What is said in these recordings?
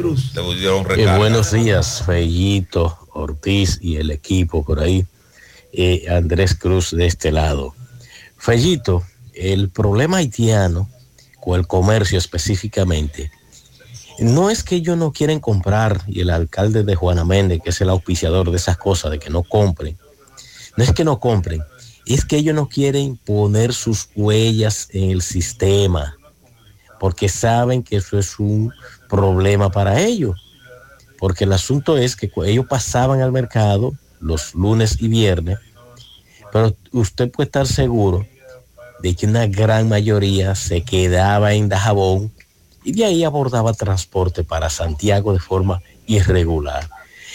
Cruz. Eh, buenos días, Fellito, Ortiz y el equipo por ahí. Eh, Andrés Cruz de este lado. Fellito, el problema haitiano, o el comercio específicamente, no es que ellos no quieren comprar, y el alcalde de Juana Méndez, que es el auspiciador de esas cosas, de que no compren, no es que no compren, es que ellos no quieren poner sus huellas en el sistema, porque saben que eso es un problema para ellos. Porque el asunto es que ellos pasaban al mercado los lunes y viernes, pero usted puede estar seguro de que una gran mayoría se quedaba en Dajabón y de ahí abordaba transporte para Santiago de forma irregular.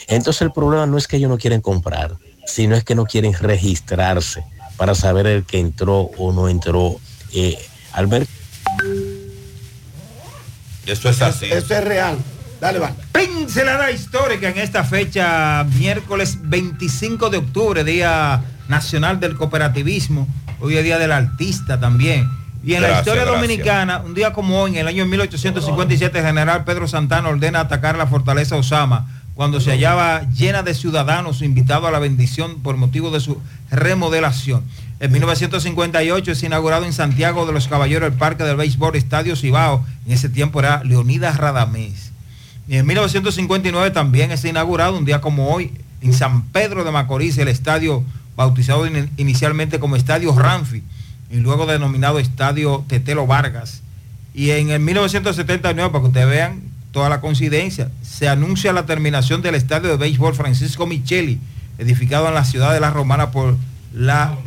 Entonces el problema no es que ellos no quieren comprar, sino es que no quieren registrarse para saber el que entró o no entró eh, al mercado. Eso es así. Eso es real. Dale, va. Pincelada histórica en esta fecha, miércoles 25 de octubre, Día Nacional del Cooperativismo. Hoy es Día del Artista también. Y en la historia dominicana, un día como hoy, en el año 1857, el general Pedro Santana ordena atacar la fortaleza Osama cuando se hallaba llena de ciudadanos invitados a la bendición por motivo de su remodelación. En 1958 es inaugurado en Santiago de los Caballeros el Parque del Béisbol Estadio Cibao. En ese tiempo era Leonidas Radamés. Y en 1959 también es inaugurado un día como hoy en San Pedro de Macorís el estadio bautizado inicialmente como Estadio Ranfi y luego denominado Estadio Tetelo Vargas. Y en el 1979, para que ustedes vean toda la coincidencia, se anuncia la terminación del estadio de béisbol Francisco Micheli, edificado en la ciudad de La Romana por la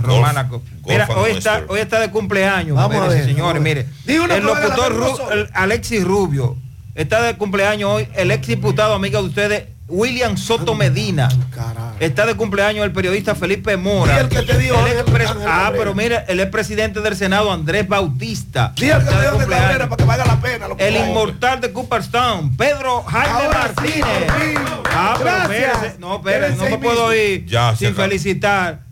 Romana. Mira, hoy está, hoy está de cumpleaños, Vamos señores, mire. el locutor Alexis Rubio está de cumpleaños hoy, el ex diputado, amigo de ustedes, William Soto Medina. Está de cumpleaños el periodista Felipe Mora. El que te dijo, ah, pero mira, el presidente del Senado, Andrés Bautista. El que te dijo para que valga la pena. el inmortal de Cooperstown, Pedro Jaime Martínez. ah, pero no, espérese, no me puedo ir sin felicitar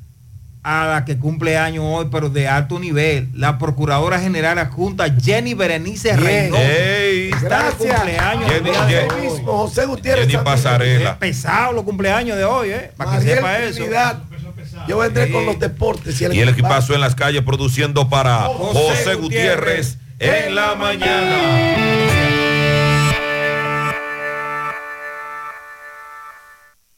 a la que cumple años hoy, pero de alto nivel, la Procuradora General Adjunta Jenny Berenice Reynoso. está de cumpleaños. Jenny, mismo, José Gutiérrez. Jenny Pasarela. Pesado los cumpleaños de hoy, ¿eh? Para que sepa eso. Yo vendré con los deportes. Y el, y el equipazo en las calles produciendo para José, Gutiérrez en la mañana.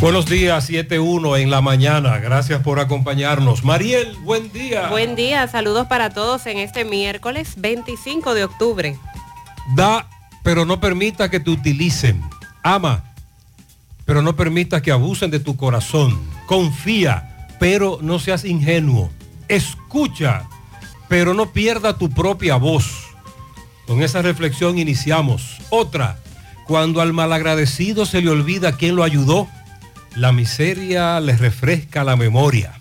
Buenos días, 7-1 en la mañana. Gracias por acompañarnos. Mariel, buen día. Buen día, saludos para todos en este miércoles 25 de octubre. Da, pero no permita que te utilicen. Ama, pero no permita que abusen de tu corazón. Confía, pero no seas ingenuo. Escucha, pero no pierda tu propia voz. Con esa reflexión iniciamos. Otra, cuando al malagradecido se le olvida quién lo ayudó la miseria les refresca la memoria.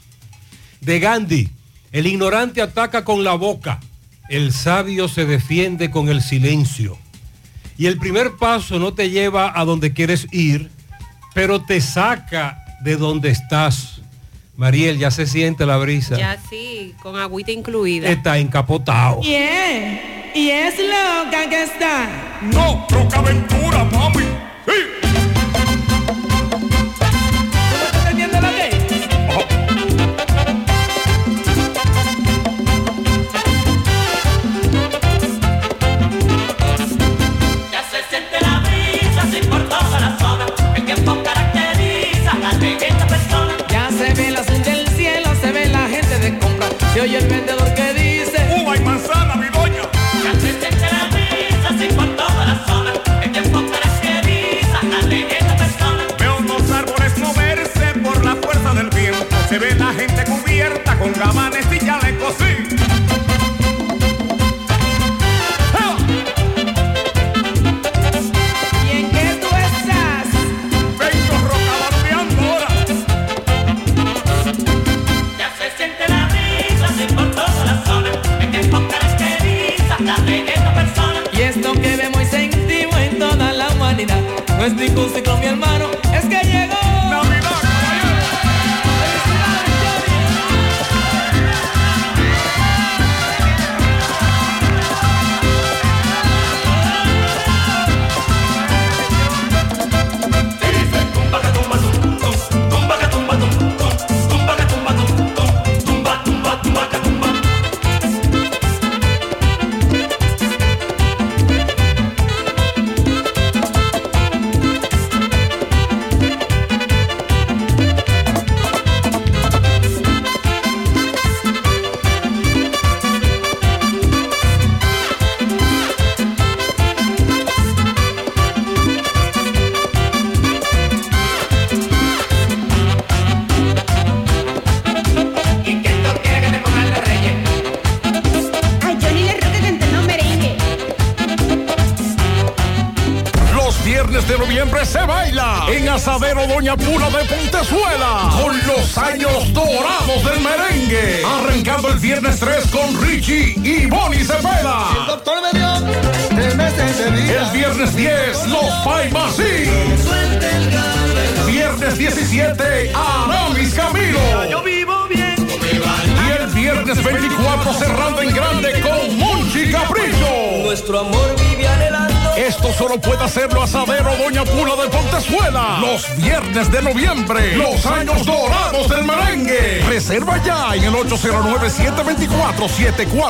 De Gandhi, el ignorante ataca con la boca, el sabio se defiende con el silencio. Y el primer paso no te lleva a donde quieres ir, pero te saca de donde estás. Mariel, ya se siente la brisa. Ya sí, con agüita incluida. Está encapotado. Yeah, y es loca que está. No, Roca Aventura, mami. Se oye el vendedor que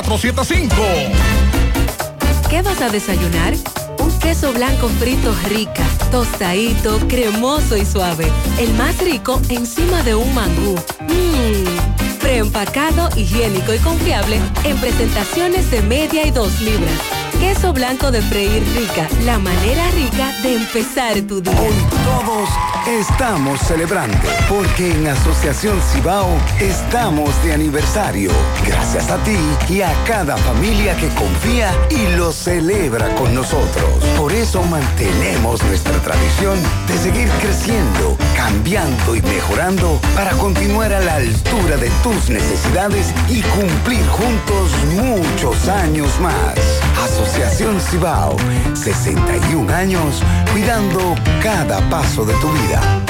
809-724-7475. ¿Qué vas a desayunar? Un queso blanco frito rica, tostadito, cremoso y suave. El más rico encima de un mangú. Mmm, preempacado, higiénico y confiable en presentaciones de media y dos libras. Queso blanco de freír rica, la manera rica de empezar tu día. Todos estamos celebrando porque en Asociación Cibao estamos de aniversario. Gracias a ti y a cada familia que confía y lo celebra con nosotros. Por eso mantenemos nuestra tradición de seguir creciendo, cambiando y mejorando para continuar a la altura de tus necesidades y cumplir juntos muchos años más. Asociación Cibao, 61 años cuidando cada paso de tu vida.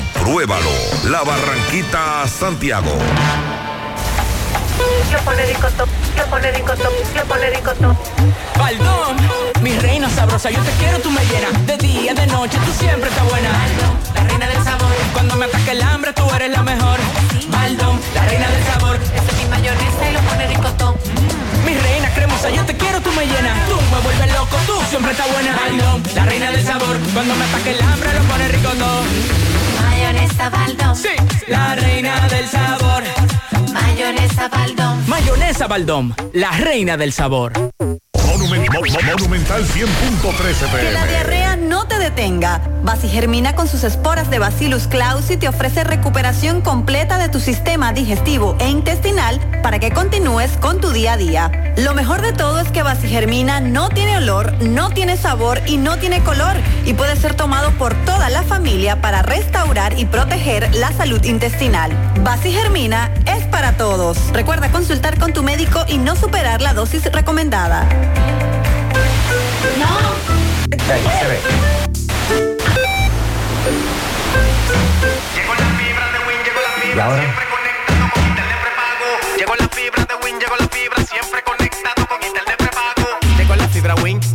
Compruébalo. La Barranquita Santiago. Yo pone ricotop, yo pone ricotop, yo pone ricotop. Baldón, mi reina sabrosa, yo te quiero, tú me llenas. De día, de noche, tú siempre estás buena. Baldón, la reina del sabor. Cuando me ataque el hambre, tú eres la mejor. Baldón, la reina del sabor. Ese es mi mayonesa y lo pone ricotop. Mi reina cremosa, yo te quiero, tú me llenas. Tú me vuelves loco, tú siempre estás buena. Baldón, la reina del sabor. Cuando me ataque el hambre, lo pone rico todo. Mayonesa Baldón. Sí, la reina del sabor. Mayonesa Baldón. Mayonesa Baldón, la reina del sabor. Monumen- Mo- Mo- Monumental 100.13 Que la diarrea no te detenga. Germina con sus esporas de Bacillus clausi te ofrece recuperación completa de tu sistema digestivo e intestinal para que continúes con tu día a día. Lo mejor de todo es que Germina no tiene olor, no tiene sabor y no tiene color y puede ser tomado por toda la familia para restaurar y proteger la salud intestinal. Germina es para todos. Recuerda consultar con tu médico y no superar la dosis recomendada. ¿Y ahora?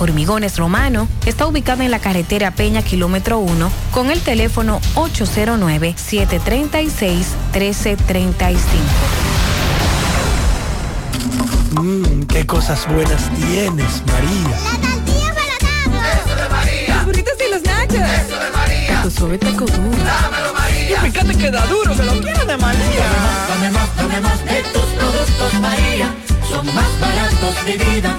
Hormigones Romano está ubicado en la carretera Peña Kilómetro 1 con el teléfono 809-736-1335. Mmm, qué cosas buenas tienes, María. Eso de María. Los burritos y los nachos. Eso de María. Tu suave taco duro. Dámelo, María. Y fíjate que da duro, que lo quiero de María. Dame más, dame más de tus productos, María. Son más baratos de vida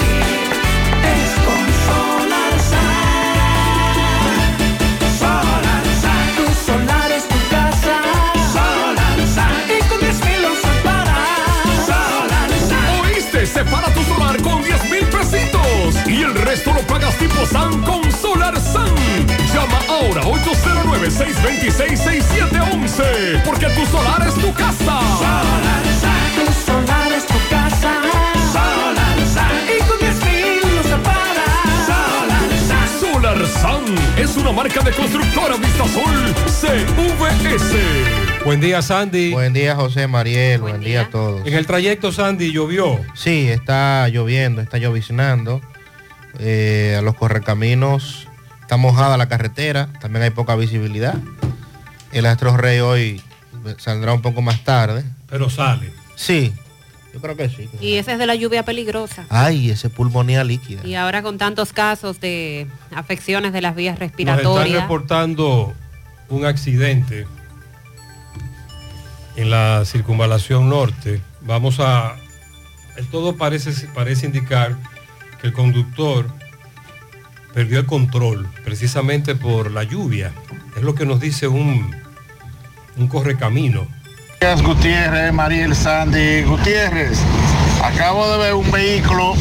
resto lo pagas tipo SAN con Solar San. Llama ahora 809-626-6711 porque tu solar es tu casa. Solar Tu solar es tu casa. Solar Y con 10 mil usas para Solar Solar San es una marca de constructora Vistasol CVS. Buen día, Sandy. Buen día, José Mariel. Buen, día. a todos. En el trayecto, Sandy, llovió. Sí, está lloviendo, está lloviznando. Eh, a los correcaminos está mojada la carretera, también hay poca visibilidad. El Astro Rey hoy saldrá un poco más tarde. Pero sale. Sí, yo creo que sí. Y esa es de la lluvia peligrosa. Ay, ese pulmonía líquida. Y ahora con tantos casos de afecciones de las vías Nos están respiratorias. reportando un accidente en la circunvalación norte. Vamos a... el todo parece, parece indicar el conductor perdió el control precisamente por la lluvia. Es lo que nos dice un, un correcamino. Gutiérrez, Mariel Sandy Gutiérrez. Acabo de ver un vehículo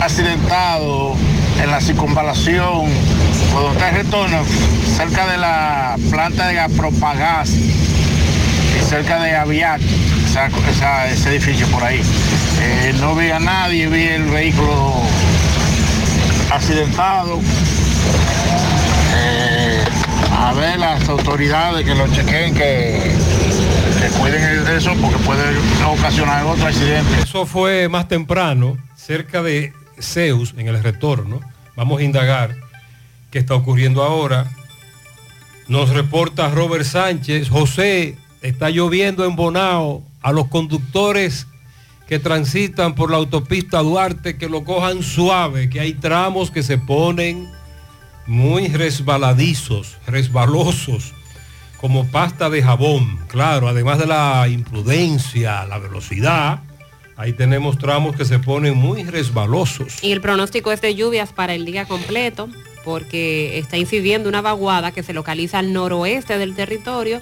accidentado en la circunvalación está el retorno, cerca de la planta de Gapropagás y cerca de Aviat, esa- esa- ese edificio por ahí. Eh, no vi a nadie, vi el vehículo accidentado. Eh, a ver las autoridades que lo chequen, que, que cuiden de eso porque puede ocasionar otro accidente. Eso fue más temprano, cerca de Zeus, en el retorno. Vamos a indagar qué está ocurriendo ahora. Nos reporta Robert Sánchez. José, está lloviendo en Bonao. A los conductores que transitan por la autopista Duarte, que lo cojan suave, que hay tramos que se ponen muy resbaladizos, resbalosos, como pasta de jabón. Claro, además de la imprudencia, la velocidad, ahí tenemos tramos que se ponen muy resbalosos. Y el pronóstico es de lluvias para el día completo, porque está incidiendo una vaguada que se localiza al noroeste del territorio,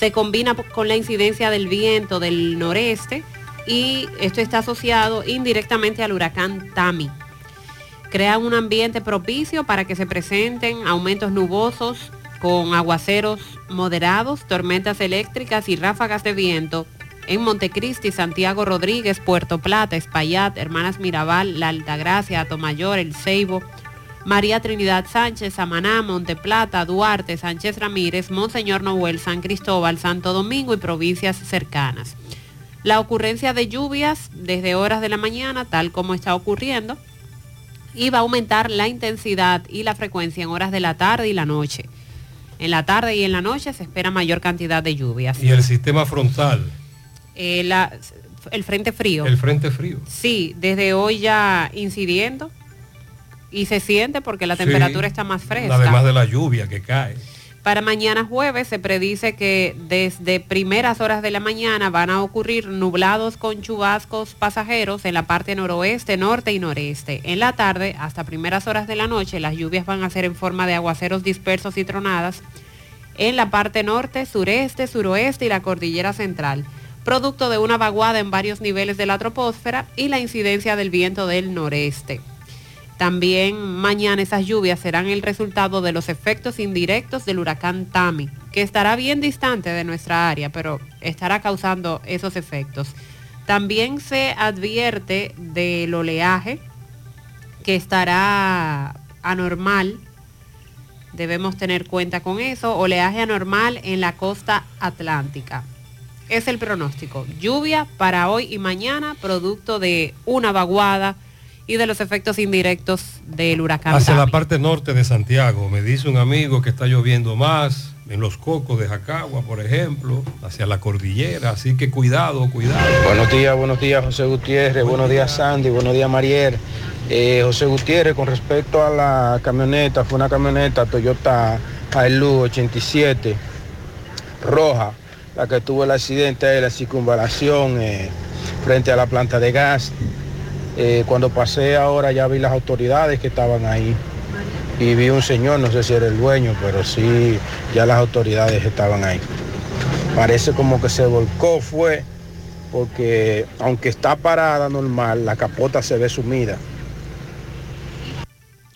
se combina con la incidencia del viento del noreste y esto está asociado indirectamente al huracán Tami. Crea un ambiente propicio para que se presenten aumentos nubosos con aguaceros moderados, tormentas eléctricas y ráfagas de viento en Montecristi, Santiago Rodríguez, Puerto Plata, Espaillat, Hermanas Mirabal, La Altagracia, Atomayor, El Ceibo, María Trinidad Sánchez, Samaná, Monteplata, Duarte, Sánchez Ramírez, Monseñor Noel, San Cristóbal, Santo Domingo y provincias cercanas. La ocurrencia de lluvias desde horas de la mañana, tal como está ocurriendo, y va a aumentar la intensidad y la frecuencia en horas de la tarde y la noche. En la tarde y en la noche se espera mayor cantidad de lluvias. Y el sistema frontal, Eh, la- el frente frío. el frente frío. Sí, desde hoy ya incidiendo y se siente porque la Sí, temperatura está más fresca. Además de la lluvia que cae. Para mañana jueves se predice que desde primeras horas de la mañana van a ocurrir nublados con chubascos pasajeros en la parte noroeste, norte y noreste. En la tarde, hasta primeras horas de la noche, las lluvias van a ser en forma de aguaceros dispersos y tronadas en la parte norte, sureste, suroeste y la cordillera central, producto de una vaguada en varios niveles de la troposfera y la incidencia del viento del noreste. También mañana esas lluvias serán el resultado de los efectos indirectos del huracán Tami, que estará bien distante de nuestra área, pero estará causando esos efectos. También se advierte del oleaje que estará anormal. Debemos tener cuenta con eso. Oleaje anormal en la costa atlántica. Es el pronóstico. Lluvia para hoy y mañana, producto de una vaguada y de los efectos indirectos del huracán. Hacia la parte norte de Santiago, me dice un amigo que está lloviendo más, en los cocos de Jacagua, por ejemplo, hacia la cordillera, así que cuidado, cuidado. Buenos días, buenos días José Gutiérrez, buenos días Sandy, buenos días Mariel. Eh, José Gutiérrez, con respecto a la camioneta, fue una camioneta Toyota Hilux 87 roja, la que tuvo el accidente de la circunvalación eh, frente a la planta de gas. Eh, cuando pasé ahora ya vi las autoridades que estaban ahí y vi un señor, no sé si era el dueño, pero sí, ya las autoridades estaban ahí. Parece como que se volcó, fue, porque aunque está parada normal, la capota se ve sumida.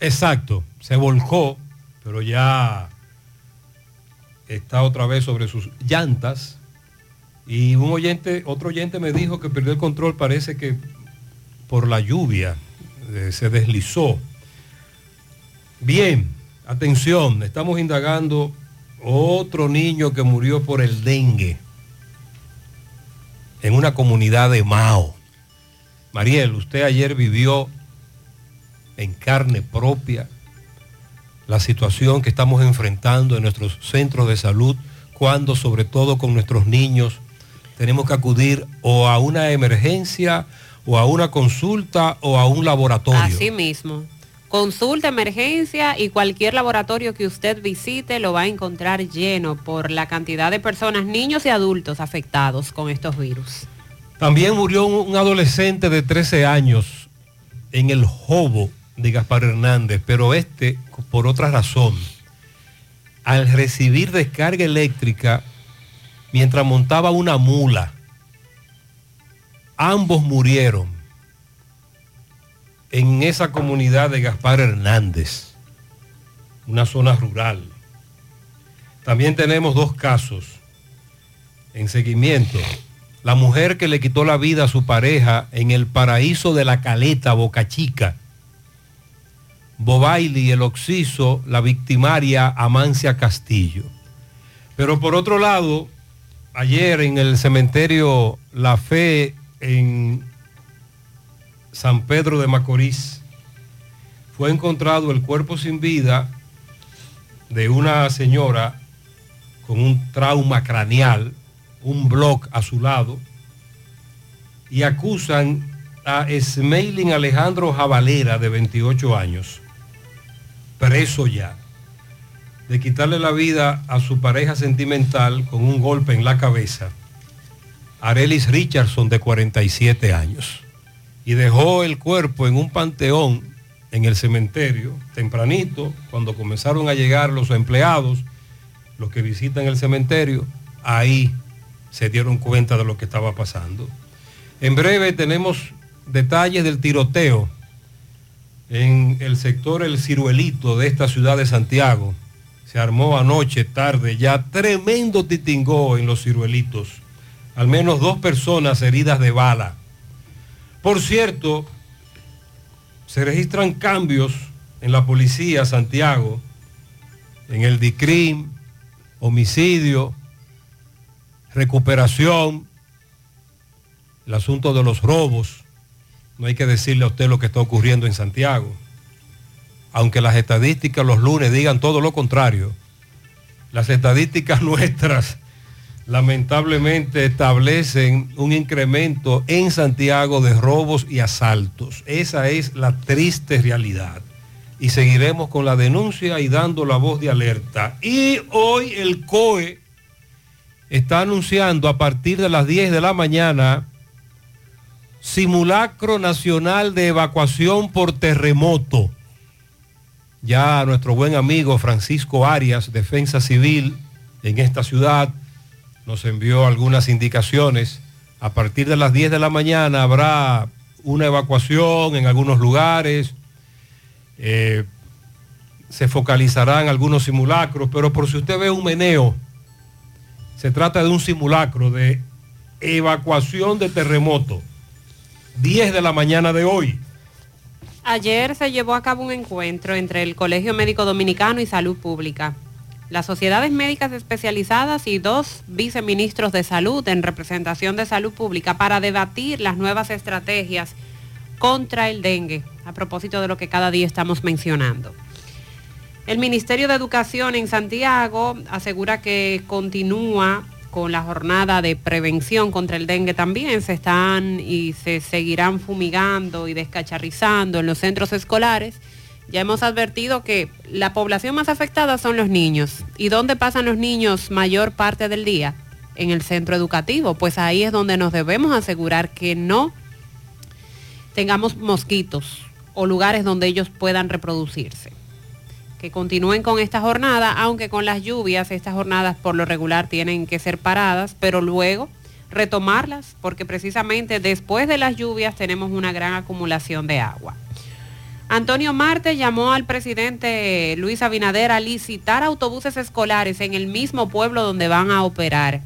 Exacto, se volcó, pero ya está otra vez sobre sus llantas. Y un oyente, otro oyente me dijo que perdió el control, parece que por la lluvia eh, se deslizó. Bien, atención, estamos indagando otro niño que murió por el dengue en una comunidad de Mao. Mariel, usted ayer vivió en carne propia la situación que estamos enfrentando en nuestros centros de salud cuando sobre todo con nuestros niños tenemos que acudir o a una emergencia o a una consulta o a un laboratorio. Así mismo. Consulta, emergencia y cualquier laboratorio que usted visite lo va a encontrar lleno por la cantidad de personas, niños y adultos afectados con estos virus. También murió un, adolescente de 13 años en el Jobo de Gaspar Hernández, pero este por otra razón. Al recibir descarga eléctrica mientras montaba una mula, ambos murieron en esa comunidad de Gaspar Hernández, una zona rural. También tenemos dos casos en seguimiento. La mujer que le quitó la vida a su pareja en el paraíso de la Caleta, Boca Chica. Bobaili, el Oxiso, la victimaria Amancia Castillo. Pero por otro lado, ayer en el cementerio La Fe en San Pedro de Macorís, fue encontrado el cuerpo sin vida de una señora con un trauma craneal, un bloc a su lado, y acusan a Smeilin Alejandro Jabalera, de 28 años, preso ya. de quitarle la vida a su pareja sentimental con un golpe en la cabeza, Arelis Richardson de 47 años, y dejó el cuerpo en un panteón en el cementerio, tempranito, cuando comenzaron a llegar los empleados, los que visitan el cementerio, ahí se dieron cuenta de lo que estaba pasando. En breve tenemos detalles del tiroteo en el sector El Ciruelito de esta ciudad de Santiago. Se armó anoche, tarde, ya tremendo titingó en los ciruelitos. Al menos dos personas heridas de bala. Por cierto, se registran cambios en la policía Santiago, en el DICRIM, homicidio, recuperación, el asunto de los robos. No hay que decirle a usted lo que está ocurriendo en Santiago. Aunque las estadísticas los lunes digan todo lo contrario, las estadísticas nuestras lamentablemente establecen un incremento en Santiago de robos y asaltos. Esa es la triste realidad. Y seguiremos con la denuncia y dando la voz de alerta. Y hoy el COE está anunciando a partir de las 10 de la mañana simulacro nacional de evacuación por terremoto. Ya nuestro buen amigo Francisco Arias, Defensa Civil en esta ciudad, nos envió algunas indicaciones. A partir de las 10 de la mañana habrá una evacuación en algunos lugares. Eh, se focalizarán algunos simulacros, pero por si usted ve un meneo, se trata de un simulacro de evacuación de terremoto. 10 de la mañana de hoy. Ayer se llevó a cabo un encuentro entre el Colegio Médico Dominicano y Salud Pública, las sociedades médicas especializadas y dos viceministros de salud en representación de salud pública para debatir las nuevas estrategias contra el dengue, a propósito de lo que cada día estamos mencionando. El Ministerio de Educación en Santiago asegura que continúa con la jornada de prevención contra el dengue también. Se están y se seguirán fumigando y descacharrizando en los centros escolares. Ya hemos advertido que la población más afectada son los niños. ¿Y dónde pasan los niños mayor parte del día? En el centro educativo. Pues ahí es donde nos debemos asegurar que no tengamos mosquitos o lugares donde ellos puedan reproducirse que continúen con esta jornada, aunque con las lluvias estas jornadas por lo regular tienen que ser paradas, pero luego retomarlas, porque precisamente después de las lluvias tenemos una gran acumulación de agua. Antonio Marte llamó al presidente Luis Abinader a licitar autobuses escolares en el mismo pueblo donde van a operar.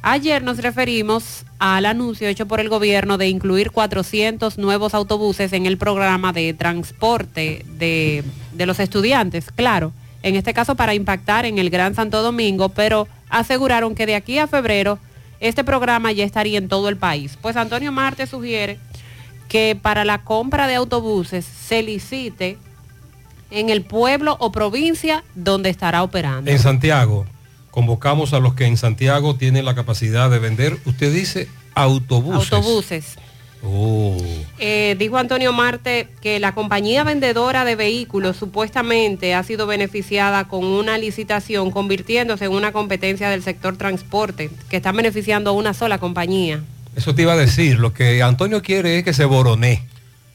Ayer nos referimos al anuncio hecho por el gobierno de incluir 400 nuevos autobuses en el programa de transporte de, de, los estudiantes, claro, en este caso para impactar en el Gran Santo Domingo, pero aseguraron que de aquí a febrero este programa ya estaría en todo el país. Pues Antonio Marte sugiere que para la compra de autobuses se licite en el pueblo o provincia donde estará operando. En Santiago convocamos a los que en Santiago tienen la capacidad de vender, usted dice autobuses. Autobuses. Oh. Eh, dijo Antonio Marte que la compañía vendedora de vehículos supuestamente ha sido beneficiada con una licitación convirtiéndose en una competencia del sector transporte, que está beneficiando a una sola compañía. Eso te iba a decir, lo que Antonio quiere es que se boronee.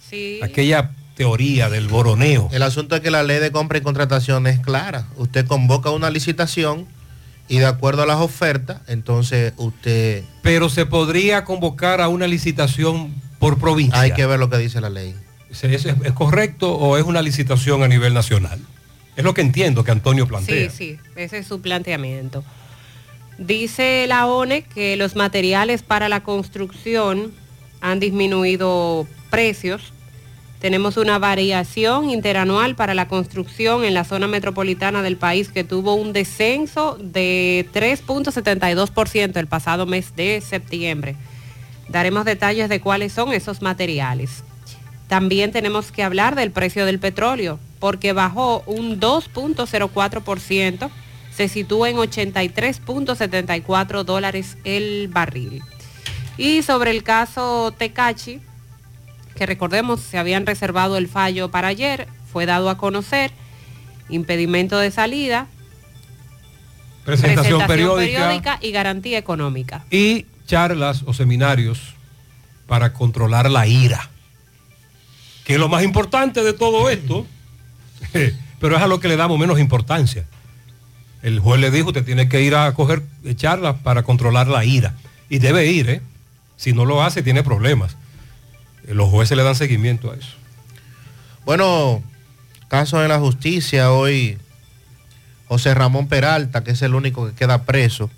Sí. Aquella teoría del boroneo. El asunto es que la ley de compra y contratación es clara. Usted convoca una licitación y de acuerdo a las ofertas, entonces usted... Pero se podría convocar a una licitación por provincia. Hay que ver lo que dice la ley. ¿Es, es, es correcto o es una licitación a nivel nacional? Es lo que entiendo que Antonio plantea. Sí, sí, ese es su planteamiento. Dice la ONE que los materiales para la construcción han disminuido precios. Tenemos una variación interanual para la construcción en la zona metropolitana del país que tuvo un descenso de 3.72% el pasado mes de septiembre. Daremos detalles de cuáles son esos materiales. También tenemos que hablar del precio del petróleo, porque bajó un 2.04%, se sitúa en 83.74 dólares el barril. Y sobre el caso Tecachi, que recordemos se habían reservado el fallo para ayer, fue dado a conocer, impedimento de salida, Presentación periódica. y garantía económica. y charlas o seminarios para controlar la ira. Que es lo más importante de todo esto, pero es a lo que le damos menos importancia. El juez le dijo, usted tiene que ir a coger charlas para controlar la ira. Y debe ir, ¿eh? Si no lo hace, tiene problemas. Eh, Los jueces le dan seguimiento a eso. Bueno, caso de la justicia, hoy José Ramón Peralta, que es el único que queda preso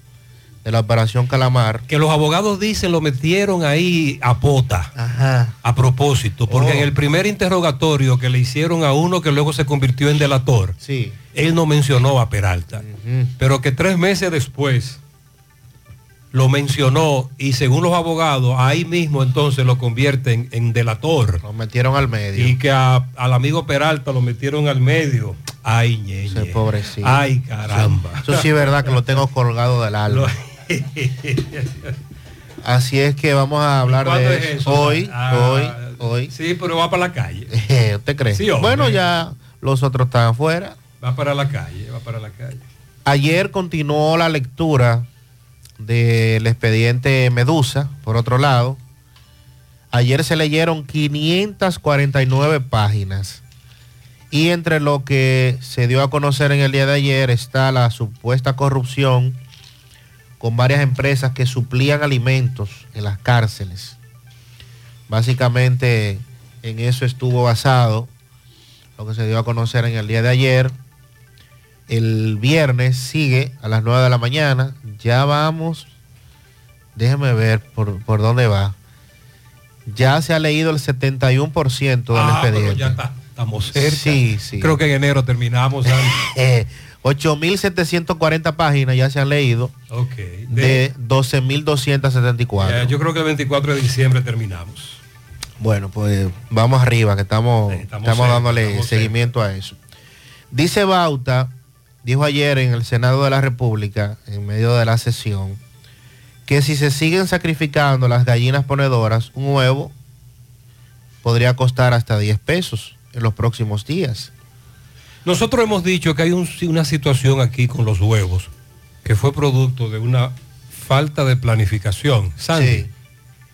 de la operación Calamar. Que los abogados dicen lo metieron ahí a pota. A propósito, porque Oh. en el primer interrogatorio que le hicieron a uno que luego se convirtió en delator, Sí. él no mencionó a Peralta. Pero que tres meses después lo mencionó y según los abogados, ahí mismo entonces lo convierten en delator. Lo metieron al medio. Y que a- al amigo Peralta lo metieron al medio. Ay, ñeñe. pobrecito. Ay, caramba. Eso sí es verdad que lo tengo colgado del alma. Así es que vamos a hablar ¿Cuándo de es eso. eso? Hoy, Ah, hoy, hoy. Sí, pero va para la calle. ¿Usted cree? Sí, bueno, ya los otros están afuera. Va para la calle, va para la calle. Ayer continuó la lectura del expediente Medusa, por otro lado. Ayer se leyeron 549 páginas. Y entre lo que se dio a conocer en el día de ayer está la supuesta corrupción con varias empresas que suplían alimentos en las cárceles. Básicamente en eso estuvo basado lo que se dio a conocer en el día de ayer. El viernes sigue a las 9 de la mañana. Ya vamos, déjeme ver por, por dónde va. Ya se ha leído el 71% del Ah, pero expediente. ya está, estamos cerca. Sí, sí. Creo que en enero terminamos. Eh, 8.740 páginas ya se han leído ok. de 12.274. Ya, yo creo que el 24 de diciembre terminamos. Bueno, pues vamos arriba, que estamos, estamos, dándole estamos seguimiento a eso. Dice Bauta, dijo ayer en el Senado de la República, en medio de la sesión, que si se siguen sacrificando las gallinas ponedoras, un huevo podría costar hasta 10 pesos en los próximos días. Nosotros hemos dicho que hay un- una situación aquí con los huevos que fue producto de una falta de planificación. Sandy.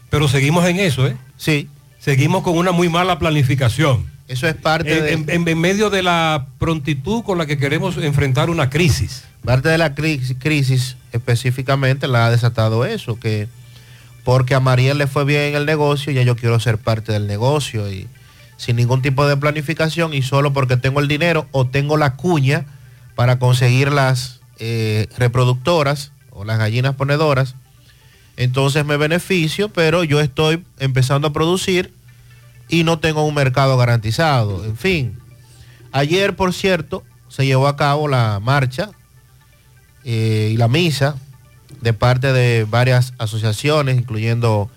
Pero seguimos en eso, ¿eh? Sí. Seguimos con una muy mala planificación. Eso es parte en, de... en- medio de la prontitud con la que queremos enfrentar una crisis. Parte de la cri- crisis específicamente la ha desatado eso, que porque a Mariel le fue bien en el negocio, ya yo quiero ser parte del negocio y sin ningún tipo de planificación y solo porque tengo el dinero o tengo la cuña para conseguir las eh, reproductoras o las gallinas ponedoras, entonces me beneficio, pero yo estoy empezando a producir y no tengo un mercado garantizado. En fin, ayer, por cierto, se llevó a cabo la marcha eh, y la misa de parte de varias asociaciones, incluyendo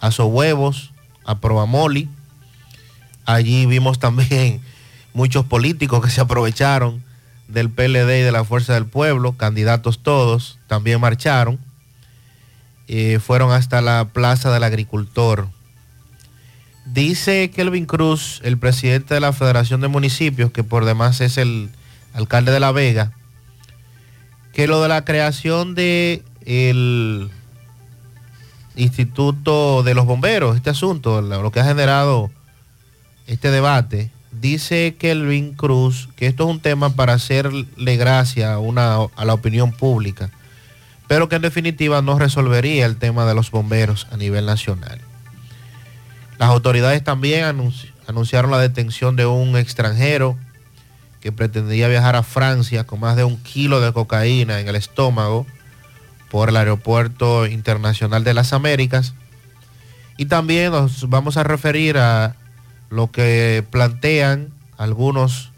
Aso Huevos, Aprobamoli. Allí vimos también muchos políticos que se aprovecharon del PLD y de la Fuerza del Pueblo, candidatos todos, también marcharon. Eh, fueron hasta la Plaza del Agricultor. Dice Kelvin Cruz, el presidente de la Federación de Municipios, que por demás es el alcalde de La Vega, que lo de la creación de el Instituto de los Bomberos, este asunto, lo que ha generado este debate, dice Kelvin Cruz que esto es un tema para hacerle gracia a, una, a la opinión pública, pero que en definitiva no resolvería el tema de los bomberos a nivel nacional. Las autoridades también anunci- anunciaron la detención de un extranjero que pretendía viajar a Francia con más de un kilo de cocaína en el estómago por el Aeropuerto Internacional de las Américas. Y también nos vamos a referir a lo que plantean algunos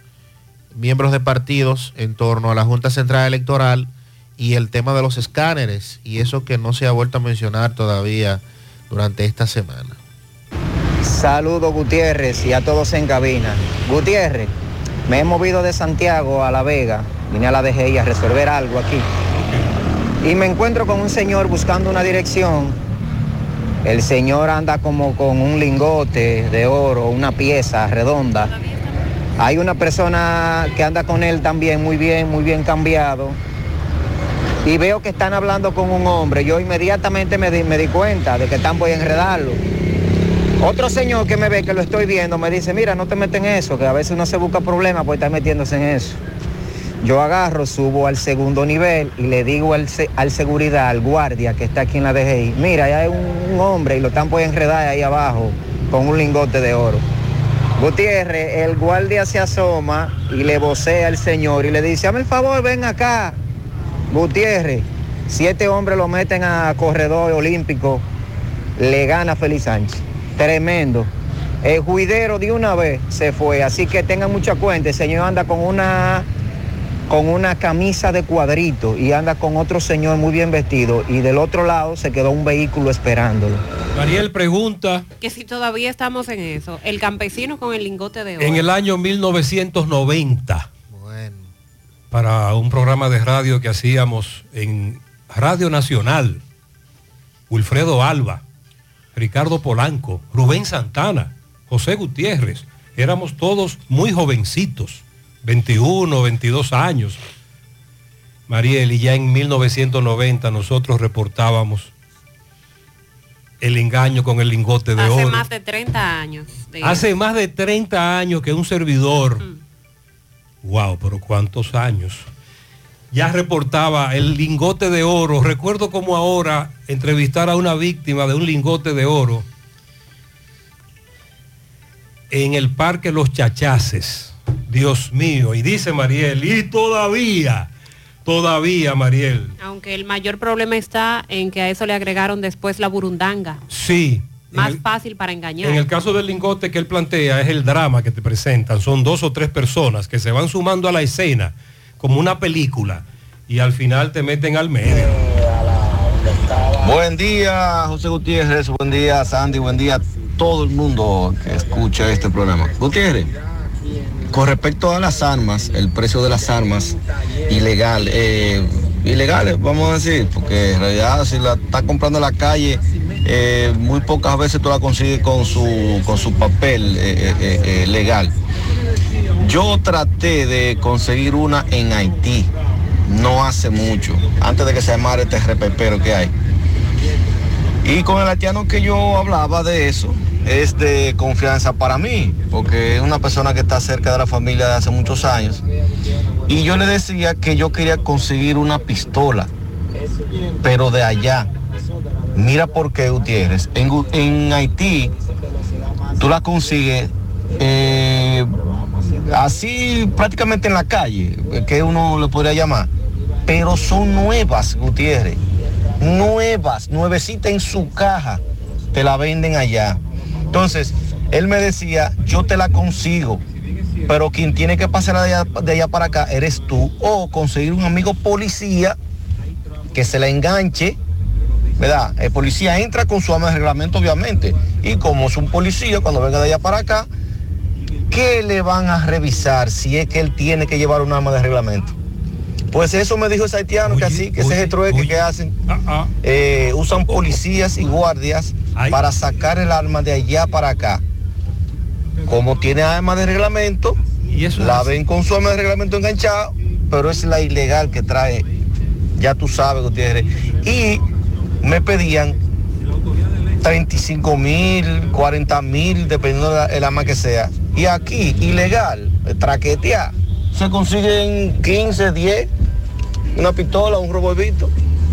miembros de partidos en torno a la Junta Central Electoral y el tema de los escáneres y eso que no se ha vuelto a mencionar todavía durante esta semana. Saludos Gutiérrez y a todos en cabina. Gutiérrez, me he movido de Santiago a La Vega, vine a la DGI a resolver algo aquí. Y me encuentro con un señor buscando una dirección. El señor anda como con un lingote de oro, una pieza redonda. Hay una persona que anda con él también muy bien, muy bien cambiado. y veo que están hablando con un hombre, yo inmediatamente me di, me di cuenta de que están por enredarlo. Otro señor que me ve que lo estoy viendo me dice, mira, no te metes en eso, que a veces uno se busca problemas por estar metiéndose en eso. Yo agarro, subo al segundo nivel y le digo al, al seguridad, al guardia que está aquí en la DGI, mira, hay un, un hombre y lo están por enredar ahí abajo con un lingote de oro. Gutiérrez, el guardia se asoma y le vocea al señor y le dice, hazme el favor, ven acá. Gutiérrez, siete hombres lo meten a corredor olímpico, le gana Félix Sánchez. Tremendo. El juidero de una vez se fue, así que tengan mucha cuenta, el señor anda con una con una camisa de cuadrito y anda con otro señor muy bien vestido y del otro lado se quedó un vehículo esperándolo. Mariel pregunta, Que si todavía estamos en eso, el campesino con el lingote de oro. en el año 1990, para un programa de radio que hacíamos en Radio Nacional, Wilfredo Alba, Ricardo Polanco, Rubén Santana, José Gutiérrez, éramos todos muy jovencitos, 21, 22 años. Mariel, y ya en 1990 nosotros reportábamos el engaño con el lingote de Hace oro. más de 30 años. de Hace más de 30 años que un servidor, wow, pero cuántos años, ya reportaba el lingote de oro. Recuerdo como ahora entrevistar a una víctima de un lingote de oro en el Parque Los Chachaces. Dios mío, y dice Mariel, y todavía, todavía Mariel, Aunque el mayor problema está en que a eso le agregaron después la burundanga. sí. Más el- fácil para engañar. En el caso del lingote que él plantea es el drama que te presentan. Son dos o tres personas que se van sumando a la escena como una película y al final te meten al medio. Buen día, José Gutiérrez. Buen día, Sandy. Buen día a todo el mundo que escucha este programa. Gutiérrez, con respecto a las armas, el precio de las armas ilegal, eh, ilegales, vamos a decir, porque en realidad si la estás comprando en la calle, eh, muy pocas veces tú la consigues con su, con su papel eh, eh, legal. Yo traté de conseguir una en Haití, no hace mucho, antes de que se llamara este repepero que hay. Y con el haitiano que yo hablaba de eso, es de confianza para mí, porque es una persona que está cerca de la familia de hace muchos años. Y yo le decía que yo quería conseguir una pistola, pero de allá. Mira por qué, Gutiérrez. En, en Haití, tú la consigues eh, así prácticamente en la calle, que uno le podría llamar. Pero son nuevas, Gutiérrez. Nuevas, nuevecitas en su caja. Te la venden allá. Entonces, él me decía, yo te la consigo. Pero quien tiene que pasar de allá, de para acá eres tú. O conseguir un amigo policía que se la enganche ¿verdad? El policía entra con su arma de reglamento, obviamente. Y como es un policía, cuando venga de allá para acá, ¿qué le van a revisar si es que él tiene que llevar un arma de reglamento? Pues eso me dijo ese haitiano, que así, que ese es el trueque que hacen. Eh, usan policías y guardias para sacar el arma de allá para acá. Como tiene arma de reglamento, la ven con su arma de reglamento enganchada, pero es la ilegal que trae, ya tú sabes, Gutiérrez. Y me pedían 35 mil, 40 mil, dependiendo del arma que sea. Y aquí, ilegal, traquetear, se consiguen 15, 10, una pistola, un revolvito.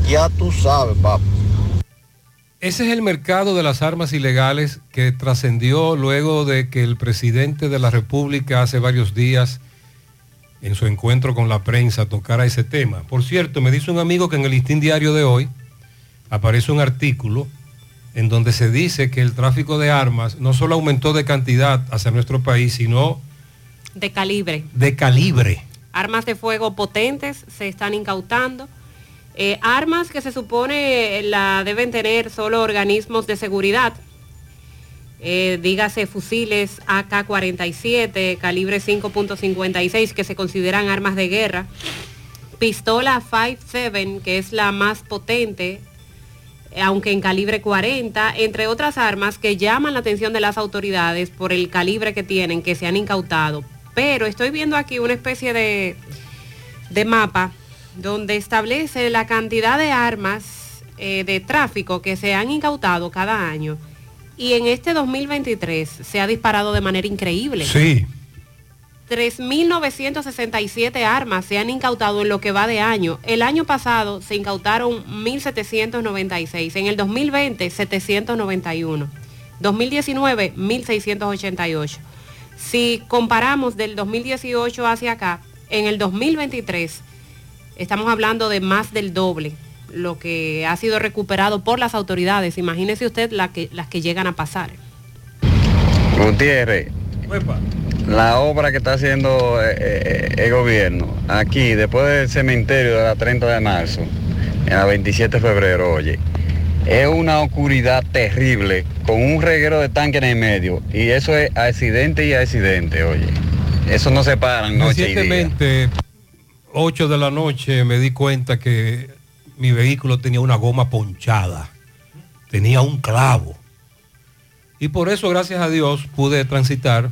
Ya tú sabes, papá. Ese es el mercado de las armas ilegales que trascendió luego de que el presidente de la República hace varios días en su encuentro con la prensa tocara ese tema. Por cierto, me dice un amigo que en el listín diario de hoy aparece un artículo en donde se dice que el tráfico de armas no solo aumentó de cantidad hacia nuestro país, sino De calibre. de calibre. Armas de fuego potentes se están incautando. Eh, armas que se supone la deben tener solo organismos de seguridad. Eh, dígase fusiles AK-47, calibre 5.56, que se consideran armas de guerra. Pistola 5.7, que es la más potente, eh, aunque en calibre 40, entre otras armas que llaman la atención de las autoridades por el calibre que tienen, que se han incautado. Pero estoy viendo aquí una especie de, de mapa donde establece la cantidad de armas eh, de tráfico que se han incautado cada año. Y en este 2023 se ha disparado de manera increíble. Sí. 3.967 armas se han incautado en lo que va de año. El año pasado se incautaron 1.796. En el 2020, 791. 2019, 1.688. Si comparamos del 2018 hacia acá, en el 2023 estamos hablando de más del doble lo que ha sido recuperado por las autoridades. Imagínese usted la que, las que llegan a pasar. Gutiérrez, la obra que está haciendo eh, eh, el gobierno aquí, después del cementerio de la 30 de marzo, en la 27 de febrero, oye, es una oscuridad terrible, con un reguero de tanque en el medio, y eso es accidente y accidente, oye. Eso no se paran. Recientemente, 8 de la noche, me di cuenta que mi vehículo tenía una goma ponchada, tenía un clavo. Y por eso, gracias a Dios, pude transitar.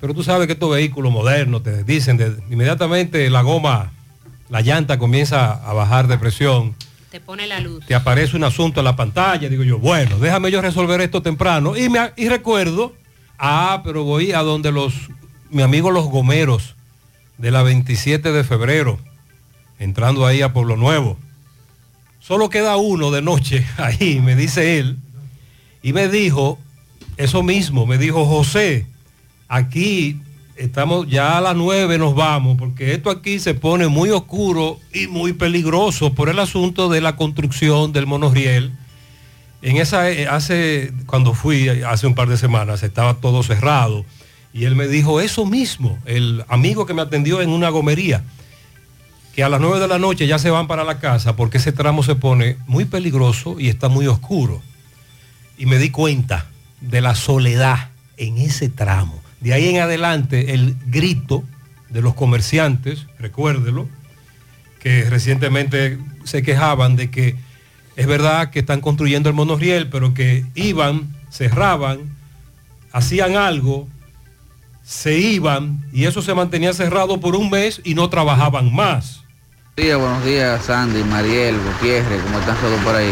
Pero tú sabes que estos vehículos modernos te dicen de, inmediatamente la goma, la llanta comienza a bajar de presión, Te pone la luz. te aparece un asunto en la pantalla, digo yo, bueno, déjame yo resolver esto temprano. Y, me, y recuerdo, ah, pero voy a donde los, mi amigo los gomeros de la 27 de febrero, entrando ahí a Pueblo Nuevo. Solo queda uno de noche ahí, me dice él, y me dijo, eso mismo, me dijo José, aquí estamos ya a las 9 nos vamos, porque esto aquí se pone muy oscuro y muy peligroso por el asunto de la construcción del monorriel. En esa, eh, hace, cuando fui hace un par de semanas, estaba todo cerrado. Y él me dijo eso mismo, el amigo que me atendió en una gomería, que a las 9 de la noche ya se van para la casa porque ese tramo se pone muy peligroso y está muy oscuro. Y me di cuenta de la soledad en ese tramo. De ahí en adelante el grito de los comerciantes, recuérdelo, que recientemente se quejaban de que es verdad que están construyendo el monorriel, pero que iban, cerraban, hacían algo, se iban y eso se mantenía cerrado por un mes y no trabajaban más. Buenos días, buenos días, Sandy, Mariel, Gutiérrez, ¿cómo están todos por ahí?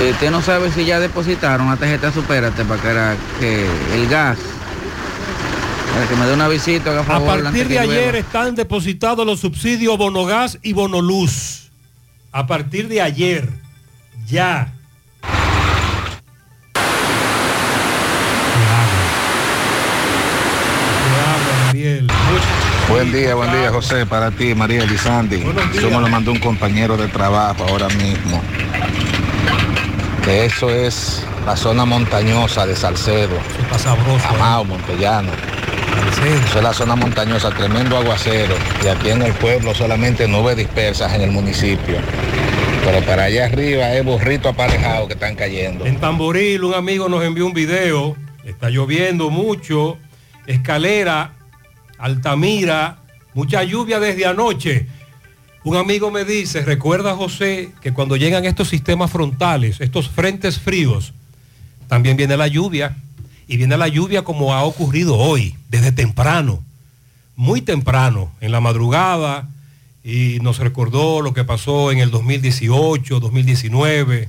Eh, Usted no sabe si ya depositaron la tarjeta Supérate para que, el gas, para que me dé una visita, haga A favor, partir de ayer llueva. están depositados los subsidios Bonogás y Bonoluz. A partir de ayer, ya. Buen día, buen día, José, para ti, María y Sandy. Eso me lo mandó un compañero de trabajo ahora mismo. Que eso es la zona montañosa de Salcedo. Está sabroso. Amado, Montellano. Eso es la zona montañosa, tremendo aguacero. Y aquí en el pueblo solamente nubes dispersas en el municipio. Pero para allá arriba es burrito aparejado que están cayendo. En Tamboril un amigo nos envió un video, está lloviendo mucho, escalera, Altamira, mucha lluvia desde anoche. Un amigo me dice, recuerda José, que cuando llegan estos sistemas frontales, estos frentes fríos, también viene la lluvia. Y viene la lluvia como ha ocurrido hoy, desde temprano, muy temprano, en la madrugada, y nos recordó lo que pasó en el 2018, 2019,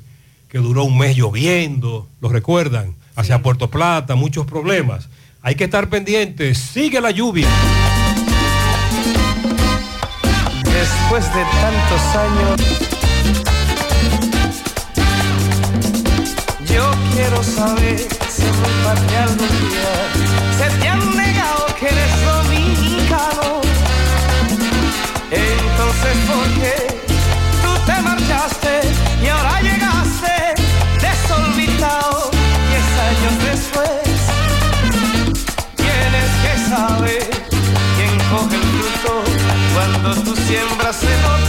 que duró un mes lloviendo, ¿lo recuerdan? Hacia Puerto Plata, muchos problemas. Hay que estar pendientes, sigue la lluvia. Después de tantos años, yo quiero saber se te han negado que eres dominicano. Entonces, ¿por qué tú te marchaste y ahora llegaste desorbitado? Diez años después, tienes que saber quién coge el fruto cuando tú siembras en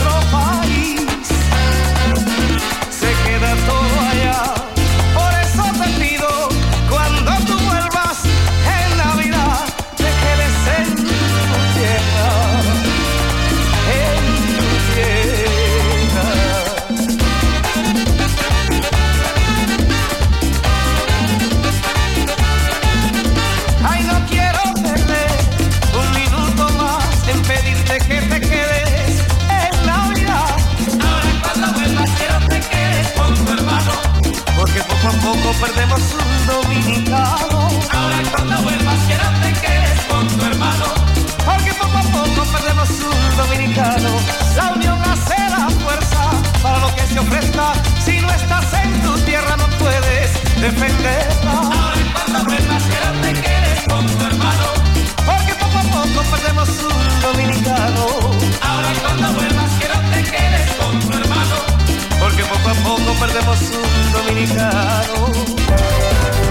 perdemos un dominicano. Ahora cuando vuelvas quiero te quedes con tu hermano. Porque poco a poco perdemos un dominicano. La unión hace la fuerza para lo que se ofrezca. Si no estás en tu tierra no puedes defenderla. Perdemos un dominicano.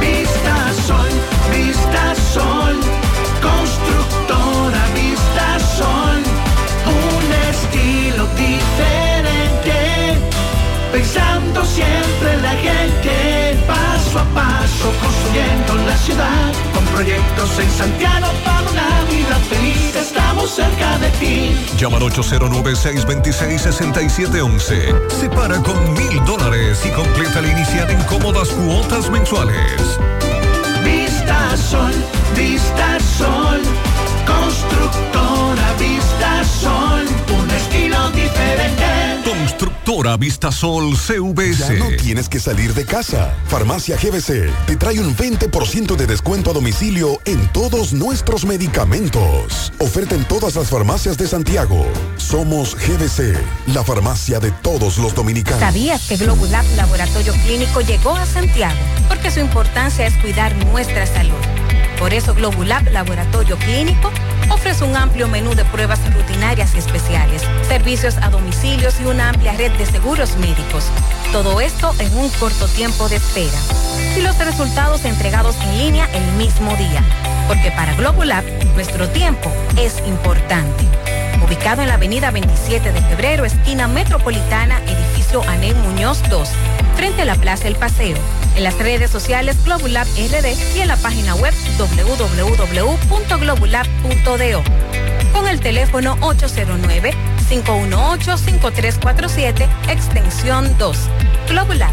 Vista Sol, Vista Sol, constructora Vista Sol, un estilo diferente, pensando siempre en la gente, paso a paso construyendo la ciudad, con proyectos en Santiago para una vida feliz, estamos cerca de ti. Llama al 809-626-6711. Separa con mil dólares y completa la inicial en cómodas cuotas mensuales. Vista Sol, Vista Constructora Vistasol CVS. Ya no tienes que salir de casa. Farmacia GBC te trae un 20% de descuento a domicilio en todos nuestros medicamentos. Oferta en todas las farmacias de Santiago. Somos GBC, la farmacia de todos los dominicanos. ¿Sabías que Globulab Laboratorio Clínico llegó a Santiago? Porque su importancia es cuidar nuestra salud. Por eso Globulab Laboratorio Clínico ofrece un amplio menú de pruebas rutinarias y especiales, servicios a domicilios y una amplia red de seguros médicos. Todo esto en un corto tiempo de espera. Y los resultados entregados en línea el mismo día. Porque para Globulab, nuestro tiempo es importante. Ubicado en la avenida 27 de febrero, esquina metropolitana, edificio Anel Muñoz 2, frente a la Plaza El Paseo. En las redes sociales Globulab RD y en la página web www.globulab.do. Con el teléfono 809-518-5347, extensión 2. Globulab,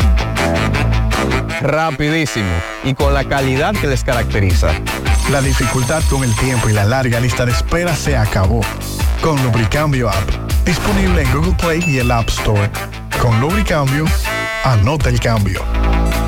Rapidísimo y con la calidad que les caracteriza. La dificultad con el tiempo y la larga lista de espera se acabó. Con Lubricambio App, disponible en Google Play y el App Store. Con Lubricambio, anota el cambio.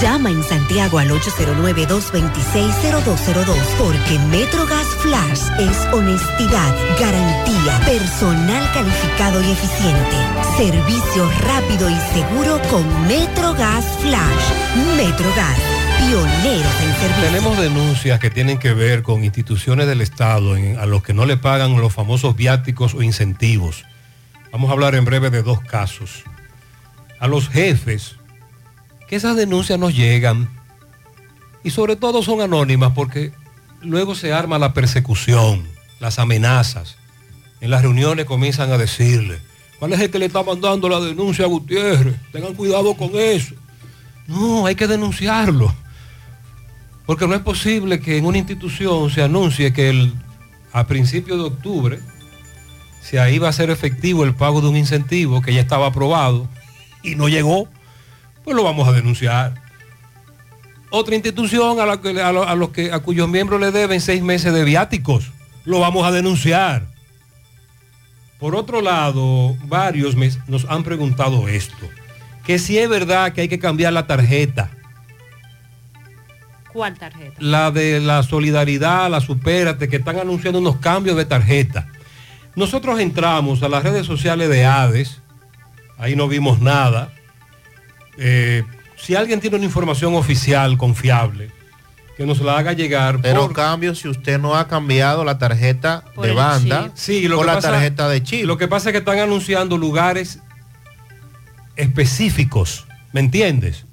Llama en Santiago al 809-226-0202 porque MetroGas Flash es honestidad, garantía, personal calificado y eficiente, servicio rápido y seguro con MetroGas Flash. MetroGas, pioneros en servicio. Tenemos denuncias que tienen que ver con instituciones del Estado a los que no le pagan los famosos viáticos o incentivos. Vamos a hablar en breve de dos casos. A los jefes, que esas denuncias nos llegan y sobre todo son anónimas porque luego se arma la persecución, las amenazas. En las reuniones comienzan a decirle, ¿cuál es el que le está mandando la denuncia a Gutiérrez? Tengan cuidado con eso. No, hay que denunciarlo. Porque no es posible que en una institución se anuncie que el, a principios de octubre se va a ser efectivo el pago de un incentivo que ya estaba aprobado y no llegó, pues lo vamos a denunciar. Otra institución a, la que, a, lo- a los que, a cuyos miembros le deben seis meses de viáticos, lo vamos a denunciar. Por otro lado, varios me- nos han preguntado esto, que si es verdad que hay que cambiar la tarjeta ¿Cuál tarjeta? la de la solidaridad, la supérate, que están anunciando unos cambios de tarjeta. Nosotros entramos a las redes sociales de Hades, ahí no vimos nada. Eh, si alguien tiene una información oficial confiable, que nos la haga llegar. Pero por- cambio si usted no ha cambiado la tarjeta Por de banda. Sí, lo o que la pasa- tarjeta de chip. Lo que pasa es que están anunciando lugares específicos, ¿me entiendes?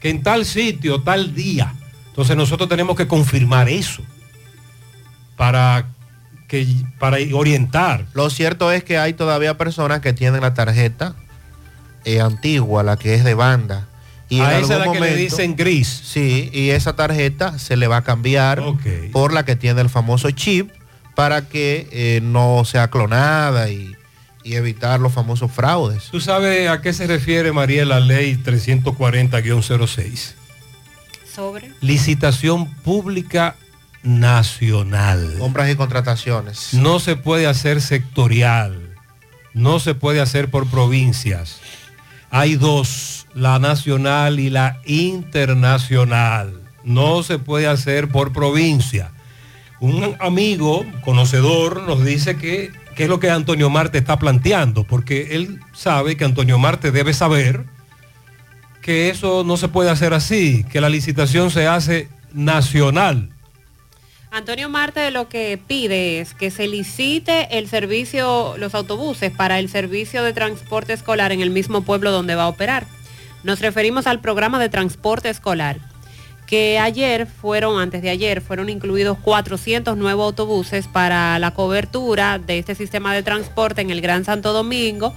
Que en tal sitio, tal día. Entonces nosotros tenemos que confirmar eso para que para orientar. Lo cierto es que hay todavía personas que tienen la tarjeta eh, antigua, la que es de banda. Y A en esa es algún la que le dicen gris. Sí, y esa tarjeta se le va a cambiar por la que tiene el famoso chip para que eh, no sea clonada y, y evitar los famosos fraudes. ¿Tú sabes a qué se refiere, María, la ley 340-06? Sobre. Licitación pública nacional. Compras y contrataciones. No se puede hacer sectorial. No se puede hacer por provincias. Hay dos, la nacional y la internacional. No se puede hacer por provincia. Un amigo conocedor nos dice que qué es lo que Antonio Marte está planteando, porque él sabe que Antonio Marte debe saber que eso no se puede hacer así, que la licitación se hace nacional. Antonio Marte lo que pide es que se licite el servicio, los autobuses para el servicio de transporte escolar en el mismo pueblo donde va a operar. Nos referimos al programa de transporte escolar, que ayer fueron, antes de ayer, fueron incluidos 400 nuevos autobuses para la cobertura de este sistema de transporte en el Gran Santo Domingo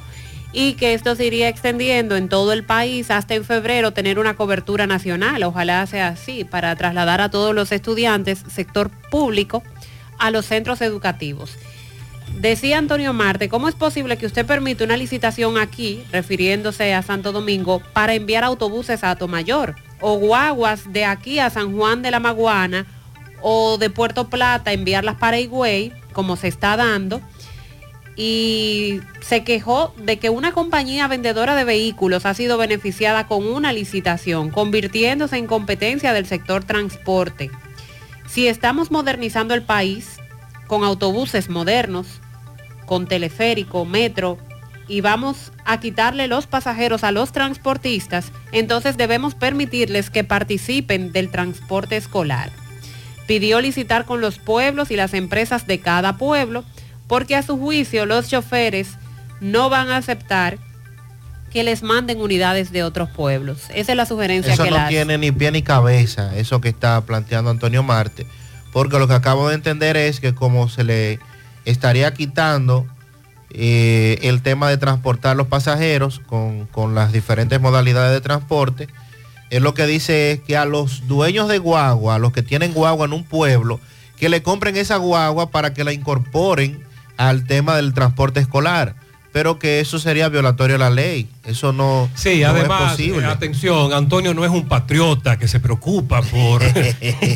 y que esto se iría extendiendo en todo el país hasta en febrero tener una cobertura nacional. Ojalá sea así para trasladar a todos los estudiantes, sector público, a los centros educativos. Decía Antonio Marte, ¿cómo es posible que usted permite una licitación aquí, refiriéndose a Santo Domingo, para enviar autobuses a Atomayor o guaguas de aquí a San Juan de la Maguana o de Puerto Plata, enviarlas para Higüey, como se está dando? Y se quejó de que una compañía vendedora de vehículos ha sido beneficiada con una licitación, convirtiéndose en competencia del sector transporte. Si estamos modernizando el país con autobuses modernos, con teleférico, metro, y vamos a quitarle los pasajeros a los transportistas, entonces debemos permitirles que participen del transporte escolar. Pidió licitar con los pueblos y las empresas de cada pueblo, porque a su juicio los choferes no van a aceptar que les manden unidades de otros pueblos. Esa es la sugerencia Eso que no la tiene ni pie ni cabeza, eso que está planteando Antonio Marte, porque lo que acabo de entender es que como se le estaría quitando eh, el tema de transportar los pasajeros con, con las diferentes modalidades de transporte, es lo que dice es que a los dueños de guagua, a los que tienen guagua en un pueblo, que le compren esa guagua para que la incorporen al tema del transporte escolar. Pero que eso sería violatorio a la ley. Eso no, Sí, no además, es posible. eh, atención, Antonio no es un patriota que se preocupa por...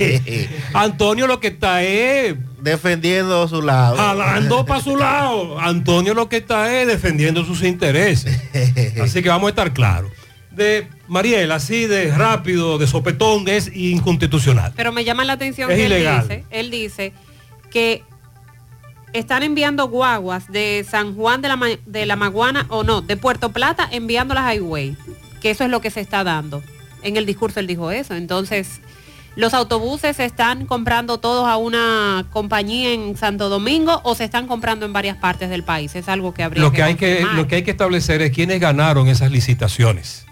Antonio lo que está es... Defendiendo su lado. Jalando para su lado. Antonio lo que está es defendiendo sus intereses. Así que vamos a estar claros. De Mariel, así de rápido, de sopetón, es inconstitucional. Pero me llama la atención Es que ilegal. él dice, él dice que están enviando guaguas de San Juan de la, Ma- de la Maguana o no, de Puerto Plata enviándolas a Highway, que eso es lo que se está dando. En el discurso él dijo eso. Entonces, los autobuses se están comprando todos a una compañía en Santo Domingo o se están comprando en varias partes del país. Es algo que habría Lo que, hay que, lo que hay que establecer es quiénes ganaron esas licitaciones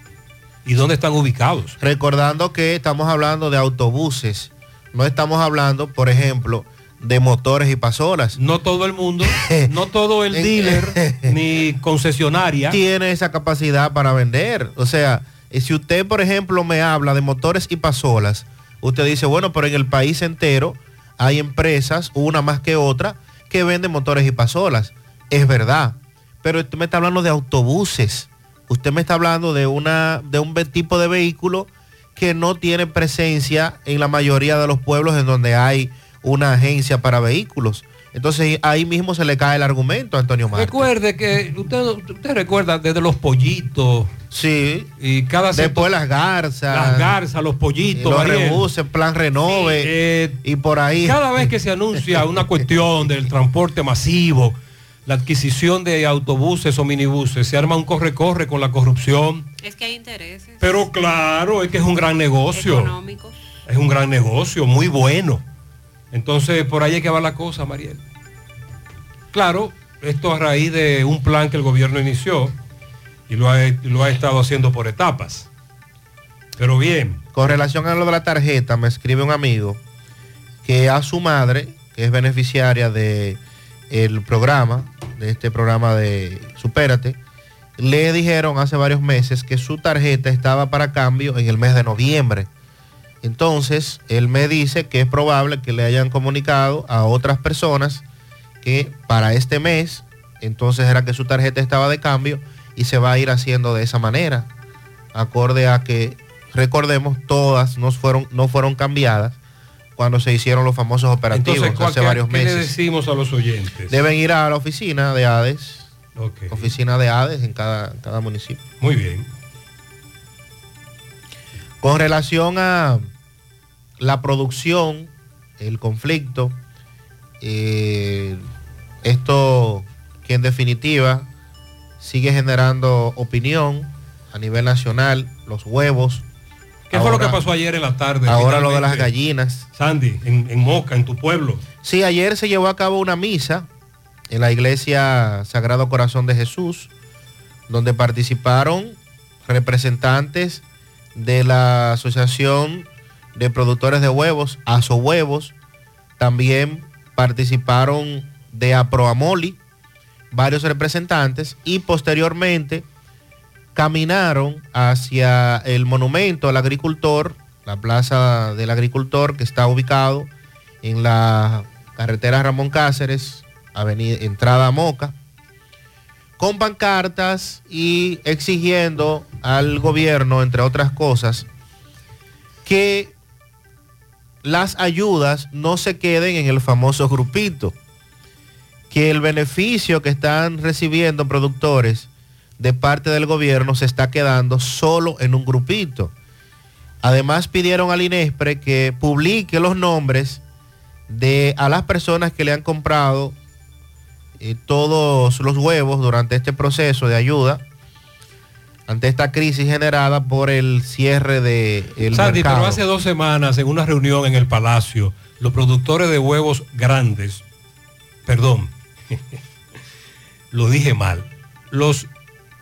y dónde están ubicados. Recordando que estamos hablando de autobuses, no estamos hablando, por ejemplo, de motores y pasolas. No todo el mundo, no todo el dealer ni concesionaria tiene esa capacidad para vender. O sea, eh, si usted, por ejemplo, me habla de motores y pasolas, usted dice, bueno, pero en el país entero hay empresas, una más que otra, que venden motores y pasolas. Es verdad. Pero usted me está hablando de autobuses. Usted me está hablando de, una, de un tipo de vehículo que no tiene presencia en la mayoría de los pueblos en donde hay una agencia para vehículos. Entonces ahí mismo se le cae el argumento a Antonio Marte. Recuerde que usted, usted recuerda desde los pollitos. Sí. Y cada Después las garzas. Las garzas, los pollitos. los rebuses, plan renove. eh, y por ahí. Cada vez que se anuncia una cuestión del transporte masivo, la adquisición de autobuses o minibuses, se arma un corre-corre con la corrupción. Es que hay intereses Pero claro, es que es un gran negocio. económicos. Es un gran negocio, muy bueno. Entonces, por ahí hay que va la cosa, Mariel. Claro, esto a raíz de un plan que el gobierno inició y lo ha, lo ha estado haciendo por etapas. Pero bien. Con relación a lo de la tarjeta, me escribe un amigo que a su madre, que es beneficiaria de el programa, de este programa de Supérate, le dijeron hace varios meses que su tarjeta estaba para cambio en el mes de noviembre. Entonces, él me dice que es probable que le hayan comunicado a otras personas que para este mes, entonces era que su tarjeta estaba de cambio y se va a ir haciendo de esa manera, acorde a que, recordemos, todas no fueron, no fueron cambiadas cuando se hicieron los famosos operativos Entonces, ¿cuál- hace varios qué le meses. decimos a los oyentes? Deben ir a la oficina de ADES, Ok. oficina de ADES en cada, cada municipio. Muy bien. Con relación a la producción, el conflicto, eh, esto que en definitiva sigue generando opinión a nivel nacional, los huevos. ¿Qué fue lo que pasó ayer en la tarde? Ahora lo de las gallinas. Sandy, en, en Moca, en tu pueblo. Sí, ayer se llevó a cabo una misa en la iglesia Sagrado Corazón de Jesús, donde participaron representantes de la Asociación de Productores de Huevos, Aso Huevos, también participaron de Aproamoli, varios representantes, y posteriormente caminaron hacia el monumento al agricultor, la plaza del agricultor que está ubicado en la carretera Ramón Cáceres, avenida, entrada Moca, con pancartas y exigiendo al gobierno, entre otras cosas, que las ayudas no se queden en el famoso grupito, que el beneficio que están recibiendo productores de parte del gobierno se está quedando solo en un grupito. Además pidieron al INESPRE que publique los nombres de a las personas que le han comprado eh, todos los huevos durante este proceso de ayuda ante esta crisis generada por el cierre de el Sandy, mercado. pero hace dos semanas en una reunión en el Palacio, los productores de huevos grandes, perdón, lo dije mal, los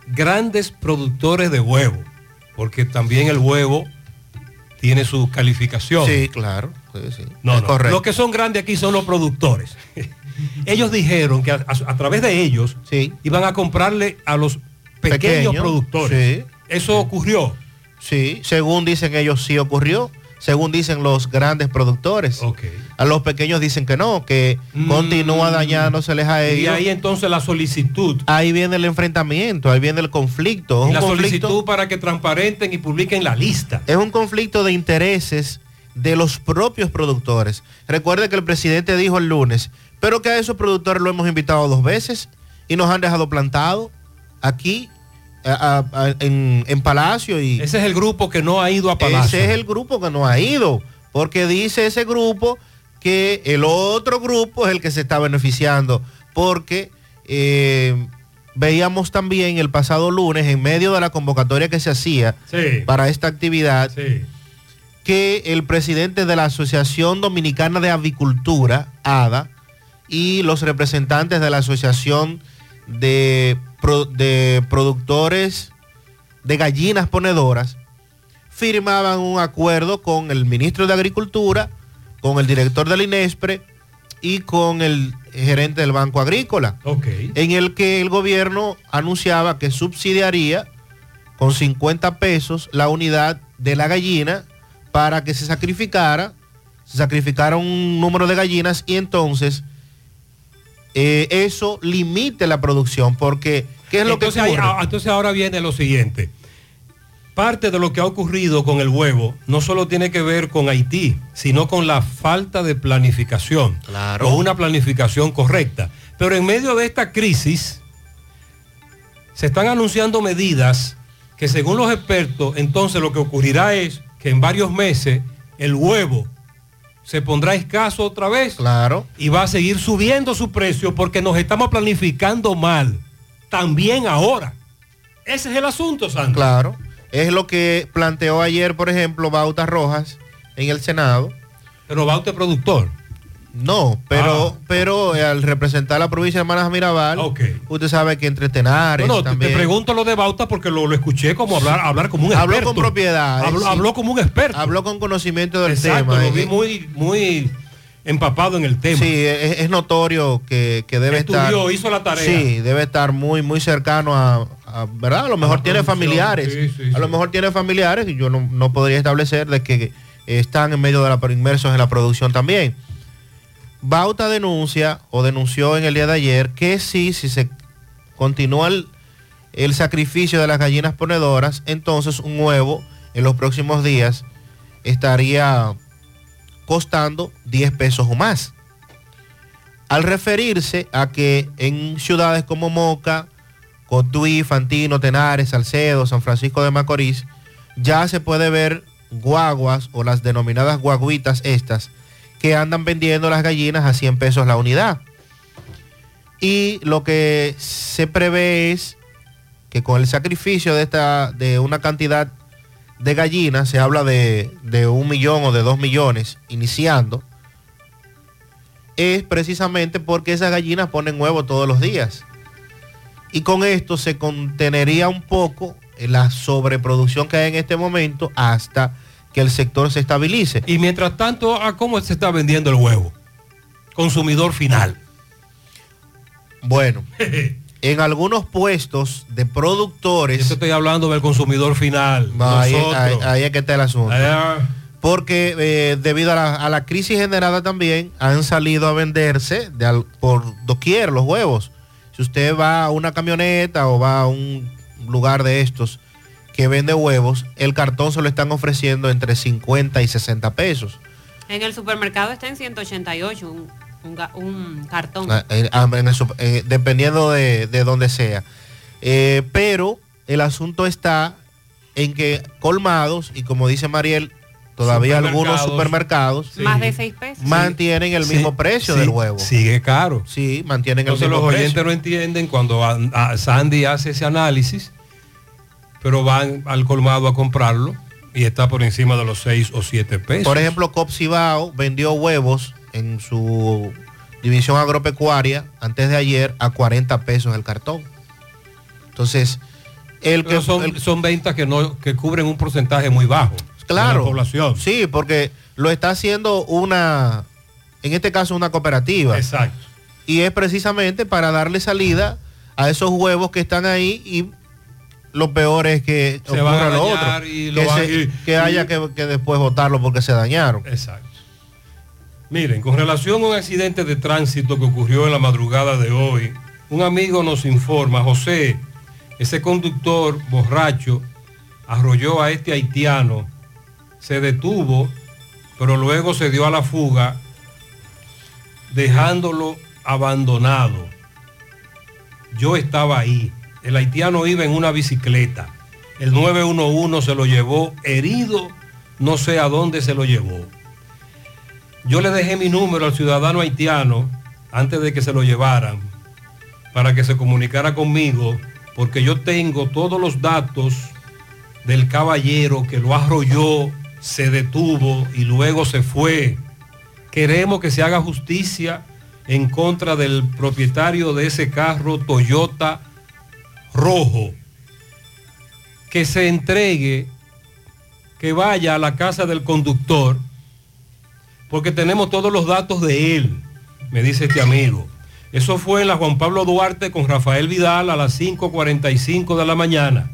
grandes productores de huevo, porque también el huevo tiene su calificación. Sí, claro. sí, sí. No, Es no, correcto. Los que son grandes aquí son los productores. ellos dijeron que a, a- a través de ellos iban a comprarle a los pequeños Pequeño, productores. Eso ocurrió. Sí, según dicen ellos sí ocurrió, según dicen los grandes productores. A los pequeños dicen que no, que continúa dañándoseles a Mm. Y ellos. ahí entonces la solicitud. Ahí viene el enfrentamiento, ahí viene el conflicto. Es la conflicto- solicitud para que transparenten y publiquen la lista. Es un conflicto de intereses de los propios productores. Recuerde que el presidente dijo el lunes, pero que a esos productores lo hemos invitado dos veces y nos han dejado plantado aquí a- a- a- en, en Palacio. Y Ese es el grupo que no ha ido a Palacio. Ese es el grupo que no ha ido, porque dice ese grupo que el otro grupo es el que se está beneficiando, porque eh, veíamos también el pasado lunes, en medio de la convocatoria que se hacía Sí. para esta actividad, que el presidente de la Asociación Dominicana de Avicultura, ADA, y los representantes de la Asociación de, pro- de Productores de Gallinas Ponedoras firmaban un acuerdo con el ministro de Agricultura, con el director del INESPRE y con el gerente del Banco Agrícola, en el que el gobierno anunciaba que subsidiaría con 50 pesos la unidad de la gallina para que se sacrificara, se sacrificara un número de gallinas y entonces eh, eso limite la producción, porque ¿qué es lo entonces, que ocurre? ah, entonces ahora viene lo siguiente. Parte de lo que ha ocurrido con el huevo no solo tiene que ver con Haití, sino con la falta de planificación. Claro. O una planificación correcta. Pero en medio de esta crisis se están anunciando medidas que según los expertos, entonces lo que ocurrirá es que en varios meses el huevo se pondrá escaso otra vez. Claro. Y va a seguir subiendo su precio porque nos estamos planificando mal. También ahora. Ese es el asunto, Sandro. Claro. Es lo que planteó ayer, por ejemplo, Bauta Rojas en el Senado. Pero Bauta es productor. No, pero, Ah. pero eh, al representar la provincia de Hermanas Mirabal, usted sabe que entre Tenares No, también. te pregunto lo de Bauta porque lo, lo escuché como hablar, hablar como un Habló experto. con propiedad. Habló, sí. habló como un experto. Habló con conocimiento del Exacto, tema. lo vi Eh, muy, muy empapado en el tema. Sí, es, es notorio que, que debe Estudió, estar. hizo la tarea. Sí, debe estar muy, muy cercano a, a- ¿verdad? A lo mejor tiene familiares. a lo mejor tiene familiares y yo no, no podría establecer de que están en medio de la inmersos en la producción también. Bauta denuncia o denunció en el día de ayer que sí, si se continúa el, el sacrificio de las gallinas ponedoras, entonces un huevo en los próximos días estaría costando 10 pesos o más. Al referirse a que en ciudades como Moca, Cotuí, Fantino, Tenares, Salcedo, San Francisco de Macorís, ya se puede ver guaguas o las denominadas guaguitas estas que andan vendiendo las gallinas a 100 pesos la unidad. Y lo que se prevé es que con el sacrificio de, esta, de una cantidad de gallinas, se habla de, de un millón o de dos millones iniciando, es precisamente porque esas gallinas ponen huevos todos los días. Y con esto se contenería un poco la sobreproducción que hay en este momento hasta que el sector se estabilice. Y mientras tanto, ¿a cómo se está vendiendo el huevo? Consumidor final. Bueno, en algunos puestos de productores... Yo estoy hablando del consumidor final. No, ahí, nosotros. ahí- ahí es que está el asunto. Porque eh, debido a la, a la crisis generada también han salido a venderse de al- por doquier los huevos. Si usted va a una camioneta o va a un lugar de estos que vende huevos, el cartón se lo están ofreciendo entre 50 y 60 pesos. En el supermercado está en 188 un, un ga- un cartón. Ah, eh, ah, en el sup- eh, dependiendo de, de donde sea. Eh, pero el asunto está en que colmados, y como dice Mariel, todavía algunos Supermercados. supermercados Más de 6 pesos. mantienen el Sí, mismo precio sí, del huevo. Sigue caro. Sí, mantienen Entonces el los mismo oyentes precio. no entienden cuando a- a Sandy hace ese análisis, pero van al colmado a comprarlo y está por encima de los 6 o 7 pesos. Por ejemplo, Copsibao vendió huevos en su división agropecuaria antes de ayer a 40 pesos el cartón. Entonces, El que son, son ventas que no que cubren un porcentaje muy bajo claro, de la población. Sí, porque lo está haciendo una, en este caso una cooperativa. Exacto. Y es precisamente para darle salida a esos huevos que están ahí y lo peor es que Se ocurra lo otro, y lo que, van- se- y- que haya y- que, que después votarlo porque se dañaron. Exacto. Miren, con relación a un accidente de tránsito que ocurrió en la madrugada de hoy, un amigo nos informa, José, ese conductor borracho arrolló a este haitiano, se detuvo, pero luego se dio a la fuga, dejándolo abandonado. Yo estaba ahí. El haitiano iba en una bicicleta. El 911 se lo llevó herido, no sé a dónde se lo llevó. Yo le dejé mi número al ciudadano haitiano antes de que se lo llevaran para que se comunicara conmigo porque yo tengo todos los datos del caballero que lo arrolló, se detuvo y luego se fue. Queremos que se haga justicia en contra del propietario de ese carro Toyota rojo. Que se entregue, que vaya a la casa del conductor, porque tenemos todos los datos de él, me dice este amigo. Eso fue en la Juan Pablo Duarte con Rafael Vidal a las 5.45 de la mañana.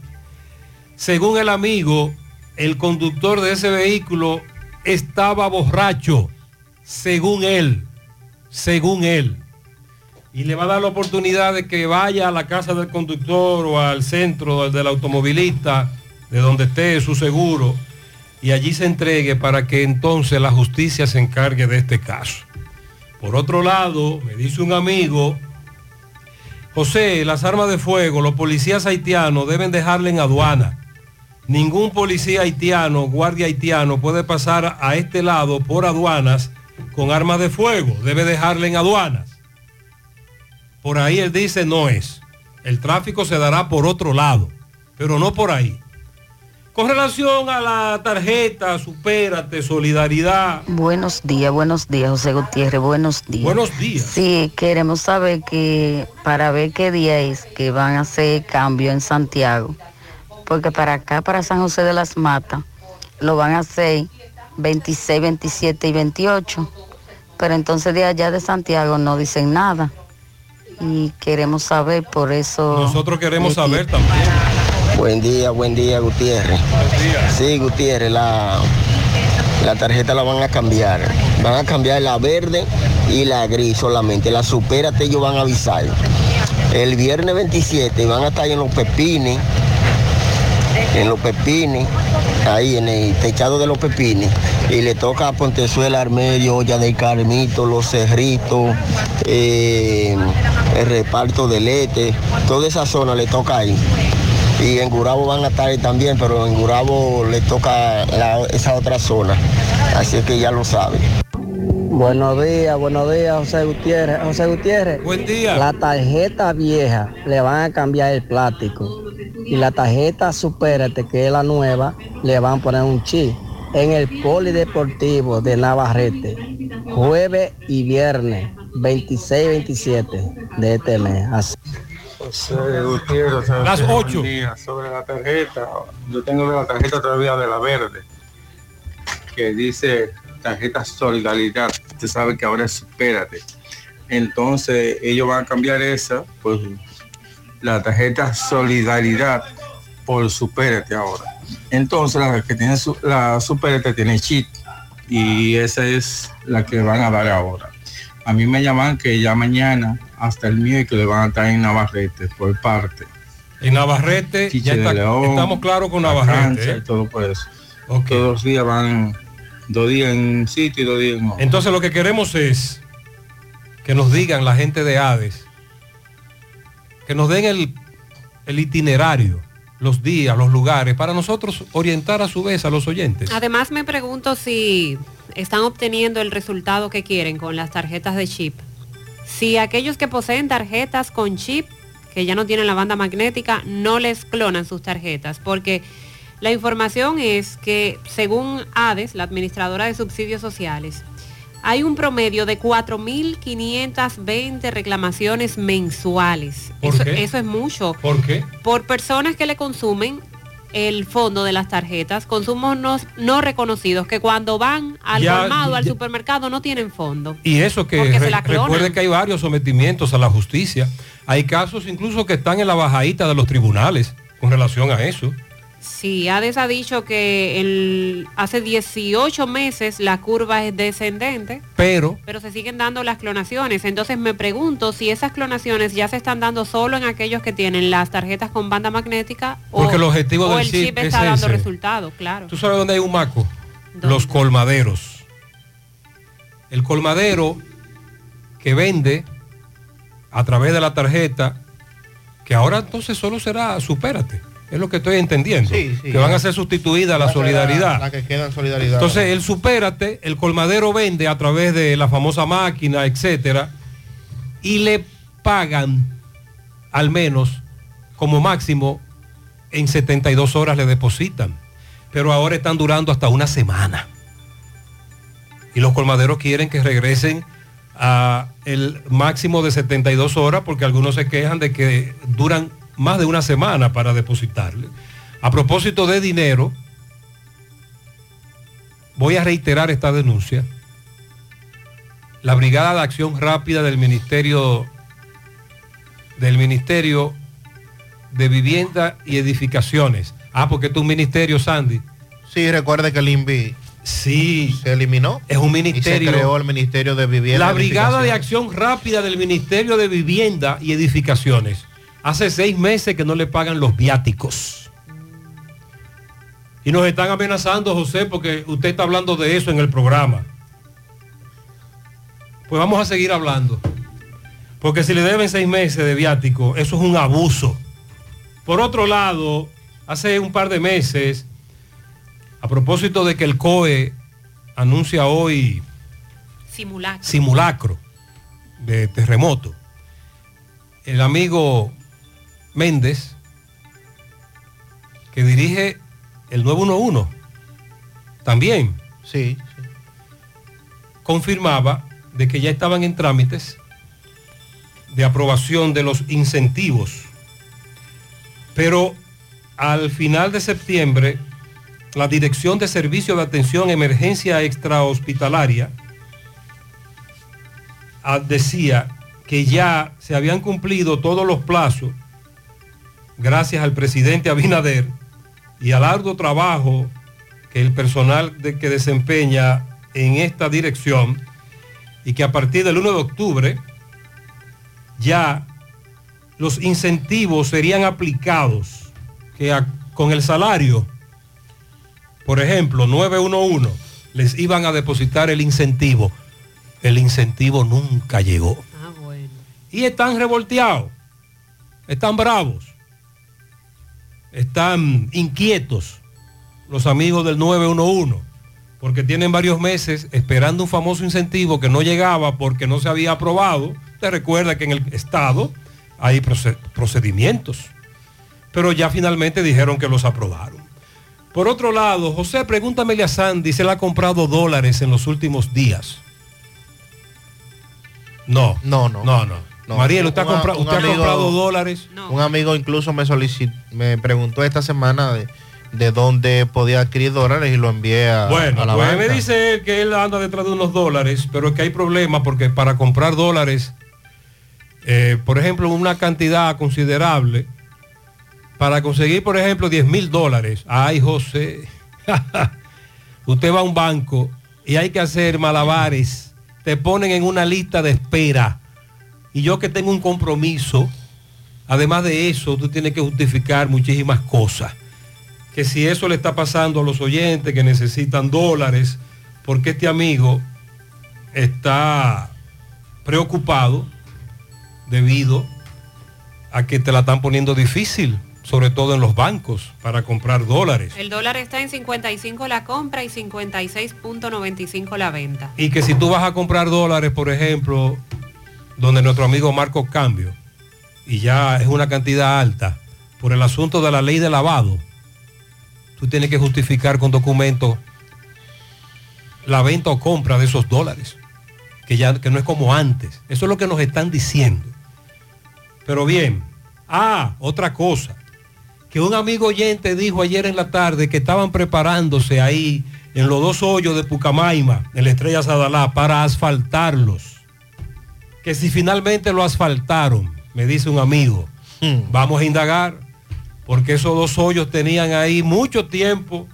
Según el amigo, el conductor de ese vehículo estaba borracho, según él, según él. Y le va a dar la oportunidad de que vaya a la casa del conductor o al centro del automovilista, de donde esté su seguro, y allí se entregue para que entonces la justicia se encargue de este caso. Por otro lado, me dice un amigo, José, las armas de fuego, los policías haitianos deben dejarle en aduana. Ningún policía haitiano, guardia haitiano puede pasar a este lado por aduanas con armas de fuego. Debe dejarle en aduanas. Por ahí él dice no es. El tráfico se dará por otro lado, pero no por ahí. Con relación a la tarjeta, supérate, solidaridad. Buenos días, buenos días, José Gutiérrez, buenos días. Buenos días. Sí, queremos saber que para ver qué día es que van a hacer cambio en Santiago, porque para acá, para San José de las Matas, lo van a hacer 26, 27 y 28, pero entonces de allá de Santiago no dicen nada. Y queremos saber, por eso... Nosotros queremos saber también. Buen día, buen día, Gutiérrez. Sí, Gutiérrez, la, la tarjeta la van a cambiar. Van a cambiar la verde y la gris solamente. La supérate ellos van a avisar. El viernes 27 van a estar en los pepines, en los pepines, ahí en el techado de los pepines. Y le toca a Pontezuela, Armedio, Olla del Carmito, Los Cerritos, eh, el reparto de Lete, toda esa zona le toca ahí. Y en Gurabo van a estar ahí también, pero en Gurabo le toca la- esa otra zona. Así es que ya lo saben. Buenos días, buenos días, José Gutiérrez. José Gutiérrez. Buen día. La tarjeta vieja le van a cambiar el plástico. Y la tarjeta Supérate, que es la nueva, le van a poner un chip. En el polideportivo de Navarrete, jueves y viernes, 26 y 27 de este mes. Así. José Gutiérrez, Las buen ocho. día. Sobre la tarjeta, yo tengo la tarjeta todavía de la verde, que dice tarjeta solidaridad. Usted sabe que ahora es supérate. Entonces ellos van a cambiar esa, pues la tarjeta solidaridad por supérate ahora. Entonces la que tiene su- la supérate tiene chip y esa es la que van a dar ahora. A mí me llaman que ya mañana hasta el miércoles van a estar en Navarrete por parte. En Navarrete, Quiche ya está- de León, estamos claros con Navarrete. cancha ¿eh? y todo por eso. Todos los días van dos días en un sitio y dos días en otro. Entonces lo que queremos es que nos digan la gente de Hades, que nos den el, itinerario, los días, los lugares, para nosotros orientar a su vez a los oyentes. Además me pregunto si están obteniendo el resultado que quieren con las tarjetas de chip. Si aquellos que poseen tarjetas con chip, que ya no tienen la banda magnética, no les clonan sus tarjetas, porque la información es que según ADES, la administradora de subsidios sociales, hay un promedio de 4.520 reclamaciones mensuales. ¿Por eso, qué? eso es mucho. ¿Por qué? Por personas que le consumen el fondo de las tarjetas, consumos no, no reconocidos, que cuando van al Ya- colmado, al ya- supermercado, no tienen fondo. Y eso que re- la clonan. recuerde que hay varios sometimientos a la justicia. Hay casos incluso que están en la bajadita de los tribunales con relación a eso. Sí, Hades ha dicho que el, hace 18 meses la curva es descendente, Pero pero se siguen dando las clonaciones. Entonces me pregunto si esas clonaciones ya se están dando solo en aquellos que tienen las tarjetas con banda magnética o, Porque el objetivo o del el chip chip es está dando ese. resultados, claro. ¿Tú sabes dónde hay un maco? Los colmaderos. El colmadero que vende a través de la tarjeta, que ahora entonces solo será supérate. Es lo que estoy entendiendo. Sí, sí, que van a ser sustituida la solidaridad. La que queda en solidaridad. Entonces el supérate, el colmadero vende a través de la famosa máquina, etcétera, y le pagan al menos como máximo en 72 horas le depositan. Pero ahora están durando hasta una semana. Y los colmaderos quieren que regresen a el máximo de 72 horas porque algunos se quejan de que duran más de una semana para depositarle. A propósito de dinero, voy a reiterar esta denuncia. La Brigada de Acción Rápida del Ministerio del Ministerio de Vivienda y Edificaciones. Ah, porque es un ministerio, Sandy. Sí, recuerde que el INVI sí. se eliminó. Es un Y ministerio. se creó el Ministerio de Vivienda. La y Brigada de. Acción Rápida del Ministerio de Vivienda y Edificaciones. Hace seis meses que no le pagan los viáticos. Y nos están amenazando, José, porque usted está hablando de eso en el programa. Pues vamos a seguir hablando. Porque si le deben seis meses de viático, eso es un abuso. Por otro lado, hace un par de meses, a propósito de que el COE anuncia hoy Simulacro. simulacro de terremoto. El amigo Méndez, que dirige el 911, también sí, confirmaba de que ya estaban en trámites de aprobación de los incentivos. Pero al final de septiembre, la Dirección de Servicio de Atención Emergencia Extrahospitalaria ah, decía que ya se habían cumplido todos los plazos gracias al presidente Abinader y al arduo trabajo que el personal de- que desempeña en esta dirección y que a partir del 1 de octubre ya los incentivos serían aplicados que a- con el salario, por ejemplo, 911, les iban a depositar el incentivo. El incentivo nunca llegó. Y están revolteados, están bravos, están inquietos los amigos del 911, porque tienen varios meses esperando un famoso incentivo que no llegaba porque no se había aprobado. Te recuerda que en el Estado hay proce- procedimientos, pero ya finalmente dijeron que los aprobaron. Por otro lado, José, pregúntamele a Sandy, ¿se le ha comprado dólares en los últimos días? No. No, no. No, no. Mariel, ¿usted, ha, Un- compra- un usted ha comprado dólares? Un amigo incluso me solicitó, me preguntó esta semana de, de dónde podía adquirir dólares y lo envié a, Bueno, a la pues banca. me dice él que él anda detrás de unos dólares, pero es que hay problemas porque para comprar dólares, eh, por ejemplo, una cantidad considerable, para conseguir, por ejemplo, 10 mil dólares, ay José, usted va a un banco y hay que hacer malabares, te ponen en una lista de espera. Y yo que tengo un compromiso, además de eso, tú tienes que justificar muchísimas cosas que si eso le está pasando a los oyentes que necesitan dólares, porque este amigo está preocupado debido a que te la están poniendo difícil, sobre todo en los bancos, para comprar dólares. El dólar está en 55 la compra y 56.95 la venta. Y que si tú vas a comprar dólares, por ejemplo, donde nuestro amigo Marco Cambio, y ya es una cantidad alta, por el asunto de la ley de lavado, tú tienes que justificar con documentos la venta o compra de esos dólares. que ya que no es como antes. Eso es lo que nos están diciendo. Pero bien, ah, otra cosa, que un amigo oyente dijo ayer en la tarde que estaban preparándose ahí en los dos hoyos de Pucamaima, en la estrella Sadalá, para asfaltarlos. Que si finalmente lo asfaltaron, me dice un amigo, vamos a indagar, porque esos dos hoyos tenían ahí mucho tiempo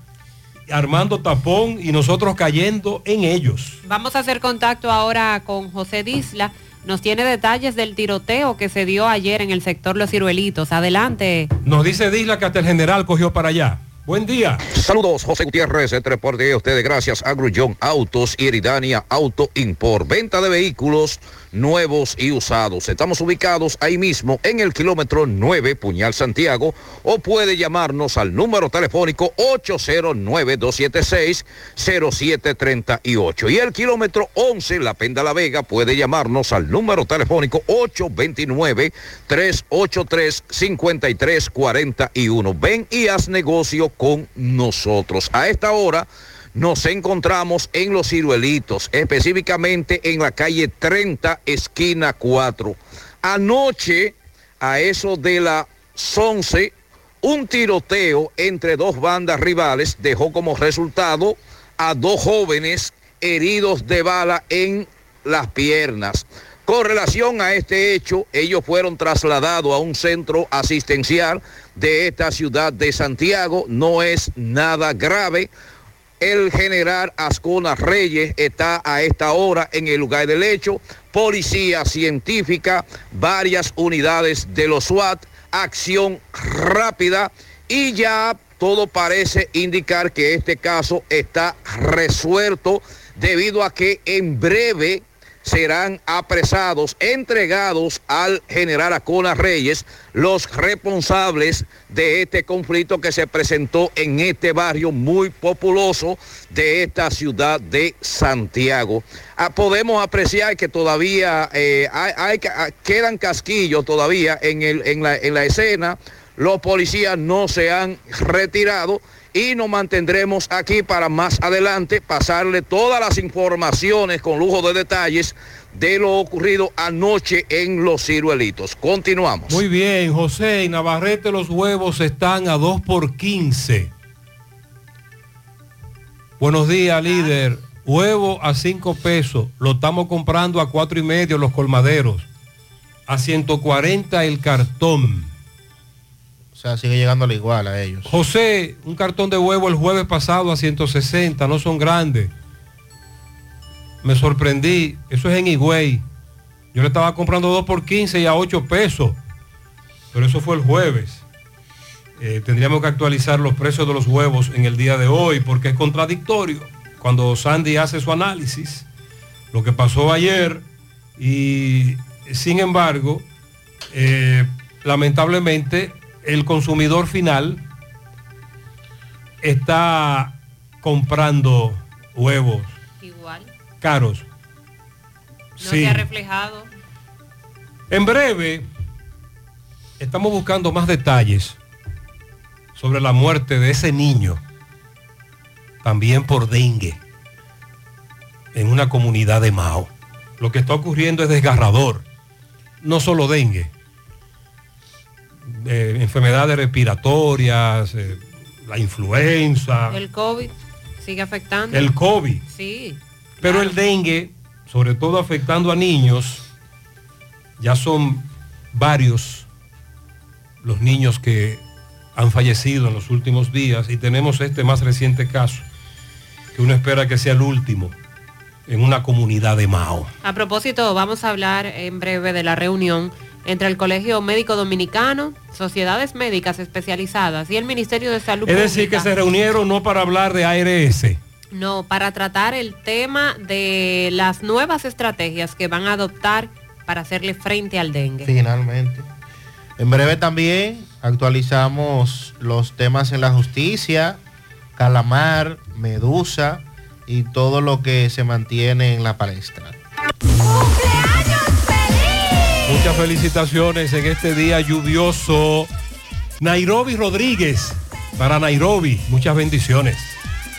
armando tapón y nosotros cayendo en ellos. Vamos a hacer contacto ahora con José Disla. Nos tiene detalles del tiroteo que se dio ayer en el sector Los Ciruelitos. Adelante. Nos dice Disla que hasta el general cogió para allá. Buen día. Saludos, José Gutiérrez, este reporte de ustedes gracias a Grullón Autos y Eridania Auto Import. Venta de vehículos nuevos y usados. Estamos ubicados ahí mismo en el kilómetro 9, Puñal Santiago, o puede llamarnos al número telefónico 809-276-0738. Y el kilómetro 11, La Penda La Vega, puede llamarnos al número telefónico 829-383-5341. Ven y haz negocio con nosotros. A esta hora nos encontramos en Los Ciruelitos, específicamente en la calle 30, esquina 4. Anoche, a eso de las 11, un tiroteo entre dos bandas rivales dejó como resultado a dos jóvenes heridos de bala en las piernas. Con relación a este hecho, ellos fueron trasladados a un centro asistencial de esta ciudad de Santiago. No es nada grave. El general Ascona Reyes está a esta hora en el lugar del hecho. Policía científica, varias unidades de los SWAT, acción rápida y ya todo parece indicar que este caso está resuelto debido a que en breve serán apresados, entregados al general Acona Reyes, los responsables de este conflicto que se presentó en este barrio muy populoso de esta ciudad de Santiago. Ah, podemos apreciar que todavía eh, hay, ah, quedan casquillos todavía en la escena, los policías no se han retirado y nos mantendremos aquí para más adelante pasarle todas las informaciones con lujo de detalles de lo ocurrido anoche en Los Ciruelitos. Continuamos. Muy bien, José, en Navarrete los huevos están a 2 por 15. Buenos días, líder. Huevo a 5 pesos. Lo estamos comprando a cuatro y medio los colmaderos. A 140 el cartón. O sea, sigue llegando al igual a ellos. José, un cartón de huevo el jueves pasado a 160, no son grandes. Me sorprendí, eso es en Higüey. Yo le estaba comprando 2 por 15 y a 8 pesos. Pero eso fue el jueves. Eh, tendríamos que actualizar los precios de los huevos en el día de hoy porque es contradictorio. Cuando Sandy hace su análisis, lo que pasó ayer y sin embargo, eh, lamentablemente el consumidor final está comprando huevos Igual. caros. No Sí. se ha reflejado. En breve, estamos buscando más detalles sobre la muerte de ese niño, también por dengue, en una comunidad de Mao. Lo que está ocurriendo es desgarrador. No solo dengue, eh, enfermedades respiratorias, eh, la influenza, El COVID sigue afectando. el COVID. Sí. Pero el dengue, sobre todo afectando a niños, ya son varios los niños que han fallecido en los últimos días y tenemos este más reciente caso, que uno espera que sea el último en una comunidad de Mao. A propósito, vamos a hablar en breve de la reunión entre el Colegio Médico Dominicano, sociedades médicas especializadas y el Ministerio de Salud Es decir, que se reunieron no para hablar de ARS, No, para tratar el tema de las nuevas estrategias que van a adoptar para hacerle frente al dengue. Finalmente. En breve también actualizamos los temas en la justicia, calamar, medusa y todo lo que se mantiene en la palestra. Muchas felicitaciones en este día lluvioso. Nairobi Rodríguez, para Nairobi, muchas bendiciones.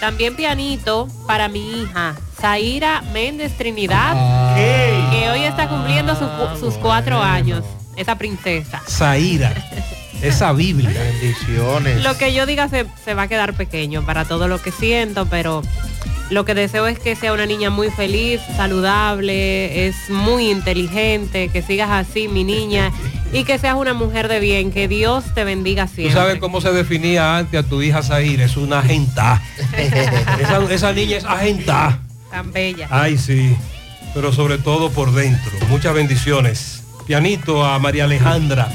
También pianito para mi hija Zaira Méndez Trinidad, que hoy está cumpliendo sus sus cuatro años. Esa princesa. Zaira, esa Biblia. Bendiciones. Lo que yo diga se, se va a quedar pequeño para todo lo que siento, pero lo que deseo es que sea una niña muy feliz, saludable, es muy inteligente, que sigas así, mi niña, y que seas una mujer de bien, que Dios te bendiga Tú siempre. sabes cómo se definía antes a tu hija Zaira, es una agenta. esa, esa niña es agenta. Tan bella. Ay, sí, pero sobre todo por dentro. Muchas bendiciones. Pianito a María Alejandra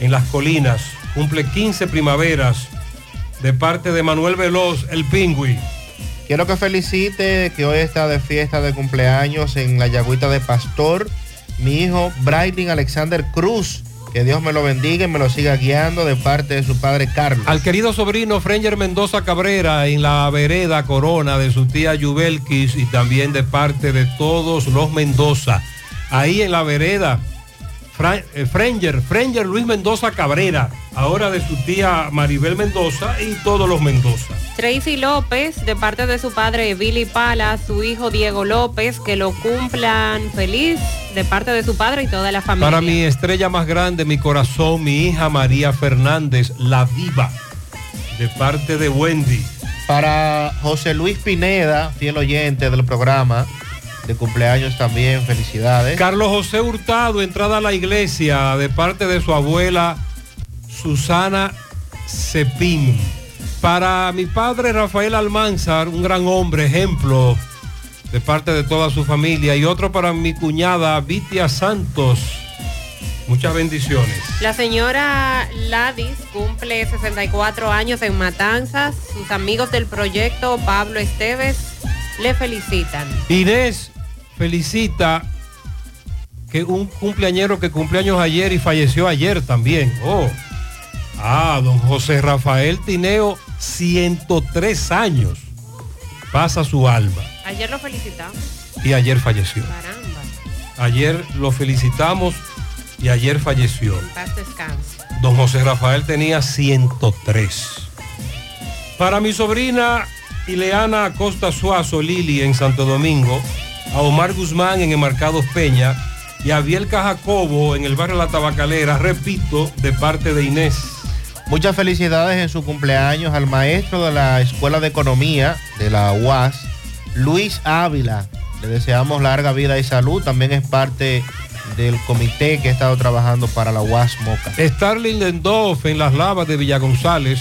en las colinas. Cumple 15 primaveras de parte de Manuel Veloz, el pingüi. Quiero que felicite que hoy está de fiesta de cumpleaños en la Yagüita de Pastor, mi hijo Brightling Alexander Cruz. Que Dios me lo bendiga y me lo siga guiando de parte de su padre Carlos. Al querido sobrino Frenger Mendoza Cabrera en la vereda Corona de su tía Yubelkis y también de parte de todos los Mendoza. Ahí en la vereda, Fra- eh, Frenger, Frenger Luis Mendoza Cabrera, ahora de su tía Maribel Mendoza y todos los Mendoza. Tracy López, de parte de su padre Billy Pala, su hijo Diego López, que lo cumplan feliz, de parte de su padre y toda la familia. Para mi estrella más grande, mi corazón, mi hija María Fernández, la diva, de parte de Wendy. Para José Luis Pineda, fiel oyente del programa, de cumpleaños también, felicidades. Carlos José Hurtado, entrada a la iglesia de parte de su abuela Susana Cepín. Para mi padre Rafael Almanzar, un gran hombre, ejemplo de parte de toda su familia. Y otro para mi cuñada Vitia Santos. Muchas bendiciones. La señora Ladis cumple 64 años en Matanzas. Sus amigos del proyecto Pablo Esteves le felicitan. Inés felicita que un cumpleañero que cumpleaños ayer y falleció ayer también. Oh. Ah, don José Rafael Tineo, 103 años. Pasa su alma. Ayer lo felicitamos. Y ayer falleció. Caramba. Ayer lo felicitamos y ayer falleció. Paz descanse. Don José Rafael tenía 103. Para mi sobrina Ileana Acosta Suazo Lili en Santo Domingo, a Omar Guzmán en Enmarcados Peña y a Bielka Jacobo en el barrio La Tabacalera, repito, de parte de Inés. Muchas felicidades en su cumpleaños al maestro de la Escuela de Economía de la UAS, Luis Ávila. Le deseamos larga vida y salud. También es parte del comité que ha estado trabajando para la UAS Moca. Starling Lendorf en las lavas de Villa González,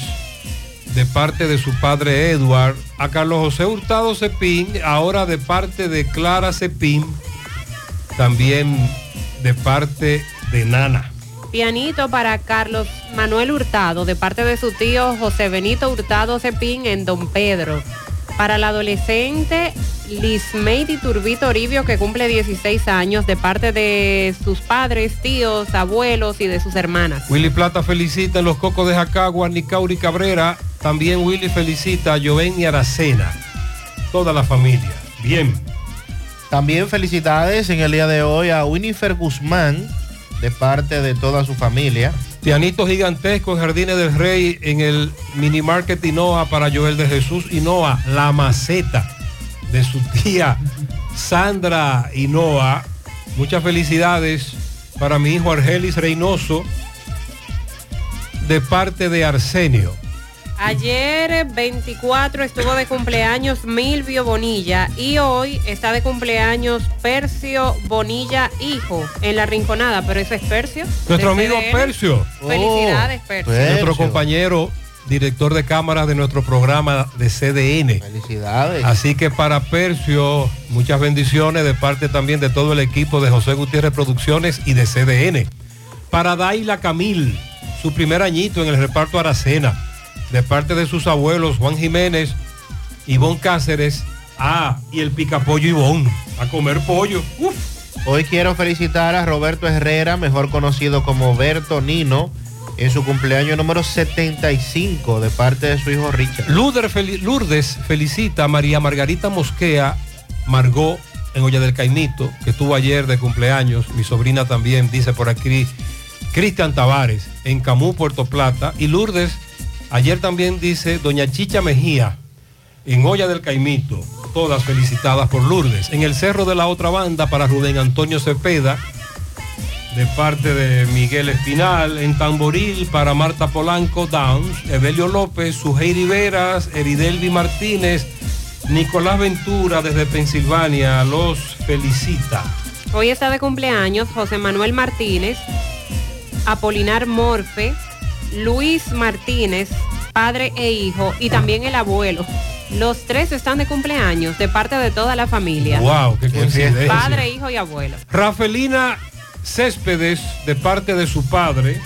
de parte de su padre Edward. A Carlos José Hurtado Cepín, ahora de parte de Clara Cepín, también de parte de Nana. Pianito para Carlos Manuel Hurtado, de parte de su tío José Benito Hurtado Cepín en Don Pedro. Para la adolescente Lismeidi Turbito Toribio, que cumple 16 años, de parte de sus padres, tíos, abuelos y de sus hermanas. Willy Plata felicita en los Cocos de Jacagua, Nicauri Cabrera. También Willy felicita a Joven y Aracena. Toda la familia. Bien. También felicidades en el día de hoy a Winifred Guzmán, de parte de toda su familia. Pianito gigantesco en Jardines del Rey en el mini market Inoa para Joel de Jesús Inoa, la maceta de su tía Sandra Inoa. Muchas felicidades para mi hijo Argelis Reynoso de parte de Arsenio. Ayer 24 estuvo de cumpleaños Milvio Bonilla y hoy está de cumpleaños Percio Bonilla Hijo en la Rinconada, pero ese es Percio. Nuestro amigo CDN. Percio. Felicidades, Percio. Nuestro compañero, director de cámaras de nuestro programa de CDN. Felicidades. Así que para Percio, muchas bendiciones de parte también de todo el equipo de José Gutiérrez Producciones y de CDN. Para Daila Camil, su primer añito en el reparto Aracena, de parte de sus abuelos Juan Jiménez, Ivón Cáceres, ah, y el picapollo Ivón, a comer pollo. Uf. Hoy quiero felicitar a Roberto Herrera, mejor conocido como Berto Nino, en su cumpleaños número 75 de parte de su hijo Richard. Lourdes, fel- Lourdes felicita a María Margarita Mosquea, Margot en Olla del Caimito, que estuvo ayer de cumpleaños. Mi sobrina también, dice por aquí, Cristian Tavares, en Camú, Puerto Plata. Y Lourdes, ayer también dice Doña Chicha Mejía, en Olla del Caimito. todas felicitadas por Lourdes. En el Cerro de la otra banda para Rubén Antonio Cepeda, de parte de Miguel Espinal. En Tamboril para Marta Polanco Downs, Evelio López, Suheiri Veras, Eridelvi Martínez, Nicolás Ventura desde Pensilvania los felicita. Hoy está de cumpleaños José Manuel Martínez, Apolinar Morfe, Luis Martínez, padre e hijo, y también el abuelo. Los tres están de cumpleaños de parte de toda la familia. Wow, qué coincidencia. Padre, hijo y abuelo. Rafelina Céspedes de parte de su padre.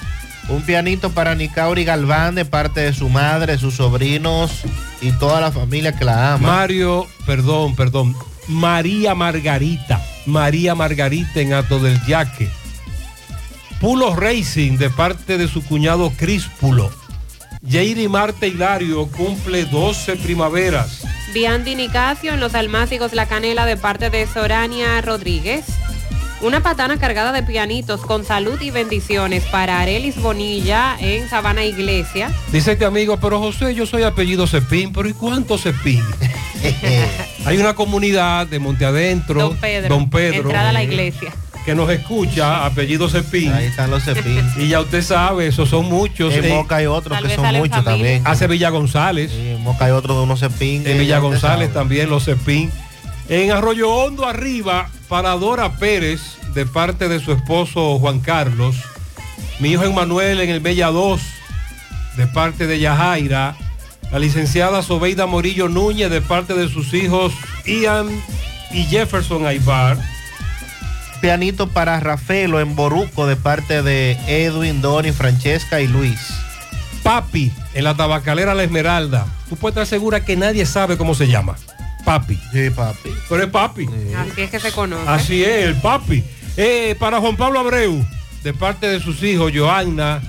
Un pianito para Nicauri Galván de parte de su madre, sus sobrinos y toda la familia que la ama. Mario, perdón, perdón. María Margarita. María Margarita en Ato del Yaque. Pulo Racing de parte de su cuñado Cris Pulo. Jairi Marte Hilario cumple 12 primaveras. Biandi Nicasio en los Almácigos La Canela de parte de Sorania Rodríguez. Una patana cargada de pianitos con salud y bendiciones para Arelis Bonilla en Sabana Iglesia. Dice este amigo, pero José, yo soy apellido Cepín, pero ¿y cuánto Cepín? Hay una comunidad de Monte Adentro, Don Pedro. Don Pedro, Entrada a la iglesia. que nos escucha, apellido Cepín. Ahí están los Cepín. Y ya usted sabe, esos son muchos. En Moca hay otros Tal que son muchos familia. también. Hace Villa González. Sí, en Moca hay otros de unos Cepín. En Villa González también los Cepín. En Arroyo Hondo arriba, para Dora Pérez, de parte de su esposo Juan Carlos. Mi hijo Emanuel en el Bella 2, de parte de Yajaira. La licenciada Sobeida Morillo Núñez, de parte de sus hijos Ian y Jefferson Aibar. Pianito para Rafaelo en Boruco de parte de Edwin, Donny, Francesca y Luis. Papi, en la tabacalera La Esmeralda. Tú puedes estar segura que nadie sabe cómo se llama. Papi. Sí, papi. Pero es papi. Así es que se conoce. Así es, el papi. Eh, para Juan Pablo Abreu, de parte de sus hijos, Joanna,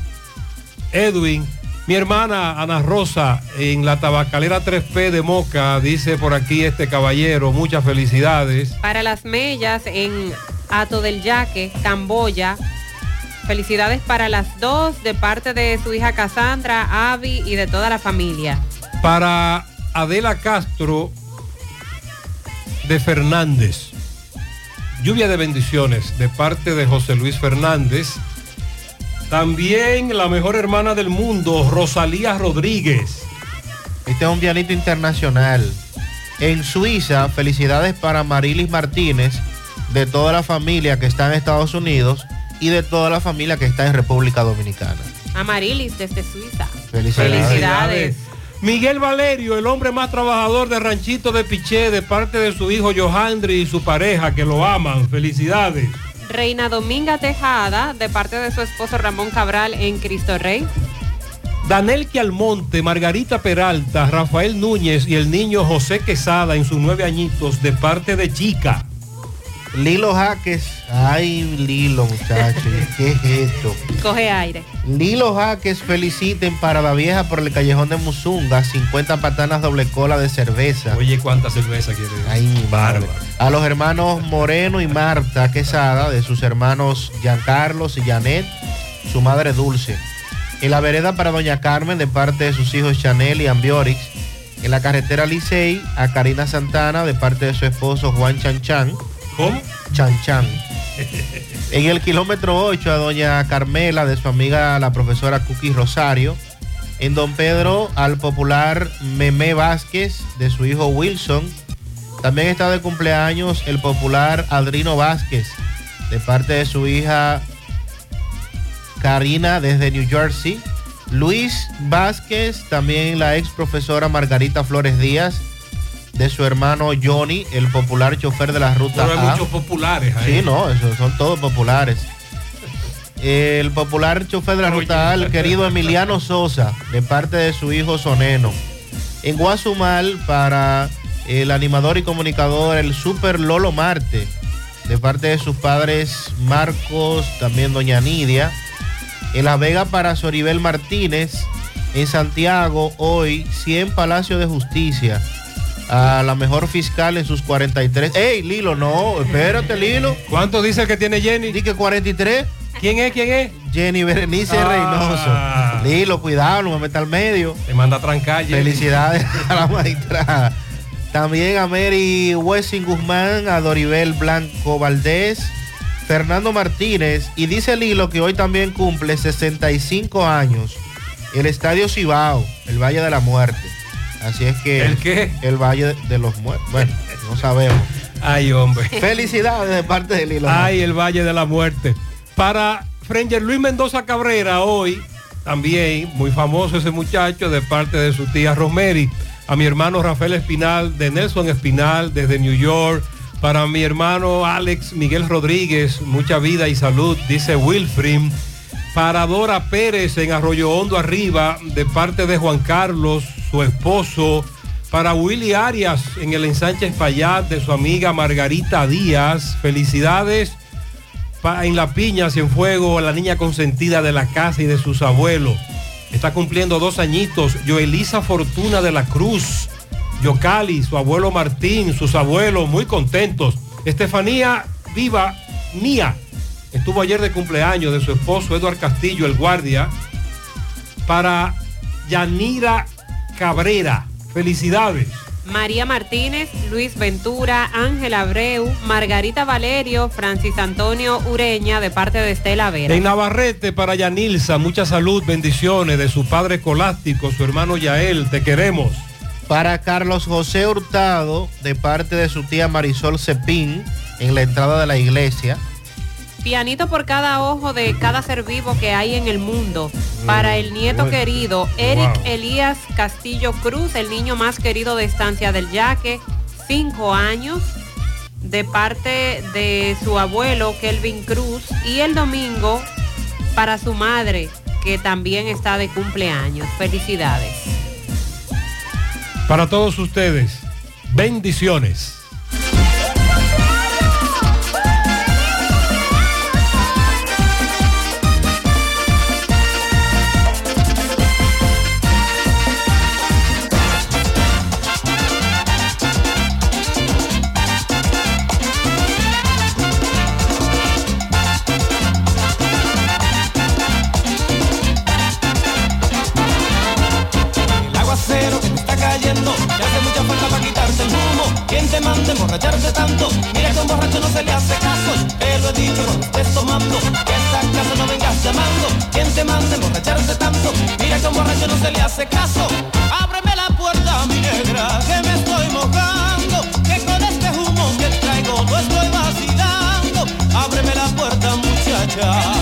Edwin, mi hermana Ana Rosa, en la tabacalera 3P de Moca, dice por aquí este caballero, muchas felicidades. Para las mellas en Ato del Yaque, Camboya. Felicidades para las dos de parte de su hija Cassandra, Avi y de toda la familia. Para Adela Castro, de Fernández. Lluvia de bendiciones de parte de José Luis Fernández. También la mejor hermana del mundo, Rosalía Rodríguez. Este es un pianito internacional. En Suiza, felicidades para Marilis Martínez, de toda la familia que está en Estados Unidos y de toda la familia que está en República Dominicana. Amarilis desde Suiza. Felicidades. Felicidades. Miguel Valerio, el hombre más trabajador de Ranchito de Piché, de parte de su hijo Johandri y su pareja, que lo aman. Felicidades. Reina Dominga Tejada, de parte de su esposo Ramón Cabral en Cristo Rey. Danel Almonte, Margarita Peralta, Rafael Núñez y el niño José Quesada en sus nueve añitos, de parte de Chica. Lilo Jaques. Ay, Lilo, muchachos. ¿Qué es esto? Coge aire. Lilo Jaques feliciten para la vieja por el callejón de Musunga, 50 patanas doble cola de cerveza. Oye, cuánta cerveza quiere. Ay, mi madre. A los hermanos Moreno y Marta Quesada, de sus hermanos Giancarlos y Janet, su madre Dulce. En la vereda para Doña Carmen, de parte de sus hijos Chanel y Ambiorix. En la carretera Licey, a Karina Santana, de parte de su esposo Juan Chan Chan. ¿Cómo? Chan Chan. En el kilómetro 8 a doña Carmela de su amiga la profesora Cookie Rosario. En Don Pedro al popular Meme Vázquez de su hijo Wilson. También está de cumpleaños el popular Adrino Vázquez de parte de su hija Karina desde New Jersey. Luis Vázquez, también la ex profesora Margarita Flores Díaz de su hermano Johnny, el popular chofer de la ruta Pero hay A. muchos populares ahí. Sí, no, son todos populares. El popular chofer de la ruta A, el querido Emiliano Sosa, de parte de su hijo Soneno. En Guasumal, para el animador y comunicador, el Super Lolo Marte, de parte de sus padres Marcos, también Doña Nidia. En La Vega, para Soribel Martínez. En Santiago, hoy, 100 Palacio de Justicia a la mejor fiscal en sus 43. ¡Ey, Lilo! No, espérate, Lilo. ¿Cuánto dice el que tiene Jenny? Dice que 43. ¿Quién es? ¿Quién es? Jenny Berenice Ah. Reynoso. Lilo, cuidado, no me meta al medio. Te manda a trancar, Jenny. Felicidades a la maestra También a Mary Wessing Guzmán, a Doribel Blanco Valdés, Fernando Martínez y dice Lilo que hoy también cumple 65 años el Estadio Cibao, el Valle de la Muerte. Así es que... ¿El qué? El Valle de los Muertos. Bueno, no sabemos. Ay, hombre. Felicidades de parte de Lilo. Ay, el Valle de la Muerte. Para Frenger Luis Mendoza Cabrera, hoy también, muy famoso ese muchacho de parte de su tía Rosemary. A mi hermano Rafael Espinal, de Nelson Espinal, desde New York. Para mi hermano Alex Miguel Rodríguez, mucha vida y salud, dice Wilfrim. Para Dora Pérez en Arroyo Hondo Arriba, de parte de Juan Carlos, su esposo. Para Willy Arias en el ensanche Espaillat, de su amiga Margarita Díaz. Felicidades en La Piña, Cienfuego, la niña consentida de la casa y de sus abuelos. Está cumpliendo dos añitos. Joelisa Fortuna de la Cruz. Yocali, su abuelo Martín, sus abuelos, muy contentos. Estefanía Viva Mía. Estuvo ayer de cumpleaños de su esposo Eduard Castillo, el guardia. Para Yanira Cabrera. Felicidades. María Martínez, Luis Ventura, Ángel Abreu, Margarita Valerio, Francis Antonio Ureña, de parte de Estela Vera. En Navarrete para Yanilza, mucha salud, bendiciones de su padre escolástico, su hermano Yael, te queremos. Para Carlos José Hurtado, de parte de su tía Marisol Cepín, en la entrada de la iglesia. Pianito por cada ojo de cada ser vivo que hay en el mundo. Para el nieto bueno. querido, Eric Wow. Elías Castillo Cruz, el niño más querido de Estancia del Yaque, cinco años, de parte de su abuelo Kelvin Cruz. Y el domingo, para su madre, que también está de cumpleaños. Felicidades. Para todos ustedes, bendiciones. Manda a emborracharte tanto? Mira que a un borracho no se le hace caso. Te lo he dicho cuando estés tomando. Que esta casa no vengas llamando. ¿Quién te manda a emborracharte tanto? Mira que a un borracho no se le hace caso. Ábreme la puerta, mi negra, que me estoy mojando. Que con este humo que traigo no estoy vacilando. Ábreme la puerta, muchacha.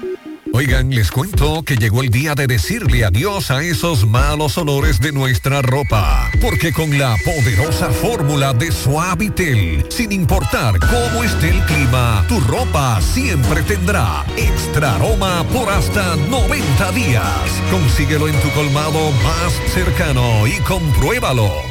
Oigan, les cuento que llegó el día de decirle adiós a esos malos olores de nuestra ropa. Porque con la poderosa fórmula de Suavitel, sin importar cómo esté el clima, tu ropa siempre tendrá extra aroma por hasta 90 días. Consíguelo en tu colmado más cercano y compruébalo.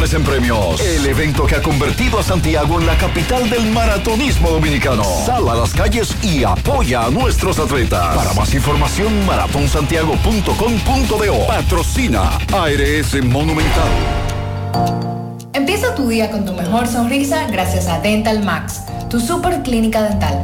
en premios. El evento que ha convertido a Santiago en la capital del maratonismo dominicano. Sal a las calles y apoya a nuestros atletas. Para más información, maratonsantiago.com.do. Patrocina ARS Monumental. Empieza tu día con tu mejor sonrisa gracias a Dental Max, tu super clínica dental.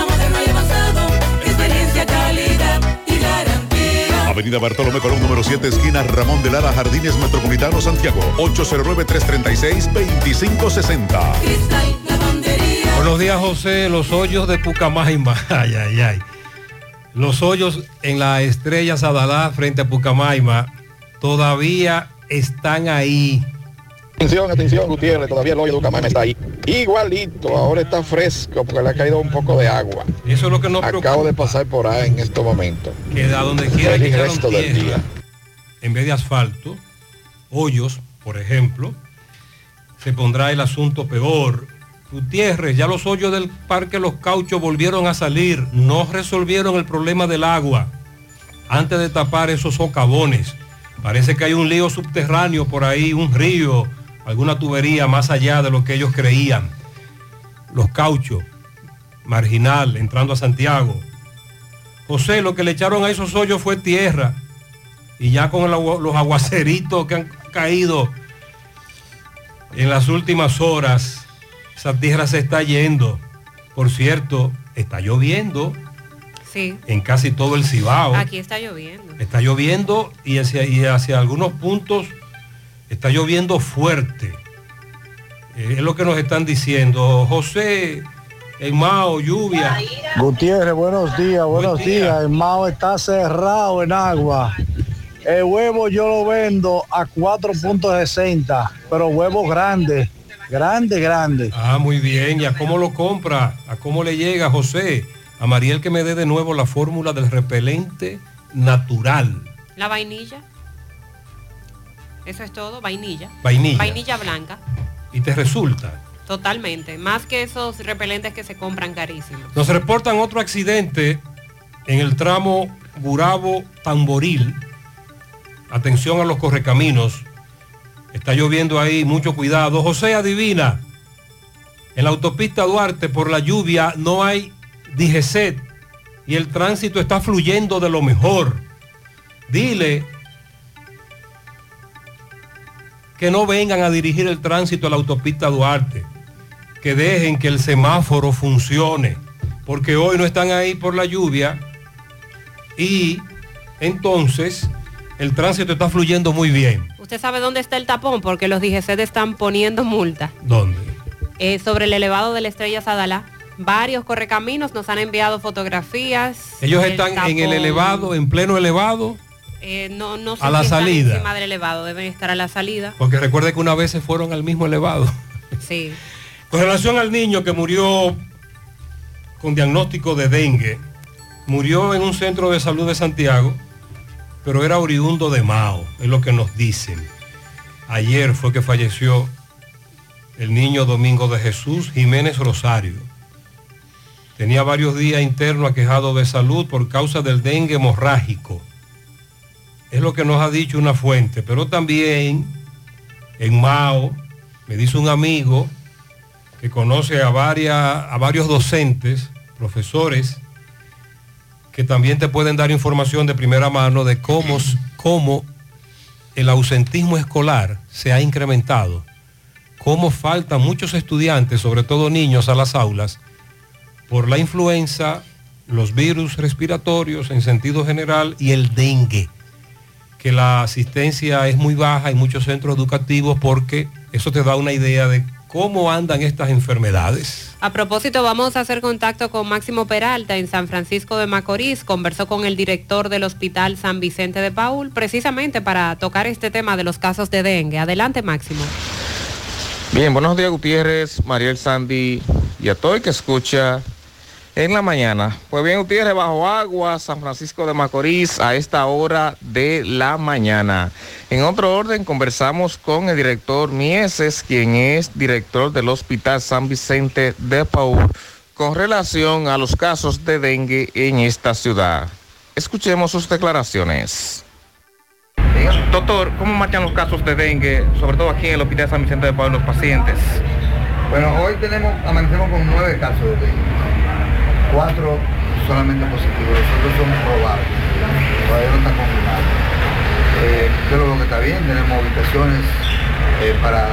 Avenida Bartolomé Colón, número 7, esquina Ramón de Lara, Jardines Metropolitano, Santiago. 809-336-2560. Cristal Lavandería. Buenos días, José. Los hoyos de Pucamaima. Ay, ay, ay. Los hoyos en la estrella Sadalá frente a Pucamaima todavía están ahí. Atención, atención, Gutiérrez, todavía el hoyo de está ahí. Igualito, ahora está fresco porque le ha caído un poco de agua. Eso es lo que nos Acabo de pasar por ahí en este momento. Que a donde quiera el que del día. en vez de asfalto, hoyos, por ejemplo, se pondrá el asunto peor. Gutiérrez, ya los hoyos del Parque Los Cauchos volvieron a salir, no resolvieron el problema del agua antes de tapar esos socavones. Parece que hay un lío subterráneo por ahí, un río, alguna tubería más allá de lo que ellos creían. Los Cauchos, marginal, entrando a Santiago. José, lo que le echaron a esos hoyos fue tierra. Y ya con el los aguaceritos que han caído en las últimas horas, esa tierra se está yendo. Por cierto, está lloviendo Sí, en casi todo el Cibao. aquí está lloviendo. Está lloviendo y hacia, y hacia algunos puntos está lloviendo fuerte. Eh, es lo que nos están diciendo. José, en Mao, lluvia. Gutiérrez, buenos días, buenos días. El Mao está cerrado en agua. El huevo yo lo vendo a 4.60, pero huevo grande, grande, grande. Ah, muy bien. ¿Y a cómo lo compra? ¿A cómo le llega, José? A Mariel que me dé de nuevo la fórmula del repelente natural. La vainilla. Eso es todo, vainilla. Vainilla. Vainilla blanca, Y te resulta. totalmente. Más que esos repelentes que se compran carísimos. Nos reportan otro accidente en el tramo Gurabo-Tamboril. Atención a los correcaminos. Está lloviendo ahí, mucho cuidado. José, adivina. En la autopista Duarte, por la lluvia, no hay DGCET y el tránsito está fluyendo de lo mejor. Dile que no vengan a dirigir el tránsito a la autopista Duarte, que dejen que el semáforo funcione, porque hoy no están ahí por la lluvia y entonces el tránsito está fluyendo muy bien. ¿Usted sabe dónde está el tapón? Porque los DGC están poniendo multa. ¿Dónde? Eh, sobre el elevado de la Estrella Sadalá. Varios correcaminos nos han enviado fotografías. Ellos están en el elevado, en pleno elevado, Eh, no, no sé A la si salida. encima del elevado, deben estar a la salida. porque recuerde que una vez se fueron al mismo elevado. Sí. Con relación al niño que murió con diagnóstico de dengue, murió en un centro de salud de Santiago, pero era oriundo de Mao, es lo que nos dicen. Ayer fue que falleció el niño Domingo de Jesús Jiménez Rosario. Tenía varios días interno aquejado de salud por causa del dengue hemorrágico. Es lo que nos ha dicho una fuente, pero también en Mao, me dice un amigo que conoce a, a varios docentes, profesores, que también te pueden dar información de primera mano de cómo, cómo el ausentismo escolar se ha incrementado, cómo faltan muchos estudiantes, sobre todo niños, a las aulas por la influenza, los virus respiratorios en sentido general y el dengue, que la asistencia es muy baja en muchos centros educativos porque eso te da una idea de cómo andan estas enfermedades. A propósito, vamos a hacer contacto con Máximo Peralta en San Francisco de Macorís. Conversó con el director del Hospital San Vicente de Paul precisamente para tocar este tema de los casos de dengue. Adelante, Máximo. Bien, buenos días Gutiérrez, Mariel Sandy y a todo el que escucha en la mañana. Pues bien, Gutiérrez, bajo agua, San Francisco de Macorís, a esta hora de la mañana. En otro orden, conversamos con el director Mieses, quien es director del Hospital San Vicente de Paul, con relación a los casos de dengue en esta ciudad. Escuchemos sus declaraciones. Doctor, ¿cómo marchan los casos de dengue, sobre todo aquí en el Hospital San Vicente de Paul, los pacientes? Bueno, hoy tenemos, amanecemos con nueve casos de dengue. Cuatro solamente positivos, los otros son probables. Todavía no está confirmado. Eh, lo que está bien, tenemos habitaciones eh, para,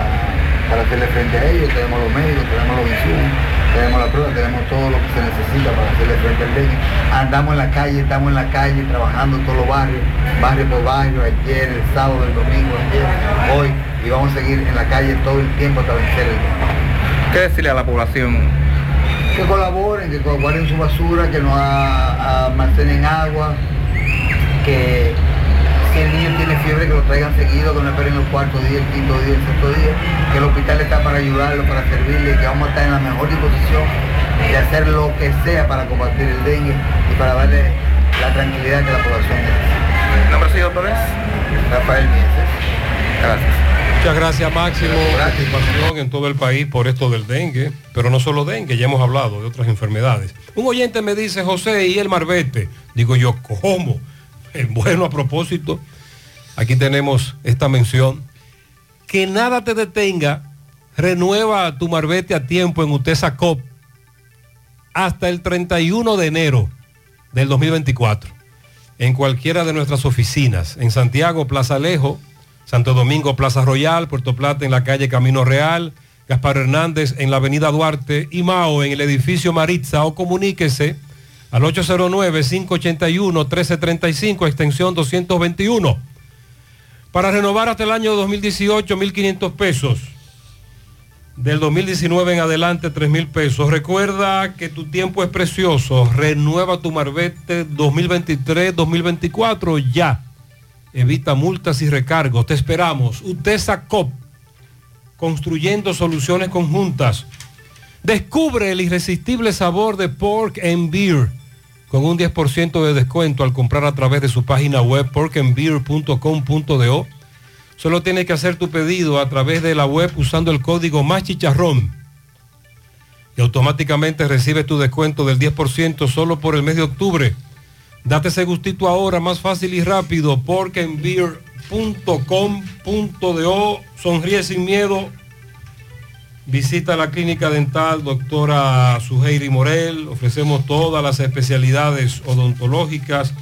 para hacerle frente a ellos, tenemos los médicos, tenemos los insumos, tenemos la prueba, tenemos todo lo que se necesita para hacerle frente al dengue. Andamos en la calle, estamos en la calle trabajando en todos los barrios, barrio por barrio, ayer, el sábado, el domingo, ayer, hoy, y vamos a seguir en la calle todo el tiempo hasta vencer el dengue. ¿Qué decirle a la población? Que colaboren, que guarden su basura, que no a- almacenen agua, que si el niño tiene fiebre que lo traigan seguido, que no esperen el cuarto día, el quinto día, el sexto día, que el hospital está para ayudarlo, para servirle, que vamos a estar en la mejor disposición de hacer lo que sea para combatir el dengue y para darle la tranquilidad que la población necesita. ¿Nombre sí, doctores? Rafael Mieses. Gracias. Muchas gracias Máximo, preocupación en todo el país por esto del dengue, pero no solo dengue, ya hemos hablado de otras enfermedades. Un oyente me dice, José, ¿y el marbete? Digo yo, ¿cómo? Bueno, a propósito, aquí tenemos esta mención. Que nada te detenga, renueva tu marbete a tiempo en Utesa Cop hasta el 31 de enero del 2024 en cualquiera de nuestras oficinas, en Santiago, Plaza Alejo, Santo Domingo, Plaza Royal, Puerto Plata en la calle Camino Real, Gaspar Hernández en la avenida Duarte y Mao en el edificio Maritza o comuníquese al 809-581-1335, extensión 221. Para renovar hasta el año 2018, 1.500 pesos. Del 2019 en adelante, 3 mil pesos. Recuerda que tu tiempo es precioso. Renueva tu marbete 2023-2024 ya. Evita multas y recargos. Te esperamos. UTESA COP. Construyendo soluciones conjuntas. Descubre el irresistible sabor de Pork and Beer con un 10% de descuento al comprar a través de su página web porkandbeer.com.do. Solo tienes que hacer tu pedido a través de la web usando el código más. Y automáticamente recibes tu descuento del 10% solo por el mes de octubre. Date ese gustito ahora, más fácil y rápido. porkandbeer.com.do. Sonríe sin miedo. Visita la clínica dental doctora Suheiri Morel. Ofrecemos todas las especialidades odontológicas.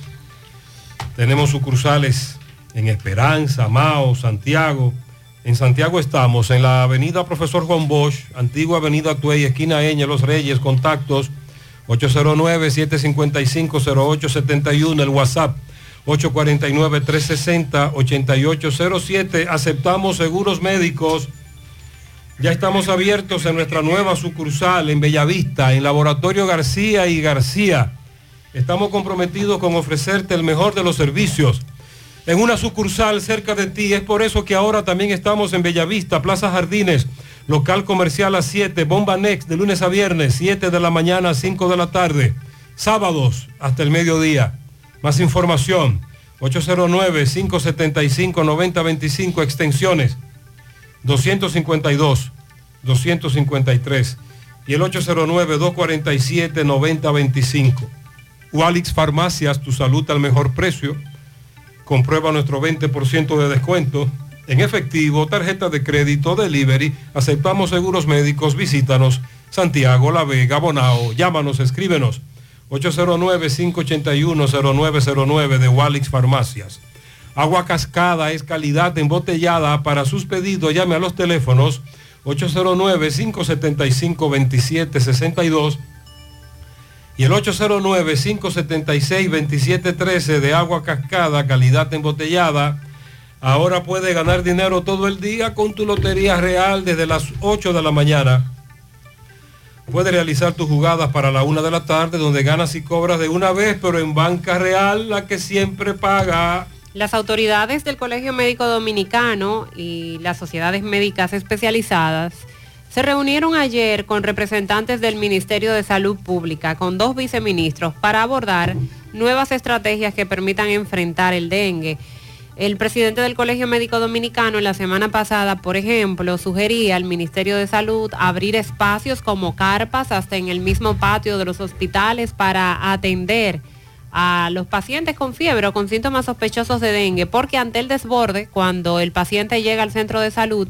Tenemos sucursales en Esperanza, Mao, Santiago. En Santiago estamos en la avenida Profesor Juan Bosch, antigua avenida Tuey, esquina Eña, Los Reyes, contactos 809-755-0871, el WhatsApp 849-360-8807. Aceptamos seguros médicos. Ya estamos abiertos en nuestra nueva sucursal en Bellavista, en Laboratorio García y García. Estamos comprometidos con ofrecerte el mejor de los servicios en una sucursal cerca de ti. Es por eso que ahora también estamos en Bellavista, Plaza Jardines, local comercial a 7, Bomba Next, de lunes a viernes, 7 de la mañana a 5 de la tarde, sábados hasta el mediodía. Más información, 809-575-9025, extensiones 252, 253 y el 809-247-9025. Walix Farmacias, tu salud al mejor precio. Comprueba nuestro 20% de descuento en efectivo, tarjeta de crédito, delivery. Aceptamos seguros médicos. Visítanos Santiago, La Vega, Bonao. Llámanos, escríbenos. 809-581-0909 de Walix Farmacias. Agua cascada es calidad embotellada. Para sus pedidos, llame a los teléfonos 809-575-2762 y el 809-576-2713 de agua cascada, calidad embotellada. Ahora puede ganar dinero todo el día con tu Lotería Real desde las 8 de la mañana. Puedes realizar tus jugadas para la 1 de la tarde donde ganas y cobras de una vez, pero en Banca Real la que siempre paga. Las autoridades del Colegio Médico Dominicano y las sociedades médicas especializadas se reunieron ayer con representantes del Ministerio de Salud Pública, con dos viceministros, para abordar nuevas estrategias que permitan enfrentar el dengue. El presidente del Colegio Médico Dominicano la semana pasada, por ejemplo, sugería al Ministerio de Salud abrir espacios como carpas hasta en el mismo patio de los hospitales para atender a los pacientes con fiebre o con síntomas sospechosos de dengue, porque ante el desborde, cuando el paciente llega al centro de salud,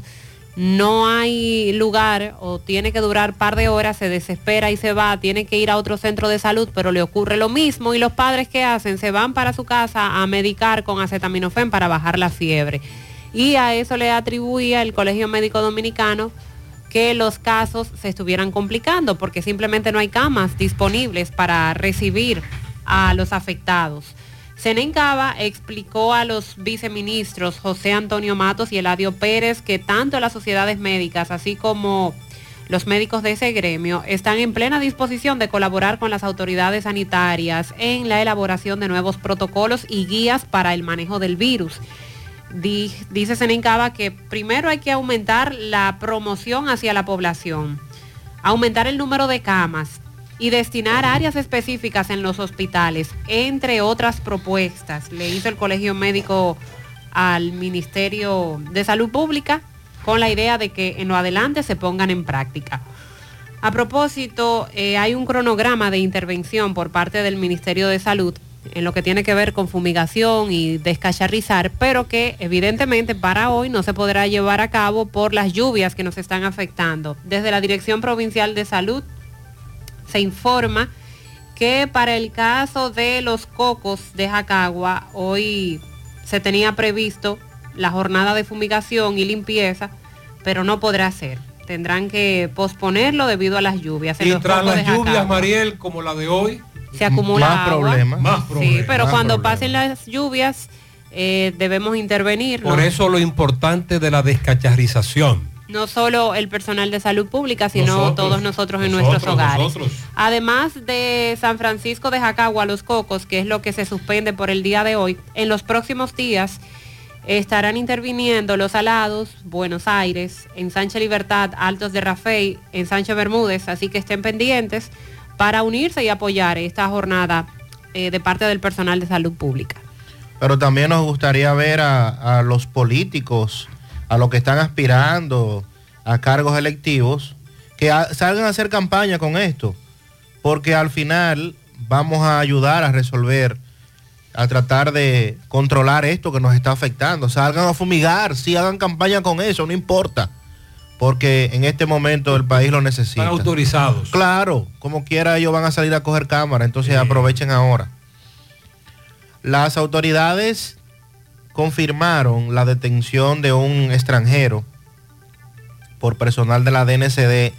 no hay lugar o tiene que durar par de horas, se desespera y se va, tiene que ir a otro centro de salud, pero le ocurre lo mismo y los padres que hacen se van para su casa a medicar con acetaminofén para bajar la fiebre. Y a eso le atribuía el Colegio Médico Dominicano que los casos se estuvieran complicando porque simplemente no hay camas disponibles para recibir a los afectados. Senen Cava explicó a los viceministros José Antonio Matos y Eladio Pérez que tanto las sociedades médicas, así como los médicos de ese gremio, están en plena disposición de colaborar con las autoridades sanitarias en la elaboración de nuevos protocolos y guías para el manejo del virus. Dice Senen Cava que primero hay que aumentar la promoción hacia la población, aumentar el número de camas, y destinar áreas específicas en los hospitales, entre otras propuestas. Le hizo el Colegio Médico al Ministerio de Salud Pública con la idea de que en lo adelante se pongan en práctica. A propósito, eh, hay un cronograma de intervención por parte del Ministerio de Salud en lo que tiene que ver con fumigación y descacharrizar, pero que evidentemente para hoy no se podrá llevar a cabo por las lluvias que nos están afectando. Desde la Dirección Provincial de Salud se informa que para el caso de los cocos de Jacagua, hoy se tenía previsto la jornada de fumigación y limpieza, pero no podrá ser. Tendrán que posponerlo debido a las lluvias. En Y los tras cocos de las lluvias, Jacagua. Mariel, como la de hoy, se acumula más agua. problemas. Más problemas. Sí, pero Más cuando problemas. pasen las lluvias eh, debemos intervenir. ¿no? Por eso lo importante de la descacharrización. No solo el personal de salud pública, sino Nosotros, todos nosotros en nosotros, nuestros hogares. nosotros. Además de San Francisco de Jacagua, Los Cocos, que es lo que se suspende por el día de hoy, en los próximos días estarán interviniendo Los Alados, Buenos Aires, en Sánchez Libertad, Altos de Rafey, en Sánchez Bermúdez, así que estén pendientes para unirse y apoyar esta jornada eh, de parte del personal de salud pública. Pero también nos gustaría ver a, a los políticos, a los que están aspirando a cargos electivos, que salgan a hacer campaña con esto, porque al final vamos a ayudar a resolver, a tratar de controlar esto que nos está afectando. Salgan a fumigar, sí, hagan campaña con eso, no importa, porque en este momento el país lo necesita. Están autorizados. Claro, como quiera ellos van a salir a coger cámara, entonces aprovechen ahora. Las autoridades confirmaron la detención de un extranjero por personal de la DNCD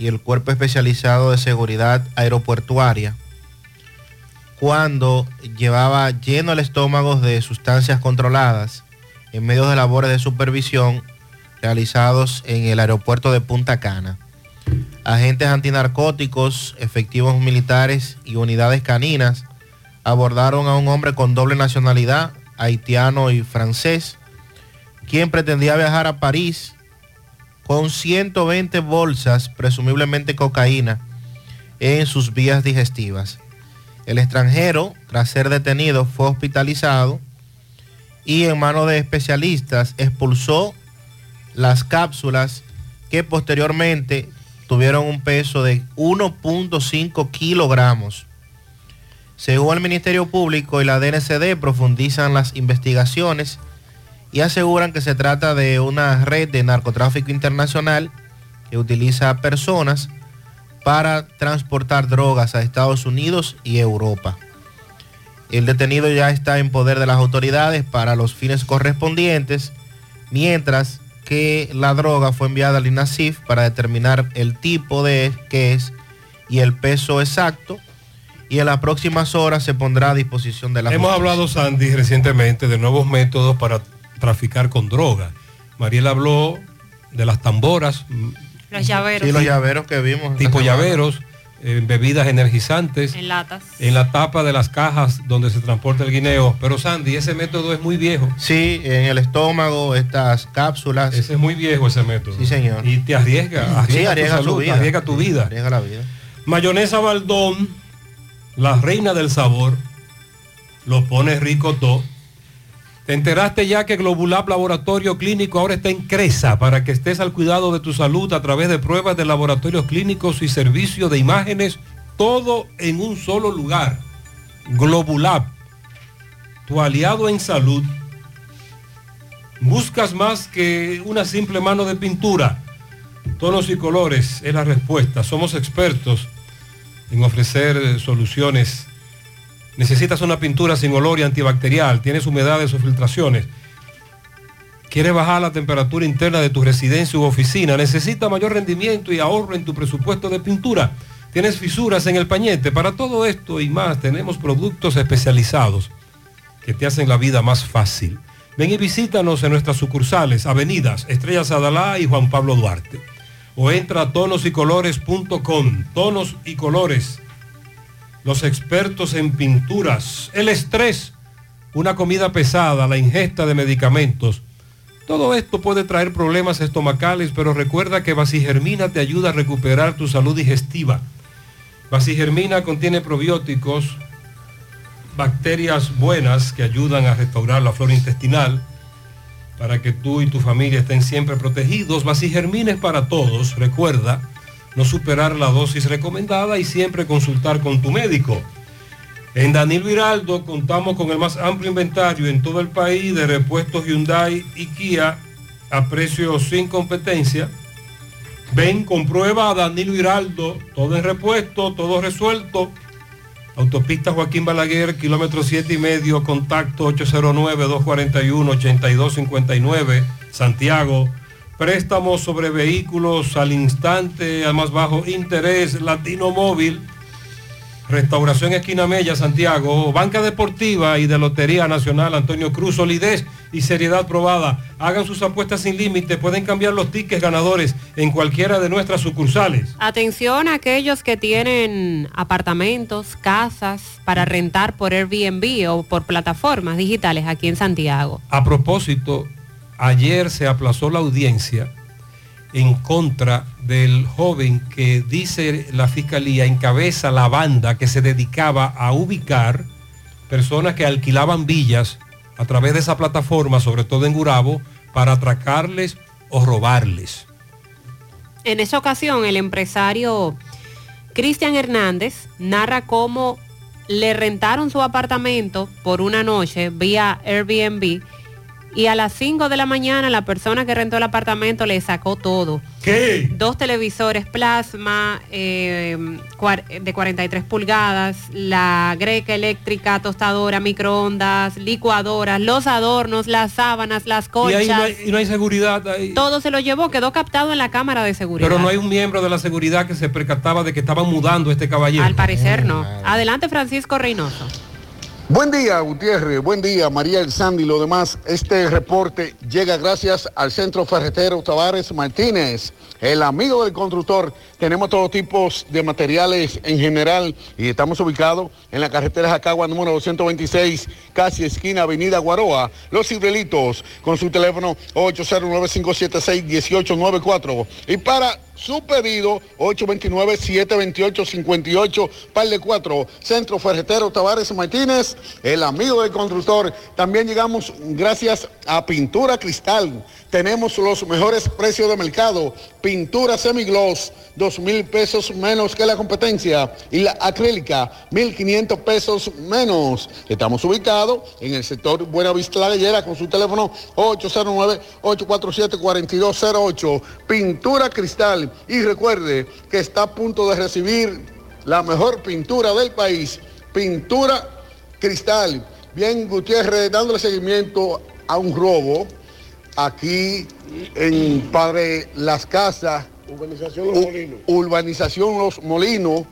y el Cuerpo Especializado de Seguridad Aeropuertuaria cuando llevaba lleno el estómago de sustancias controladas en medio de labores de supervisión realizados en el aeropuerto de Punta Cana. Agentes antinarcóticos, efectivos militares y unidades caninas abordaron a un hombre con doble nacionalidad, haitiano y francés, quien pretendía viajar a París con 120 bolsas, presumiblemente cocaína, en sus vías digestivas. El extranjero, tras ser detenido, fue hospitalizado y en manos de especialistas expulsó las cápsulas que posteriormente tuvieron un peso de 1.5 kilogramos. Según el Ministerio Público y la DNCD profundizan las investigaciones y aseguran que se trata de una red de narcotráfico internacional que utiliza personas para transportar drogas a Estados Unidos y Europa. El detenido ya está en poder de las autoridades para los fines correspondientes, mientras que la droga fue enviada al INASIF para determinar el tipo de que es y el peso exacto y en las próximas horas se pondrá a disposición de la Hemos justicia. hablado, Sandy, recientemente de nuevos métodos para traficar con droga. Mariela habló de las tamboras, mm, Los llaveros. Sí, los llaveros que vimos. tipo llaveros, eh, bebidas energizantes, En latas. en la tapa de las cajas donde se transporta el guineo. Pero Sandy, ese método es muy viejo. Sí, en el estómago, estas cápsulas. Ese es muy viejo ese método. Sí, señor. Y te arriesga, arriesga, Sí, arriesga tu su vida. arriesga tu vida. Arriesga la vida. Mayonesa Baldón, la reina del sabor, lo pone rico todo. ¿Te enteraste ya que Globulab Laboratorio Clínico ahora está en Cresa para que estés al cuidado de tu salud a través de pruebas de laboratorios clínicos y servicio de imágenes, todo en un solo lugar? Globulab, tu aliado en salud. Buscas más que una simple mano de pintura. Tonos y colores es la respuesta. Somos expertos en ofrecer eh, soluciones. Necesitas una pintura sin olor y antibacterial, tienes humedades o filtraciones. ¿Quieres bajar la temperatura interna de tu residencia u oficina? ¿Necesita mayor rendimiento y ahorro en tu presupuesto de pintura? ¿Tienes fisuras en el pañete? Para todo esto y más tenemos productos especializados que te hacen la vida más fácil. Ven y visítanos en nuestras sucursales, avenidas Estrellas Adalá y Juan Pablo Duarte. O entra a tonosycolores.com. Tonos y colores. Los expertos en pinturas. El estrés. Una comida pesada, la ingesta de medicamentos. Todo esto puede traer problemas estomacales, pero recuerda que Vasigermina te ayuda a recuperar tu salud digestiva. Vasigermina contiene probióticos, bacterias buenas que ayudan a restaurar la flora intestinal, para que tú y tu familia estén siempre protegidos. Germines para todos. Recuerda no superar la dosis recomendada y siempre consultar con tu médico. En Danilo Hiraldo contamos con el más amplio inventario en todo el país de repuestos Hyundai y Kia a precios sin competencia. Ven, comprueba a Danilo Hiraldo, todo en repuesto, todo resuelto. Autopista Joaquín Balaguer, kilómetro 7 y medio, contacto 809-241-8259, Santiago. Préstamos sobre vehículos al instante, al más bajo interés, Latino Móvil. Restauración Esquina Mella, Santiago, Banca Deportiva y de Lotería Nacional Antonio Cruz, solidez y seriedad probada. Hagan sus apuestas sin límite, pueden cambiar los tickets ganadores en cualquiera de nuestras sucursales. Atención a aquellos que tienen apartamentos, casas para rentar por Airbnb o por plataformas digitales aquí en Santiago. A propósito, ayer se aplazó la audiencia en contra del joven que dice la fiscalía encabeza la banda que se dedicaba a ubicar personas que alquilaban villas a través de esa plataforma, sobre todo en Gurabo, para atracarles o robarles. En esa ocasión, el empresario Cristian Hernández narra cómo le rentaron su apartamento por una noche vía Airbnb y a las 5 de la mañana la persona que rentó el apartamento le sacó todo. ¿Qué? Dos televisores plasma eh, de 43 pulgadas, la greca eléctrica, tostadora, microondas, licuadoras, los adornos, las sábanas, las Y, colchas. ahí no hay, y no hay seguridad ahí. Todo se lo llevó, quedó captado en la cámara de seguridad. Pero no hay un miembro de la seguridad que se percataba de que estaban mudando este caballero. Al parecer no. Adelante Francisco Reynoso. Buen día, Gutiérrez. Buen día, María El Sandy y lo demás. Este reporte llega gracias al Centro Ferretero Tavares Martínez, el amigo del constructor. Tenemos todos tipos de materiales en general y estamos ubicados en la carretera Jacagua número 226, casi esquina Avenida Guaroa. Los Cibrelitos con su teléfono 809-576-1894. Y para su pedido 829-728-58, par de 4, Centro Ferretero Tavares Martínez, el amigo del constructor. También llegamos gracias a Pintura Cristal. Tenemos los mejores precios de mercado. Pintura semigloss, dos mil pesos menos que la competencia. Y la acrílica, 1.500 pesos menos. Estamos ubicados en el sector Buenavista La Gallera con su teléfono 809-847-4208. Pintura Cristal. Y recuerde que está a punto de recibir la mejor pintura del país. Pintura Cristal. Bien, Gutiérrez, dándole seguimiento a un robo aquí en Padre Las Casas. Urbanización Los Molinos. Urbanización Los Molinos.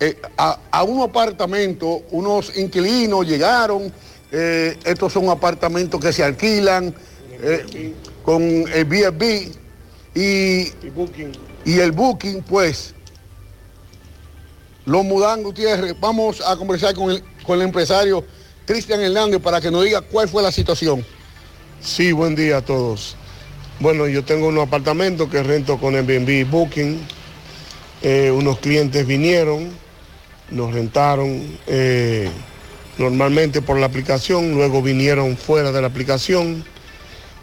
eh, a, a un apartamento, unos inquilinos llegaron. eh, estos son apartamentos que se alquilan eh, con el y, y el booking, pues lo mudan Gutiérrez. Vamos a conversar con el, con el empresario Cristian Hernández para que nos diga cuál fue la situación. Sí, buen día a todos. Bueno, yo tengo unos apartamentos que rento con Airbnb Booking. Eh, unos clientes vinieron, nos rentaron eh, normalmente por la aplicación, luego vinieron fuera de la aplicación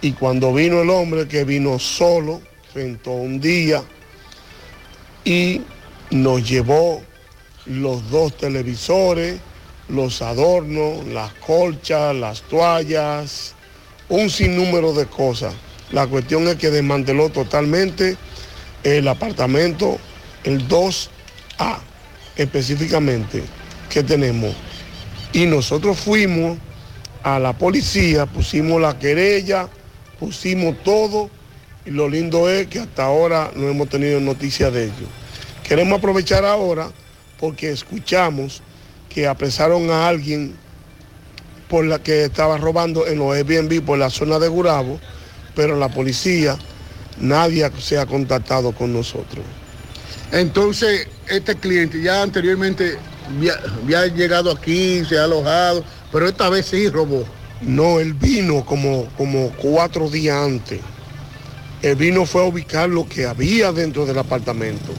y cuando vino el hombre que vino solo, rentó un día y nos llevó los dos televisores, los adornos, las colchas, las toallas, un sinnúmero de cosas. La cuestión es que desmanteló totalmente el apartamento, el 2A específicamente que tenemos. Y nosotros fuimos a la policía, pusimos la querella, pusimos todo y lo lindo es que hasta ahora no hemos tenido noticia de ello. Queremos aprovechar ahora porque escuchamos que apresaron a alguien por la que estaba robando en los Airbnb por la zona de Gurabo, pero la policía, nadie se ha contactado con nosotros. Entonces, este cliente ya anteriormente había, había llegado aquí, se ha alojado, pero esta vez sí robó. No, él vino como, como cuatro días antes. Él vino fue a ubicar lo que había dentro del apartamento.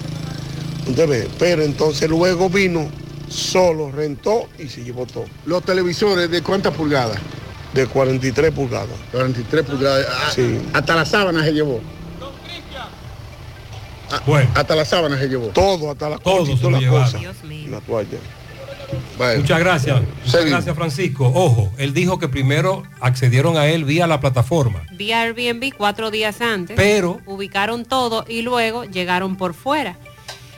Usted ve, pero entonces luego vino solo, rentó y se llevó todo. Los televisores, ¿de cuántas pulgadas? de 43 pulgadas. 43 pulgadas. Ah, Sí. Hasta la sábana se llevó. Ah, Hasta la sábana se llevó. Todo, hasta la Todo y se todas lo las llevaron. cosas. La toalla. Muchas gracias. Muchas gracias, Francisco. Ojo, él dijo que primero accedieron a él vía la plataforma. Vía Airbnb cuatro días antes. Pero- Ubicaron todo y luego llegaron por fuera.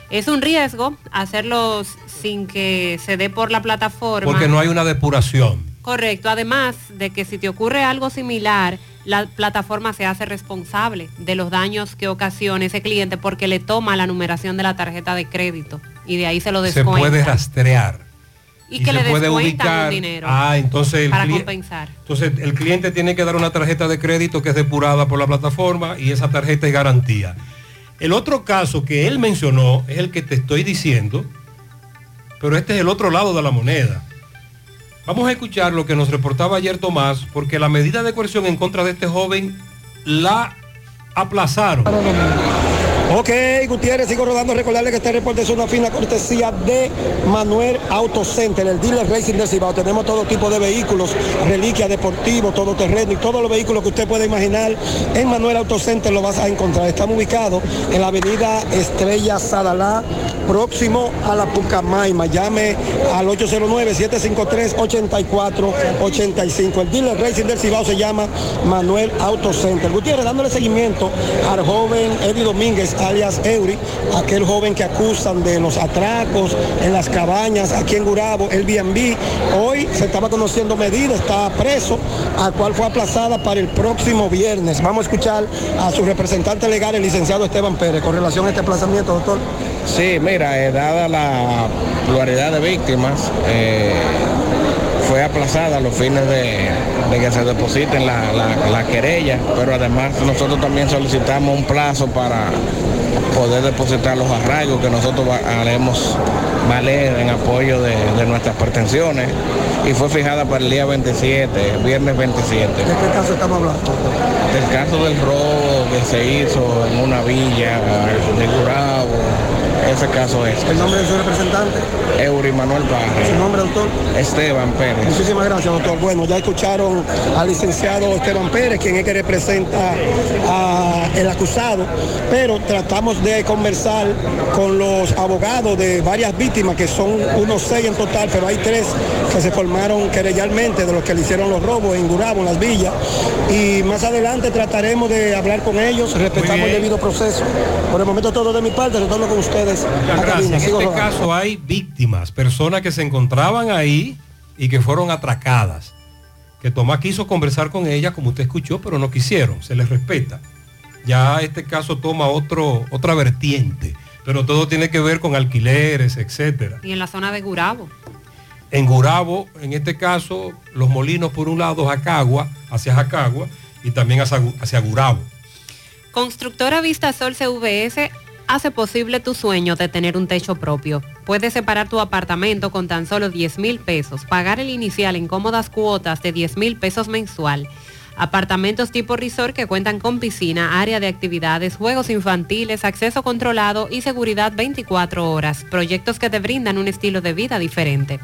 Es un riesgo hacerlos sin que se dé por la plataforma. Porque no hay una depuración. Correcto. Además de que si te ocurre algo similar, la plataforma se hace responsable de los daños que ocasiona ese cliente porque le toma la numeración de la tarjeta de crédito y de ahí se lo Se descuenta. puede rastrear. Y que le se puede ubicar. un dinero Ah, entonces el para cli- compensar. Entonces el cliente tiene que dar una tarjeta de crédito que es depurada por la plataforma y esa tarjeta es garantía. El otro caso que él mencionó es el que te estoy diciendo, pero este es el otro lado de la moneda. Vamos a escuchar lo que nos reportaba ayer Tomás, porque la medida de coerción en contra de este joven la aplazaron. Ok, Gutiérrez, sigo rodando. Recordarle que este reporte es una fina cortesía de Manuel Auto Center, el dealer Racing de Cibao. Tenemos todo tipo de vehículos, reliquias deportivos, todoterreno y todos los vehículos que usted pueda imaginar. En Manuel Auto Center lo vas a encontrar. Estamos ubicados en la avenida Estrella Sadalá, próximo a la Pucamaima. Llame al 809-753-8485. El dealer Racing del Cibao se llama Manuel Auto Center. Gutiérrez, dándole seguimiento al joven Eddie Domínguez, alias Eury, aquel joven que acusan de los atracos en las cabañas aquí en Gurabo, el B&B. Hoy se estaba conociendo medida, está preso, a cual fue aplazada para el próximo viernes. Vamos a escuchar a su representante legal, el licenciado Esteban Pérez, con relación a este aplazamiento, doctor. Sí, mira, eh, dada la pluralidad de víctimas, eh, fue aplazada a los fines de, de que se depositen la, la- la querella, pero además nosotros también solicitamos un plazo para poder depositar los arraigos que nosotros haremos valer en apoyo de, de nuestras pretensiones y fue fijada para el día 27, viernes 27. ¿De qué caso estamos hablando? Del caso del robo que se hizo en una villa de Gurabo, ese caso es. El nombre de su representante. Eury Manuel Parra. Su nombre, doctor. Esteban Pérez. Muchísimas gracias, doctor. Bueno, ya escucharon al licenciado Esteban Pérez, quien es que representa al acusado, pero tratamos de conversar con los abogados de varias víctimas, que son unos seis en total, pero hay tres que se formaron querellalmente de los que le hicieron los robos en Gurabo, en las villas. Y más adelante trataremos de hablar con ellos, respetamos el debido proceso. Por el momento todo de mi parte, retorno con ustedes. Muchas a gracias. cabina. En Sigo este rodando. caso hay víctimas, personas que se encontraban ahí y que fueron atracadas. Que Tomás quiso conversar con ellas, como usted escuchó, pero no quisieron, se les respeta. Ya este caso toma otro, otra vertiente, pero todo tiene que ver con alquileres, etcétera. Y en la zona de Gurabo. En Gurabo, en este caso, los molinos por un lado, Jacagua, hacia Jacagua, y también hacia, hacia Gurabo. Constructora Vistasol CVS hace posible tu sueño de tener un techo propio. Puedes separar tu apartamento con tan solo 10 mil pesos, pagar el inicial en cómodas cuotas de 10 mil pesos mensual. Apartamentos tipo resort que cuentan con piscina, área de actividades, juegos infantiles, acceso controlado y seguridad 24 horas. Proyectos que te brindan un estilo de vida diferente.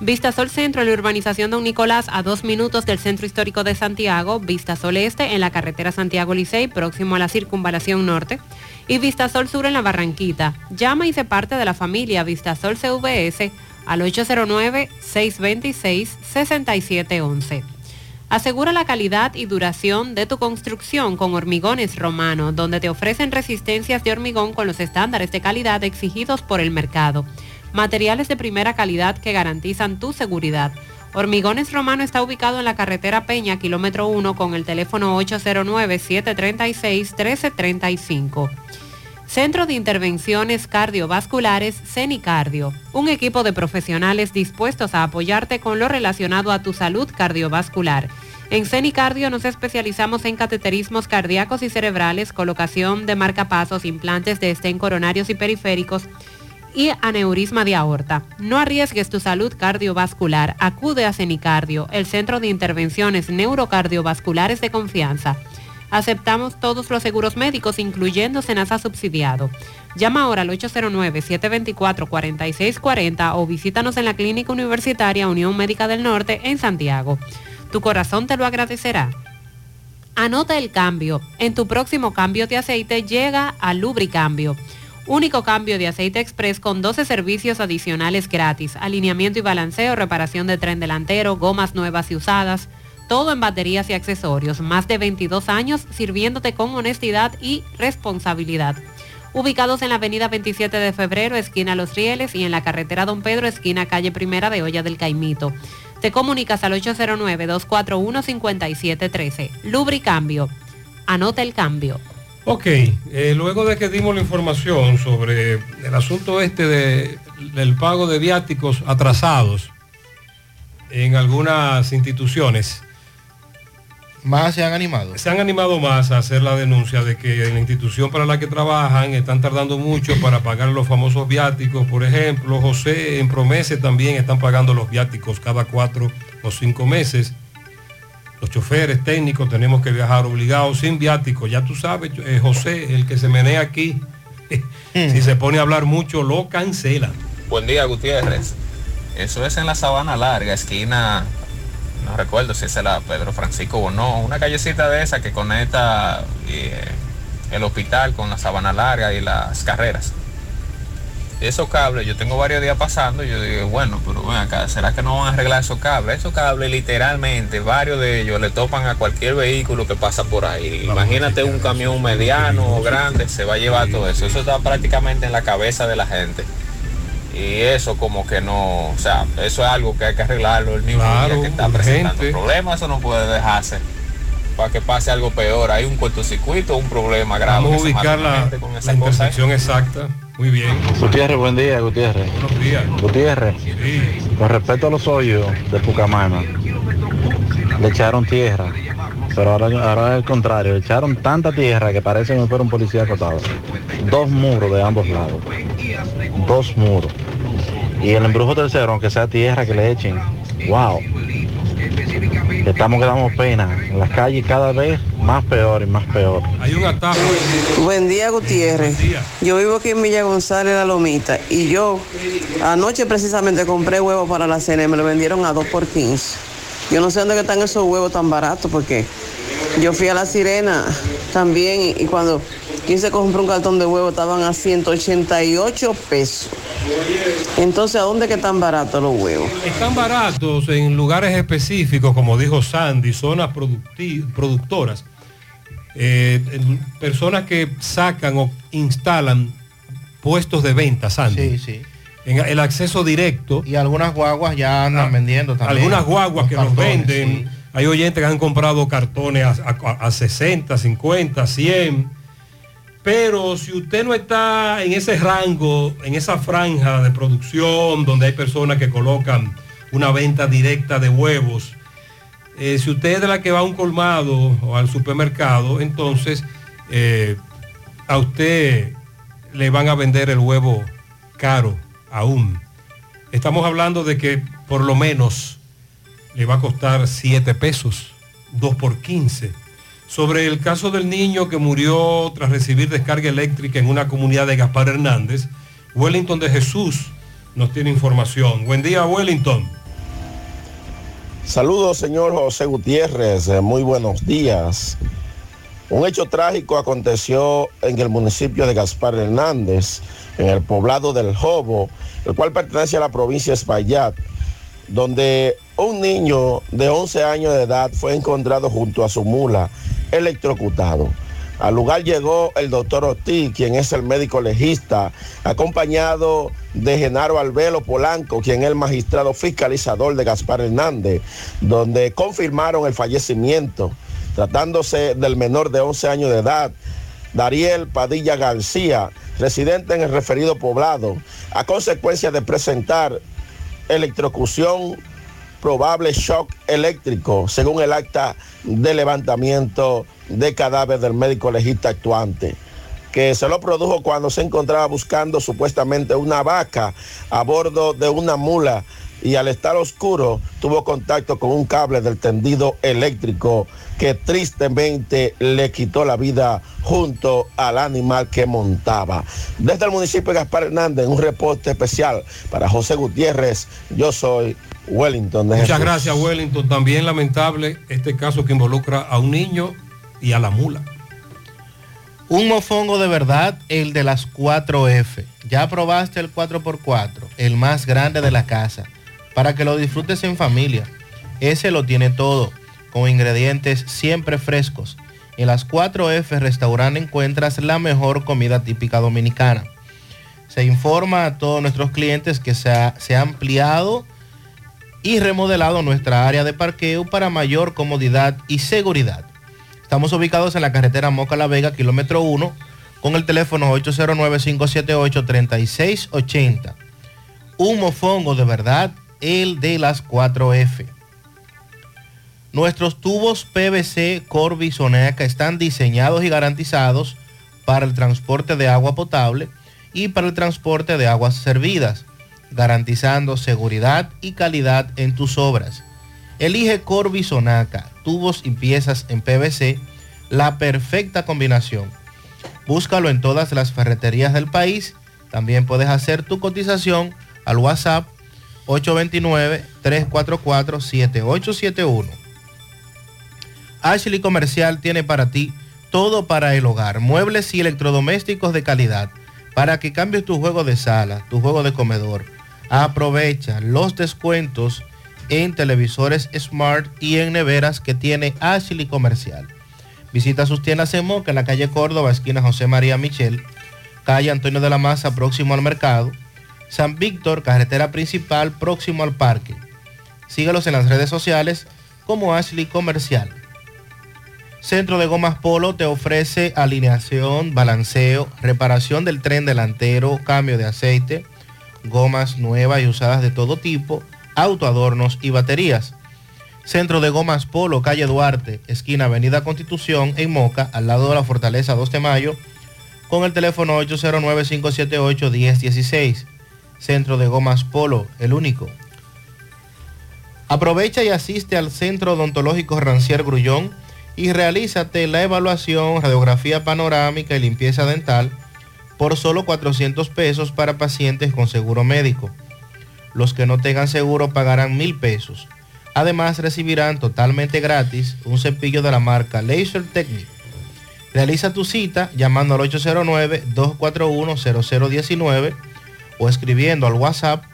Vistasol Centro en la urbanización Don Nicolás a dos minutos del Centro Histórico de Santiago, Vistasol Este en la carretera Santiago Licey próximo a la Circunvalación Norte y Vistasol Sur en la Barranquita. Llama y se parte de la familia Vistasol CVS al 809-626-6711. Asegura la calidad y duración de tu construcción con Hormigones Romano, donde te ofrecen resistencias de hormigón con los estándares de calidad exigidos por el mercado. Materiales de primera calidad que garantizan tu seguridad. Hormigones Romano está ubicado en la carretera Peña, kilómetro 1, con el teléfono 809-736-1335. Centro de Intervenciones Cardiovasculares CENICardio, un equipo de profesionales dispuestos a apoyarte con lo relacionado a tu salud cardiovascular. En CENICardio nos especializamos en cateterismos cardíacos y cerebrales, colocación de marcapasos, implantes de estén coronarios y periféricos y aneurisma de aorta. No arriesgues tu salud cardiovascular. Acude a CENICardio, el centro de intervenciones neurocardiovasculares de confianza. Aceptamos todos los seguros médicos, incluyendo Senasa subsidiado. Llama ahora al 809-724-4640 o visítanos en la Clínica Universitaria Unión Médica del Norte en Santiago. Tu corazón te lo agradecerá. Anota el cambio. En tu próximo cambio de aceite llega a Lubricambio. Único cambio de aceite express con 12 servicios adicionales gratis. Alineamiento y balanceo, reparación de tren delantero, gomas nuevas y usadas. Todo en baterías y accesorios. Más de 22 años sirviéndote con honestidad y responsabilidad. Ubicados en la avenida 27 de febrero, esquina Los Rieles, y en la carretera Don Pedro, esquina calle Primera de Olla del Caimito. Te comunicas al 809-241-5713. Lubricambio. Anota el cambio. Ok, eh, luego de que dimos la información sobre el asunto este de- del pago de viáticos atrasados en algunas instituciones. Más se han animado. Se han animado más a hacer la denuncia de que en la institución para la que trabajan están tardando mucho para pagar los famosos viáticos. Por ejemplo, José en Promese también están pagando los viáticos cada cuatro o cinco meses. Los choferes técnicos tenemos que viajar obligados sin viáticos. Ya tú sabes, eh, José, el que se menea aquí, si se pone a hablar mucho, lo cancela. Buen día, Gutiérrez. Eso es en la Sabana Larga, esquina, no recuerdo si es la Pedro Francisco o no, una callecita de esa que conecta eh, el hospital con la Sabana Larga y las carreras. Esos cables, yo tengo varios días pasando y yo digo, bueno, pero ven acá, ¿será que no van a arreglar esos cables? Esos cables literalmente, varios de ellos le topan a cualquier vehículo que pasa por ahí. Imagínate un camión mediano o grande, se va a llevar todo eso. Eso está prácticamente en la cabeza de la gente. Y eso como que no, o sea, eso es algo que hay que arreglarlo el mismo Claro, día que está presentando problemas, eso no puede dejarse para que pase algo peor. Hay un cortocircuito, un problema grave. Vamos a ubicar la, con la esa cosa, ¿eh? exacta. Muy bien. Gutiérrez, buen día, Gutiérrez. Buenos días. Gutiérrez, con respecto a los hoyos de Pucamana, le echaron tierra, pero ahora, ahora es el contrario, le echaron tanta tierra que parece que fuera un policía acotado. Dos muros de ambos lados, dos muros. Y el embrujo tercero, aunque sea tierra que le echen, wow. Estamos que damos pena. En las calles cada vez más peor y más peor. Hay un atajo. Buen día, Gutiérrez. Yo vivo aquí en Villa González, La Lomita, y yo anoche precisamente compré huevos para la cena y me lo vendieron a 2 por 15. Yo no sé dónde están esos huevos tan baratos porque yo fui a La Sirena también y, y cuando quise comprar un cartón de huevos estaban a 188 pesos. Entonces, ¿a dónde que están baratos los huevos? Están baratos en lugares específicos, como dijo Sandy, zonas productoras. Eh, en personas que sacan o instalan puestos de venta, Sandy. Sí, sí. En el acceso directo. Y algunas guaguas ya andan vendiendo también. Algunas guaguas que nos venden. Hay oyentes que han comprado cartones a, a- a 60, 50, 100. Pero si usted no está en ese rango, en esa franja de producción donde hay personas que colocan una venta directa de huevos, eh, si usted es de la que va a un colmado o al supermercado, entonces eh, a usted le van a vender el huevo caro aún. Estamos hablando de que por lo menos le va a costar 7 pesos, 2 por 15. Sobre el caso del niño que murió tras recibir descarga eléctrica en una comunidad de Gaspar Hernández, Wellington de Jesús nos tiene información. Buen día, Wellington. Saludos, señor José Gutiérrez. Eh, Muy buenos días. Un hecho trágico aconteció en el municipio de Gaspar Hernández, en el poblado del Jobo, el cual pertenece a la provincia de Espaillat, donde un niño de 11 años de edad fue encontrado junto a su mula, electrocutado. Al lugar llegó el doctor Ortiz, quien es el médico legista, acompañado de Genaro Albelo Polanco, quien es el magistrado fiscalizador de Gaspar Hernández, donde confirmaron el fallecimiento, tratándose del menor de 11 años de edad, Dariel Padilla García, residente en el referido poblado, a consecuencia de presentar electrocución, probable shock eléctrico, según el acta de levantamiento de cadáver del médico legista actuante que se lo produjo cuando se encontraba buscando supuestamente una vaca a bordo de una mula y al estar oscuro tuvo contacto con un cable del tendido eléctrico que tristemente le quitó la vida junto al animal que montaba. Desde el municipio de Gaspar Hernández, un reporte especial para José Gutiérrez, yo soy Wellington de Muchas Jesús. gracias, Wellington. También lamentable este caso que involucra a un niño y a la mula. Un mofongo de verdad, el de las 4F. Ya probaste el 4x4, el más grande de la casa, para que lo disfrutes en familia. Ese lo tiene todo, con ingredientes siempre frescos. En las 4F restaurante encuentras la mejor comida típica dominicana. Se informa a todos nuestros clientes que se ha, ampliado y remodelado nuestra área de parqueo para mayor comodidad y seguridad. Estamos ubicados en la carretera Moca La Vega, kilómetro 1, con el teléfono 809-578-3680. Un mofongo de verdad, el de las 4F. Nuestros tubos PVC Corby Soneca están diseñados y garantizados para el transporte de agua potable y para el transporte de aguas servidas, garantizando seguridad y calidad en tus obras. Elige Corby Sonaca, tubos y piezas en PVC, la perfecta combinación. Búscalo en todas las ferreterías del país. También puedes hacer tu cotización al WhatsApp 829-344-7871. Ashley Comercial tiene para ti todo para el hogar, muebles y electrodomésticos de calidad, para que cambies tu juego de sala, tu juego de comedor. Aprovecha los descuentos en televisores smart y en neveras que tiene Ashley Comercial. Visita sus tiendas en Moca, en la calle Córdoba, esquina José María Michel, calle Antonio de la Maza, próximo al mercado, San Víctor, carretera principal, próximo al parque. Síguelos en las redes sociales como Ashley Comercial. Centro de Gomas Polo te ofrece alineación, balanceo, reparación del tren delantero, cambio de aceite, gomas nuevas y usadas de todo tipo, autoadornos y baterías. Centro de Gomas Polo, calle Duarte, esquina Avenida Constitución, en Moca, al lado de la Fortaleza 2 de Mayo, con el teléfono 809-578-1016. Centro de Gomas Polo, el único. Aprovecha y asiste al Centro Odontológico Rancier Grullón y realízate la evaluación, radiografía panorámica y limpieza dental por solo 400 pesos para pacientes con seguro médico. Los que no tengan seguro pagarán mil pesos. Además recibirán totalmente gratis un cepillo de la marca Laser Technique. Realiza tu cita llamando al 809-241-0019 o escribiendo al WhatsApp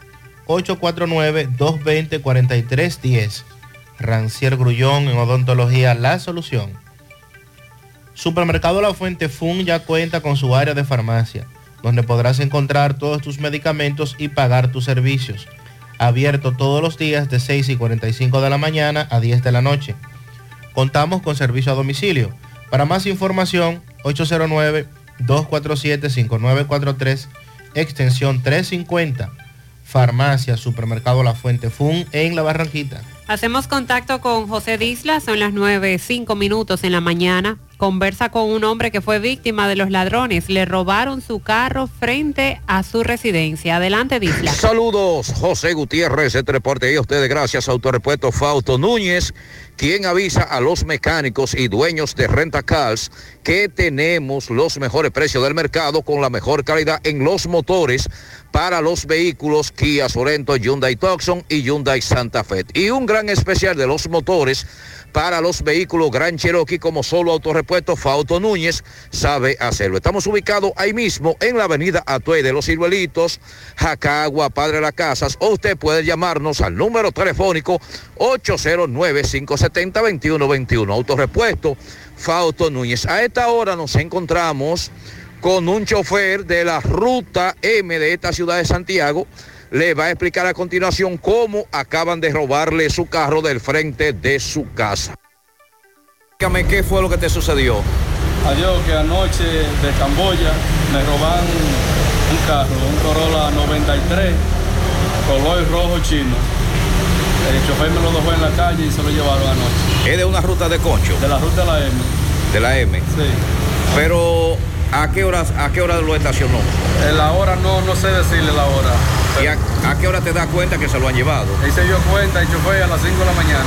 849-220-4310. Rancier Grullón en Odontología La Solución. Supermercado La Fuente Fun ya cuenta con su área de farmacia, donde podrás encontrar todos tus medicamentos y pagar tus servicios. Abierto todos los días de 6 y 45 de la mañana a 10 de la noche. Contamos con servicio a domicilio. Para más información, 809-247-5943, extensión 350. Farmacia Supermercado La Fuente Fun en La Barranquita. Hacemos contacto con José Disla, son las 9, 5 minutos en la mañana. Conversa con un hombre que fue víctima de los ladrones. Le robaron su carro frente a su residencia. Adelante, Disla. Saludos, José Gutiérrez, este reporte y a ustedes gracias Autorepuesto Fausto Núñez, quien avisa a los mecánicos y dueños de Renta Cars que tenemos los mejores precios del mercado con la mejor calidad en los motores para los vehículos Kia Sorento, Hyundai Tucson y Hyundai Santa Fe. Y un gran especial de los motores para los vehículos Gran Cherokee como solo Autorepuesto Fausto Núñez sabe hacerlo. Estamos ubicados ahí mismo en la avenida Atue de los Ciruelitos, Jacagua, Padre Las Casas, o usted puede llamarnos al número telefónico 809-570-2121. Autorepuesto Fausto Núñez. A esta hora nos encontramos con un chofer de la ruta M de esta ciudad de Santiago. Le va a explicar a continuación cómo acaban de robarle su carro del frente de su casa. Dígame qué fue lo que te sucedió. Adiós, que anoche de Camboya me roban un carro, un Corolla 93, color rojo chino. El chofer me lo dejó en la calle y se lo llevaron anoche. ¿Es de una ruta de concho? De la ruta de la M. De la M. Sí. Pero, ¿a qué horas, a qué hora lo estacionó? En la hora no, no sé decirle la hora. ¿Y a, a qué hora te das cuenta que se lo han llevado? Él se dio cuenta y fue a las 5 de la mañana.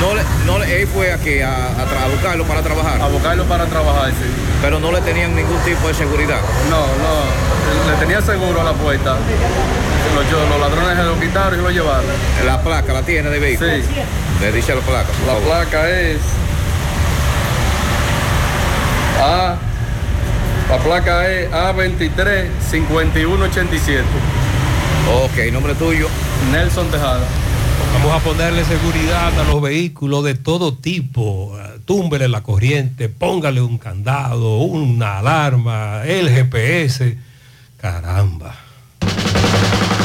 No le, no le- él fue a, que a, a a buscarlo para trabajar. A buscarlo para trabajar, sí. Pero no le tenían ningún tipo de seguridad. No, no. Le tenía seguro a la puerta. Los, yo- los ladrones se lo quitaron y lo llevaron. La placa la tiene de vehículo. Sí. Le dice la placa. por La favor. placa es A. La placa es A23 5187. Ok, nombre tuyo. Nelson Tejada. Vamos a ponerle seguridad a los vehículos de todo tipo. Túmbele la corriente, póngale un candado, una alarma, el GPS. Caramba.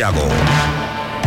Santiago.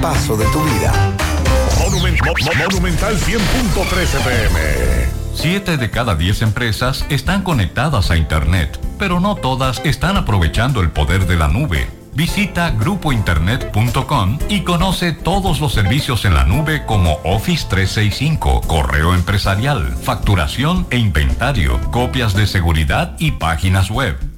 paso de tu vida. Monumen- Mo- Mo- Monumental 100.13 pm. Siete de cada diez empresas están conectadas a Internet, pero no todas están aprovechando el poder de la nube. Visita grupointernet.com y conoce todos los servicios en la nube como Office 365, correo empresarial, facturación e inventario, copias de seguridad y páginas web.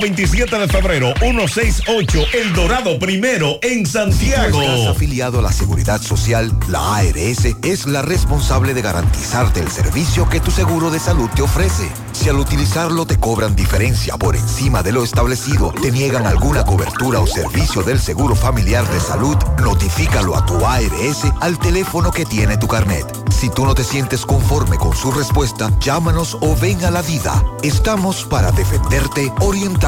27 de febrero, 168, El Dorado Primero, en Santiago. estás afiliado a la Seguridad Social, la ARS es la responsable de garantizarte el servicio que tu seguro de salud te ofrece. Si al utilizarlo te cobran diferencia por encima de lo establecido, te niegan alguna cobertura o servicio del seguro familiar de salud, notifícalo a tu ARS al teléfono que tiene tu carnet. Si tú no te sientes conforme con su respuesta, llámanos o ven a la vida. Estamos para defenderte, orientarte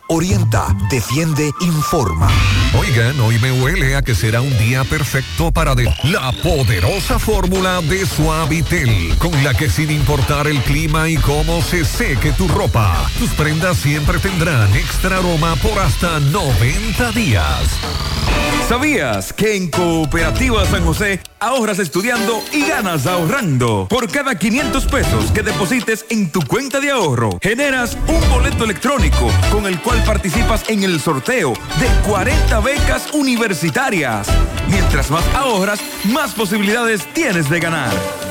Orienta, defiende, informa. Oigan, hoy me huele a que será un día perfecto para de la poderosa fórmula de Suavitel, con la que sin importar el clima y cómo se seque tu ropa, tus prendas siempre tendrán extra aroma por hasta 90 días. ¿Sabías que en Cooperativa San José ahorras estudiando y ganas ahorrando? Por cada 500 pesos que deposites en tu cuenta de ahorro, generas un boleto electrónico con el cual participas en el sorteo de 40 becas universitarias. Mientras más ahorras, más posibilidades tienes de ganar.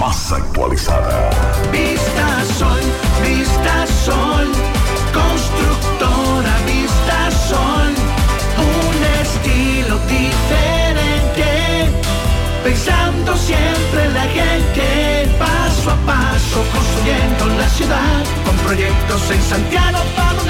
más actualizada. Vista Sol, Vista Sol, constructora Vista Sol, un estilo diferente, pensando siempre en la gente, paso a paso construyendo la ciudad, con proyectos en Santiago para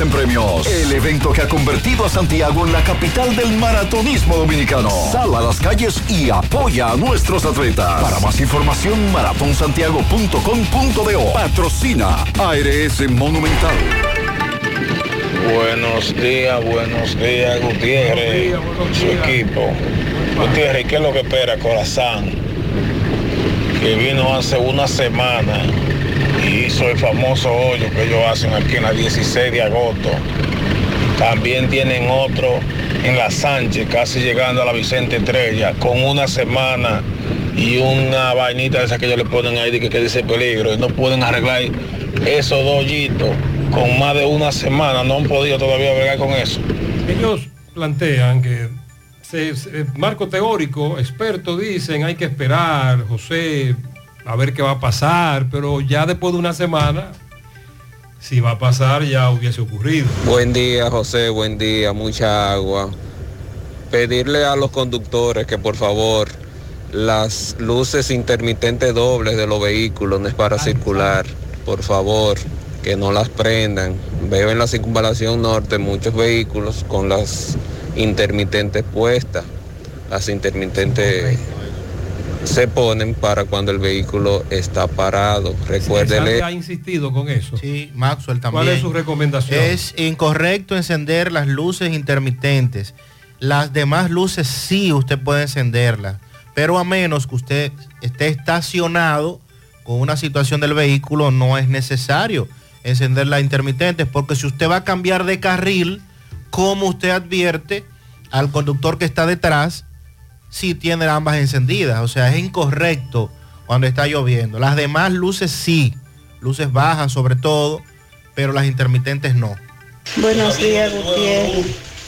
en premios. El evento que ha convertido a Santiago en la capital del maratonismo dominicano. Sal a las calles y apoya a nuestros atletas. Para más información, maratonsantiago.com.do. Patrocina ARS Monumental. Buenos días, buenos días, Gutiérrez, su equipo. Gutiérrez, ¿qué es lo que espera Corazán? Que vino hace una semana y hizo el famoso hoyo que ellos hacen aquí en la 16 de agosto. También tienen otro en la Sánchez, casi llegando a la Vicente Estrella, con una semana y una vainita de esa que ellos le ponen ahí que, que dice peligro. Y no pueden arreglar esos dos con más de una semana. No han podido todavía bregar con eso. Ellos plantean que se- marco teórico, expertos dicen hay que esperar, José, a ver qué va a pasar, pero ya después de una semana, si va a pasar ya hubiese ocurrido. Buen día, José, buen día, mucha agua. Pedirle a los conductores que por favor las luces intermitentes dobles de los vehículos no es para circular, por favor, que no las prendan. Veo en la circunvalación norte muchos vehículos con las intermitentes puestas. Las intermitentes se ponen para cuando el vehículo está parado. Recuérdele. ha insistido con eso. Sí, Maxwell también. ¿Cuál es su recomendación? Es incorrecto encender las luces intermitentes. Las demás luces sí usted puede encenderlas, pero a menos que usted esté estacionado con una situación del vehículo, no es necesario encender las intermitentes, porque si usted va a cambiar de carril, como usted advierte al conductor que está detrás, si tiene ambas encendidas. O sea, es incorrecto cuando está lloviendo. Las demás luces sí, luces bajas sobre todo, pero las intermitentes no. Buenos días, Gutiérrez.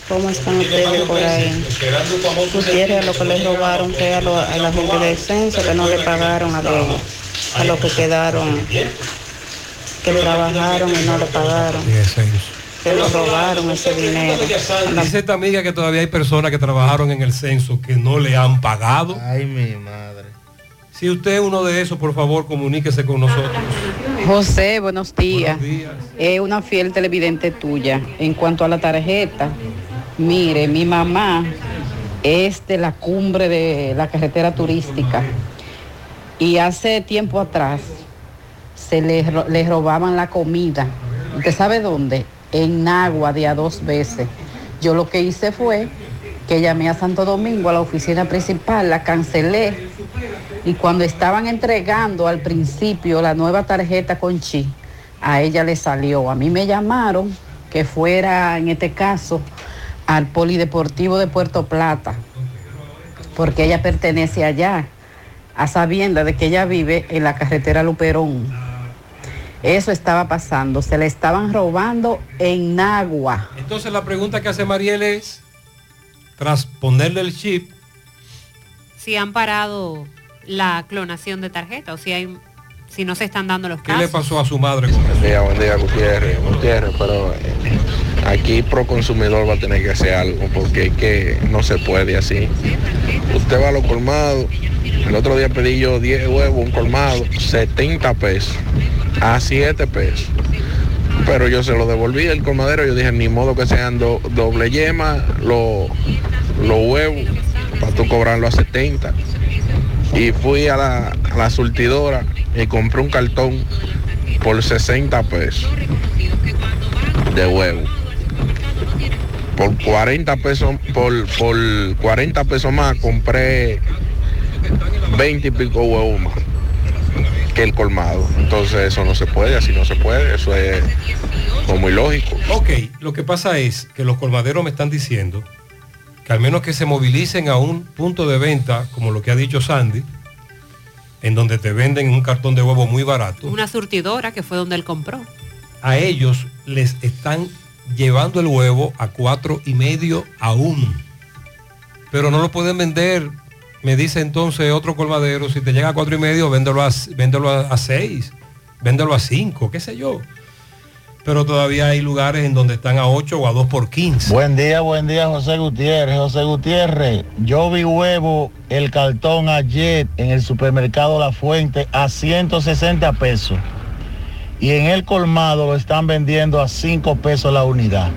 ¿Cómo están ustedes por ahí? Gutiérrez, a lo que le robaron fue a, lo- a la gente del censo que no le pagaron a los, a los que quedaron, que trabajaron y no le pagaron. Que lo robaron ese dinero. Dice esta amiga que todavía hay personas que trabajaron en el censo que no le han pagado. Ay, mi madre. Si usted es uno de esos, por favor, comuníquese con nosotros. José, buenos días. Es una fiel televidente tuya. En cuanto a la tarjeta, mire, mi mamá es de la cumbre de la carretera turística. Y hace tiempo atrás se le, le robaban la comida. ¿Usted sabe dónde? En Nagua de a dos veces. Yo lo que hice fue que llamé a Santo Domingo, a la oficina principal, la cancelé. Y cuando estaban entregando al principio la nueva tarjeta con chi, a ella le salió. A mí me llamaron que fuera, en este caso, al Polideportivo de Puerto Plata, porque ella pertenece allá, a sabienda de que ella vive en la carretera Luperón. Eso estaba pasando, se le estaban robando en Nagua. Entonces la pregunta que hace Mariel es, tras ponerle el chip, Si han parado la clonación de tarjeta o si hay si no se están dando los ¿qué casos. le pasó a su madre? con Buen día, buen día, Gutiérrez. Gutiérrez, pero eh, aquí Proconsumidor va a tener que hacer algo porque es que no se puede así. Usted va a los colmados. El otro día pedí yo 10 huevos, un colmado, 70 pesos, a 7 pesos. Pero yo se lo devolví al colmadero. Yo dije, ni modo que sean do- doble yema los los huevos para tú cobrarlo a 70. Y fui a la, a la surtidora y compré un cartón por 60 pesos de huevo. Por 40 pesos, por, por 40 pesos más compré 20 y pico huevos más que el colmado. Entonces eso no se puede, así no se puede, eso es como ilógico. Ok, lo que pasa es que los colmaderos me están diciendo que al menos que se movilicen a un punto de venta, como lo que ha dicho Sandy, en donde te venden un cartón de huevo muy barato, Una surtidora que fue donde él compró. a ellos les están llevando el huevo a cuatro y medio aún. Pero no lo pueden vender, me dice entonces otro colmadero, si te llega a cuatro y medio, véndelo a, véndelo a, seis, véndelo a cinco, qué sé yo. Pero todavía hay lugares en donde están a 8 o a 2 por 15. Buen día, buen día, José Gutiérrez. José Gutiérrez, yo vi huevo, el cartón ayer en el supermercado La Fuente a 160 pesos. Y en el colmado lo están vendiendo a 5 pesos la unidad.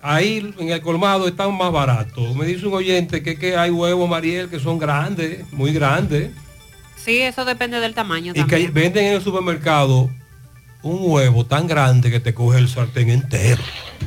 Ahí en el colmado están más baratos. Me dice un oyente que, que hay huevos, Mariel, que son grandes, muy grandes. Sí, eso depende del tamaño Y que venden en el supermercado un huevo tan grande que te coge el sartén entero.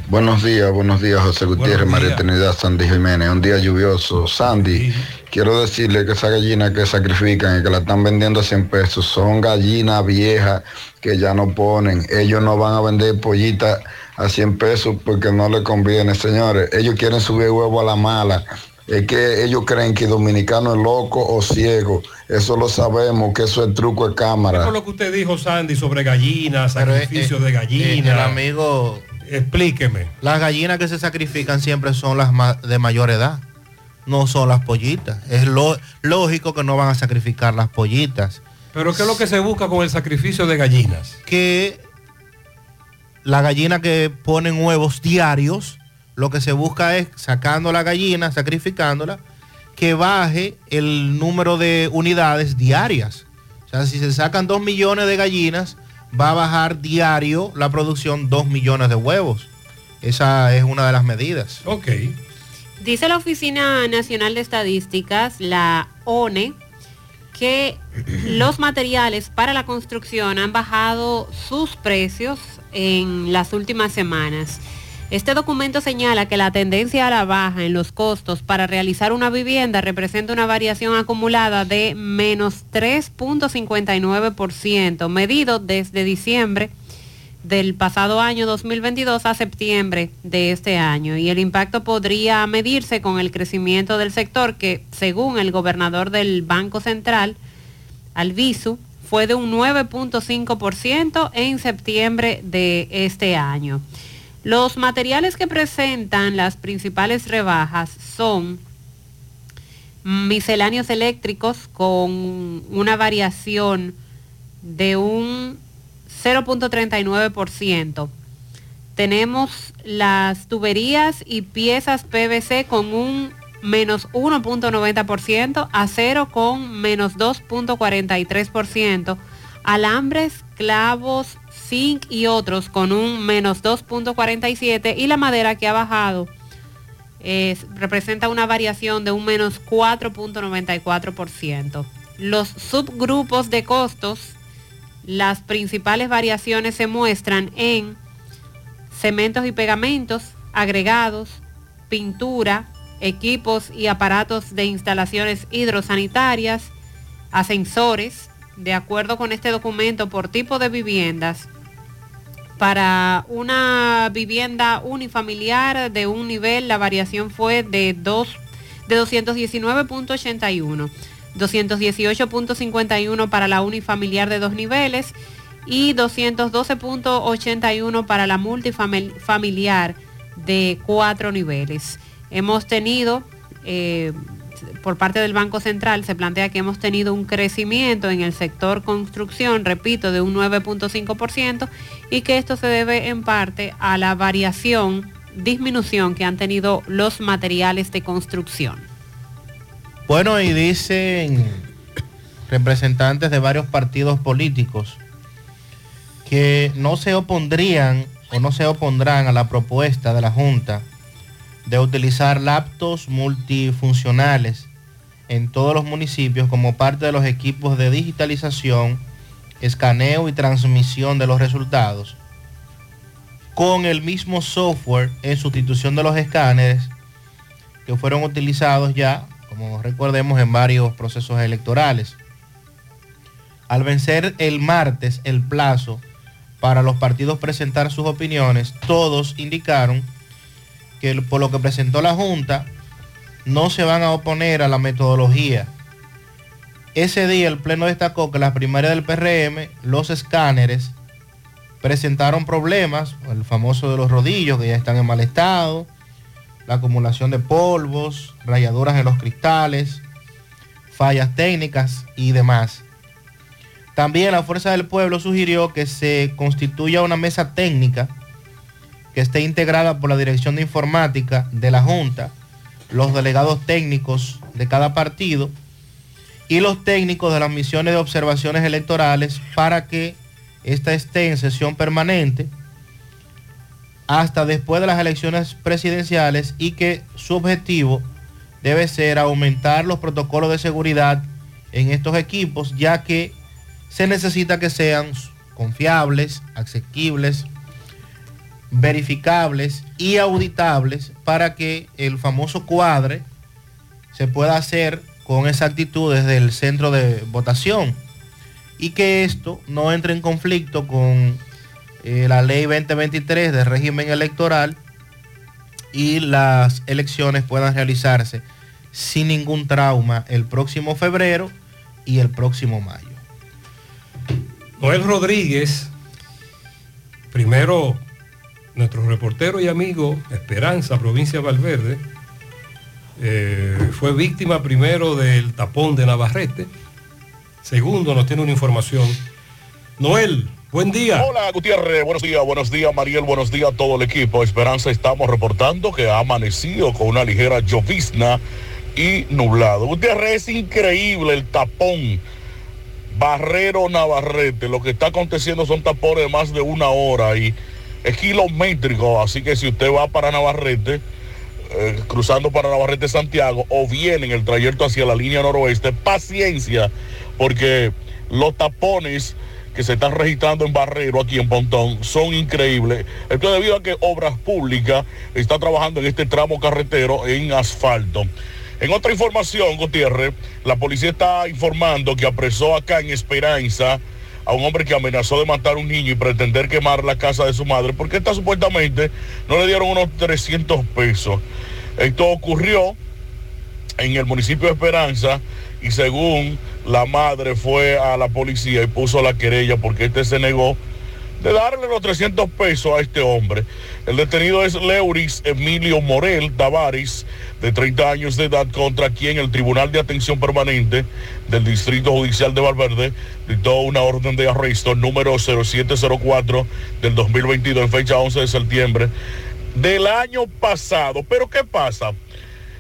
Buenos días, buenos días, José Gutiérrez, María Trinidad, Sandy Jiménez. Un día lluvioso. Sandy, quiero decirle que esa gallina que sacrifican y que la están vendiendo a 100 pesos son gallinas viejas que ya no ponen. Ellos no van a vender pollitas a 100 pesos porque no les conviene, señores. Ellos quieren subir huevo a la mala. Es que ellos creen que dominicano es loco o ciego. Eso lo sabemos, que eso es truco de cámara. Por lo que usted dijo, Sandy, sobre gallinas, eh, sacrificios eh, de eh, gallinas. el amigo, explíqueme. Las gallinas que se sacrifican siempre son las de mayor edad. No son las pollitas. Es lo- lógico que no van a sacrificar las pollitas. Pero ¿qué es lo que se busca con el sacrificio de gallinas? Que la gallina que ponen huevos diarios, lo que se busca es sacando la gallina, sacrificándola, que baje el número de unidades diarias. O sea, si se sacan dos millones de gallinas, va a bajar diario la producción dos millones de huevos. Esa es una de las medidas. Ok. Dice la Oficina Nacional de Estadísticas, la ONE, que los materiales para la construcción han bajado sus precios en las últimas semanas. Este documento señala que la tendencia a la baja en los costos para realizar una vivienda representa una variación acumulada de menos 3.59%, medido desde diciembre del pasado año 2022 a septiembre de este año y el impacto podría medirse con el crecimiento del sector que según el gobernador del Banco Central, Alviso, fue de un 9.5% en septiembre de este año. Los materiales que presentan las principales rebajas son misceláneos eléctricos con una variación de un 0.39%. Tenemos las tuberías y piezas PVC con un menos 1.90%, acero con menos 2.43%, alambres, clavos, zinc y otros con un menos 2.47% y la madera que ha bajado representa una variación de un menos 4.94%. Los subgrupos de costos, las principales variaciones se muestran en cementos y pegamentos, agregados, pintura, equipos y aparatos de instalaciones hidrosanitarias, ascensores, de acuerdo con este documento por tipo de viviendas, para una vivienda unifamiliar de un nivel la variación fue de, de 219.81, 218.51 para la unifamiliar de dos niveles y 212.81 para la multifamiliar de cuatro niveles. Hemos tenido, eh, por parte del Banco Central, se plantea que hemos tenido un crecimiento en el sector construcción, repito, de un 9.5% y que esto se debe en parte a la variación, disminución que han tenido los materiales de construcción. Bueno, y dicen representantes de varios partidos políticos que no se opondrían o no se opondrán a la propuesta de la Junta de utilizar laptops multifuncionales en todos los municipios como parte de los equipos de digitalización, escaneo y transmisión de los resultados, con el mismo software en sustitución de los escáneres que fueron utilizados ya, como recordemos, en varios procesos electorales. Al vencer el martes el plazo para los partidos presentar sus opiniones, todos indicaron que por lo que presentó la Junta, no se van a oponer a la metodología. Ese día el Pleno destacó que las primarias del PRM, los escáneres, presentaron problemas, el famoso de los rodillos que ya están en mal estado, la acumulación de polvos, rayaduras en los cristales, fallas técnicas y demás. También la Fuerza del Pueblo sugirió que se constituya una mesa técnica que esté integrada por la Dirección de Informática de la Junta, los delegados técnicos de cada partido y los técnicos de las misiones de observaciones electorales para que esta esté en sesión permanente hasta después de las elecciones presidenciales y que su objetivo debe ser aumentar los protocolos de seguridad en estos equipos, ya que se necesita que sean confiables, asequibles, verificables y auditables para que el famoso cuadre se pueda hacer con exactitud desde el centro de votación y que esto no entre en conflicto con eh, la ley 2023 de régimen electoral y las elecciones puedan realizarse sin ningún trauma el próximo febrero y el próximo mayo. Noel Rodríguez, primero nuestro reportero y amigo Esperanza, provincia de Valverde, eh, fue víctima primero del tapón de Navarrete. Segundo, nos tiene una información. Noel, buen día. Hola Gutiérrez, buenos días, buenos días Mariel, buenos días a todo el equipo. Esperanza, estamos reportando que ha amanecido con una ligera llovizna y nublado. Gutiérrez, es increíble el tapón. Barrero Navarrete, lo que está aconteciendo son tapones de más de una hora y es kilométrico, así que si usted va para Navarrete, eh, cruzando para Navarrete Santiago, o viene en el trayecto hacia la línea noroeste, paciencia, porque los tapones que se están registrando en Barrero, aquí en Pontón, son increíbles. Esto es debido a que Obras Públicas está trabajando en este tramo carretero en asfalto. En otra información, Gutiérrez, la policía está informando que apresó acá en Esperanza a un hombre que amenazó de matar a un niño y pretender quemar la casa de su madre, porque esta supuestamente no le dieron unos 300 pesos. Esto ocurrió en el municipio de Esperanza y según la madre fue a la policía y puso la querella porque este se negó de darle los 300 pesos a este hombre. El detenido es Leuris Emilio Morel Tavares, de 30 años de edad, contra quien el Tribunal de Atención Permanente del Distrito Judicial de Valverde dictó una orden de arresto número 0704 del 2022 en fecha 11 de septiembre del año pasado. Pero ¿qué pasa?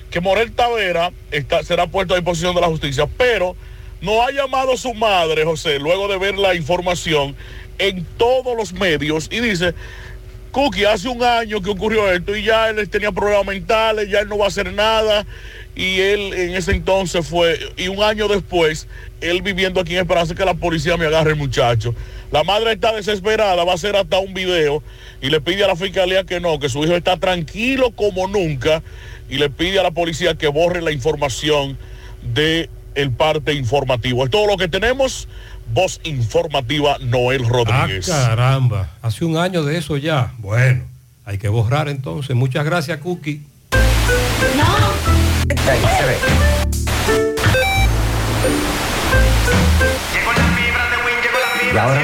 Que Morel Tavera está, será puesto a disposición de la justicia, pero no ha llamado su madre, José, luego de ver la información en todos los medios y dice, Cookie, hace un año que ocurrió esto y ya él tenía problemas mentales, ya él no va a hacer nada. Y él en ese entonces fue, y un año después, él viviendo aquí en Esperanza, que la policía me agarre el muchacho. La madre está desesperada, va a hacer hasta un video y le pide a la fiscalía que no, que su hijo está tranquilo como nunca y le pide a la policía que borre la información de el parte informativo. Es todo lo que tenemos. Voz informativa Noel Rodríguez. Ah, caramba, hace un año de eso ya. Bueno, hay que borrar entonces. Muchas gracias, Cookie. Y ahora.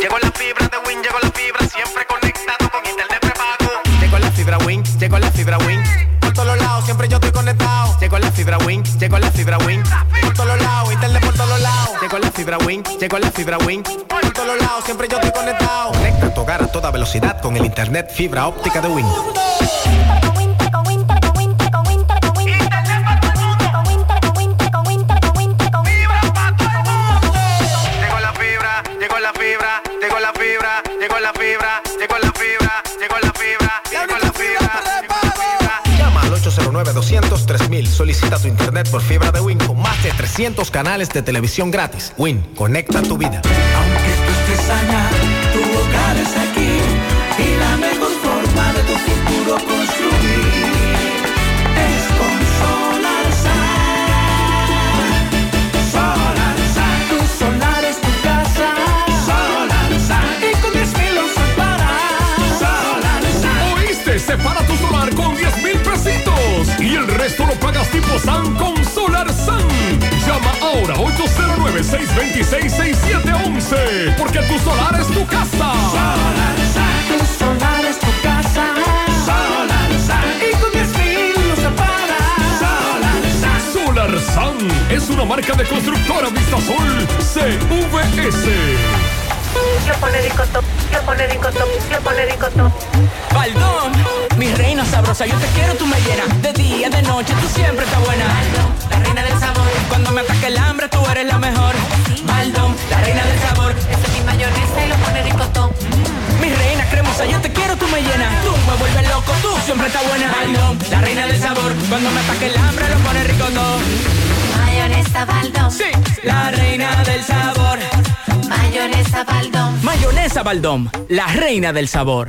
Llegó la fibra de Win, llegó la fibra, siempre conectado con internet prepago. Llegó la fibra Win, llegó la fibra Win. Por todos lados, siempre yo estoy Llegó la fibra Win, llegó la fibra Win. Por todos lados, internet por todos lados. Llegó la fibra Win, llegó la fibra Win. Por todos lados, siempre yo estoy conectado. Conecta tu hogar a toda velocidad con el internet fibra óptica de Win. 809-200-3000. Solicita tu internet por fibra de Win con más de 300 canales de televisión gratis. Win, conecta tu vida. estés allá, tu hogar es aquí y la mejor forma de tu futuro construir tipo SAN con Solar SAN. Llama ahora 809-626-6711 porque tu solar es tu casa. Solarsa, tu solar es tu casa. Solarsa, y con 10 mil usas para. Solarsa. Solar SAN es una marca de constructora Vistasol CVS. Yo pone ricotop, yo pone ricotop, yo pone ricotop. Baldón, mi reina sabrosa, yo te quiero, tú me llenas. De día, de noche, tú siempre estás buena. la reina del sabor. Cuando me ataque el hambre, tú eres la mejor. Baldón, la reina del sabor. Ese es mi mayonesa y lo pone ricotop. Mi reina cremosa, yo te quiero, tú me llenas. Tú me vuelves loco, tú siempre estás buena. Baldón, la reina del sabor. Cuando me ataque el hambre, lo pone rico todo. Mayonesa Baldón. Sí, la reina del sabor. Mayonesa Baldón. Mayonesa Baldón, la reina del sabor.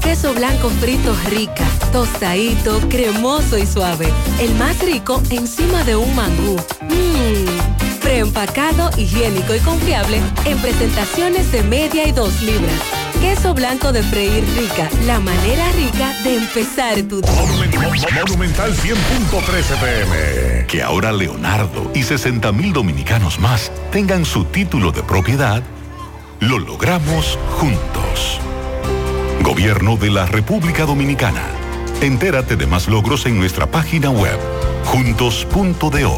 Queso blanco frito rica, tostadito, cremoso y suave. El más rico encima de un mangú. Mmm, preempacado, higiénico y confiable en presentaciones de media y dos libras. Queso blanco de freír rica, la manera rica de empezar tu día. Monumental 100.13 pm. Que ahora Leonardo y 60 mil dominicanos más tengan su título de propiedad, lo logramos juntos. Gobierno de la República Dominicana. Entérate de más logros en nuestra página web, juntos.do.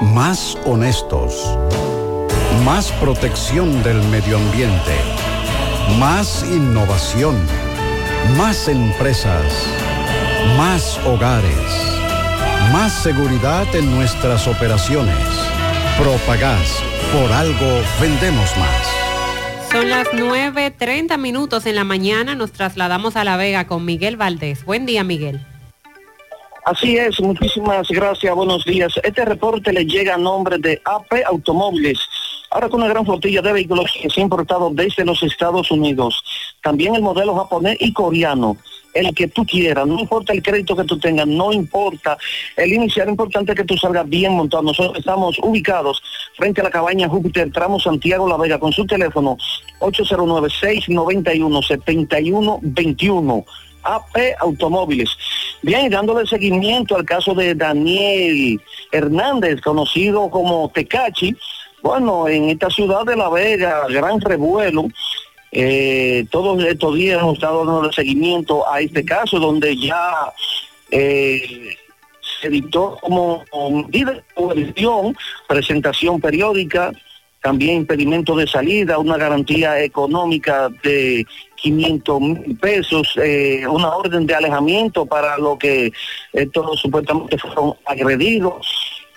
Más honestos. Más protección del medio ambiente. Más innovación. Más empresas. Más hogares. Más seguridad en nuestras operaciones. Propagás. Por algo vendemos más. Son las 9.30 minutos en la mañana. Nos trasladamos a La Vega con Miguel Valdés. Buen día, Miguel. Así es, muchísimas gracias, buenos días. Este reporte le llega a nombre de AP Automóviles. Ahora con una gran flotilla de vehículos que se ha importado desde los Estados Unidos. También el modelo japonés y coreano el que tú quieras, no importa el crédito que tú tengas, no importa el inicial, importante que tú salgas bien montado. Nosotros estamos ubicados frente a la cabaña Júpiter, tramo Santiago La Vega, con su teléfono 809-691-7121. AP Automóviles. Bien, dándole seguimiento al caso de Daniel Hernández, conocido como Tecachi, bueno, en esta ciudad de La Vega, gran revuelo, Eh, todos estos días hemos estado dando seguimiento a este caso donde ya eh, se dictó como medida de coerción, presentación periódica, también impedimento de salida, una garantía económica de 500 mil pesos, eh, una orden de alejamiento para lo que estos supuestamente fueron agredidos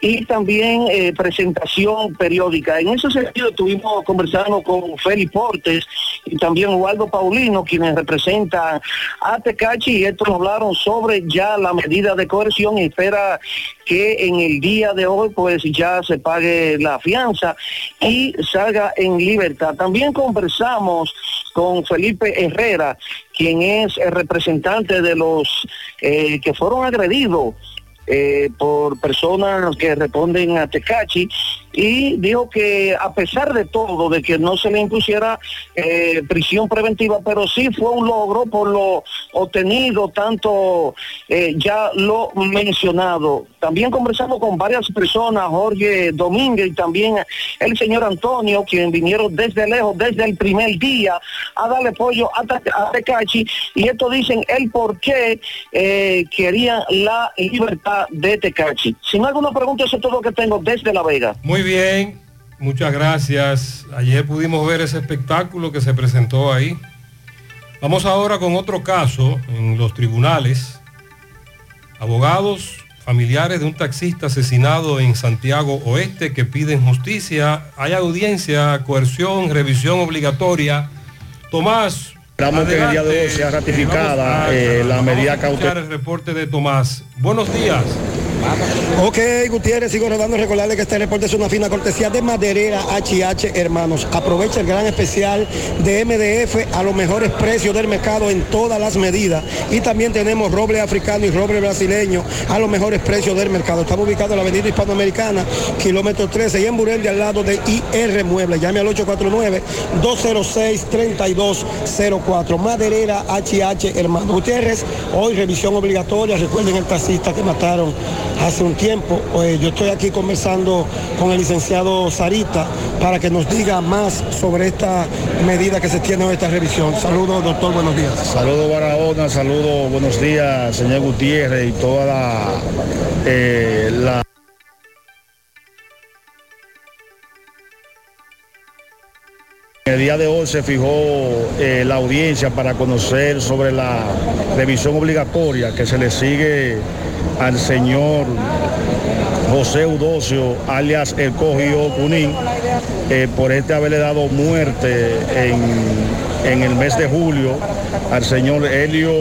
y también eh, presentación periódica. En ese sentido estuvimos conversando con Félix Portes y también Waldo Paulino, quienes representan a Tecachi, y estos hablaron sobre ya la medida de coerción y espera que en el día de hoy pues ya se pague la fianza y salga en libertad. También conversamos con Felipe Herrera, quien es el representante de los eh, que fueron agredidos eh, por personas que responden a Tecachi y dijo que a pesar de todo, de que no se le impusiera eh, prisión preventiva, pero sí fue un logro por lo obtenido, tanto eh, ya lo mencionado. También conversamos con varias personas, Jorge Domínguez y también el señor Antonio, quien vinieron desde lejos, desde el primer día, a darle Ta- a Tecachi, y esto dicen el por qué eh, querían la libertad de Tecachi. Sin alguna pregunta, eso es todo lo que tengo desde La Vega. Muy bien, muchas gracias. Ayer pudimos ver ese espectáculo que se presentó ahí. Vamos ahora con otro caso en los tribunales. Abogados familiares de un taxista asesinado en Santiago Oeste que piden justicia. Hay audiencia, coerción, revisión obligatoria. Tomás. Esperamos que en el día de hoy sea ratificada, a- eh, la medida cautelar. el reporte de Tomás. Buenos días. Ok, Gutiérrez, sigo rodando. Recordarle que este reporte es una fina cortesía de Maderera HH Hermanos. Aprovecha el gran especial de MDF a los mejores precios del mercado en todas las medidas. Y también tenemos roble africano y roble brasileño a los mejores precios del mercado. Estamos ubicados en la avenida hispanoamericana, kilómetro 13, y en Burel, de al lado de IR Mueble. Llame al 849-206-3204. Maderera HH Hermanos. Gutiérrez, hoy revisión obligatoria. Recuerden el taxista que mataron hace un tiempo. Eh, yo estoy aquí conversando con el licenciado Sarita para que nos diga más sobre esta medida que se tiene hoy, esta revisión. Saludos, doctor, buenos días. Saludos Barahona, saludos, buenos días, señor Gutiérrez y toda la, eh, la En el día de hoy se fijó eh, la audiencia para conocer sobre la revisión obligatoria que se le sigue al señor José Eudocio, alias El Cogió Cunín, eh, por este haberle dado muerte en, en el mes de julio al señor Helio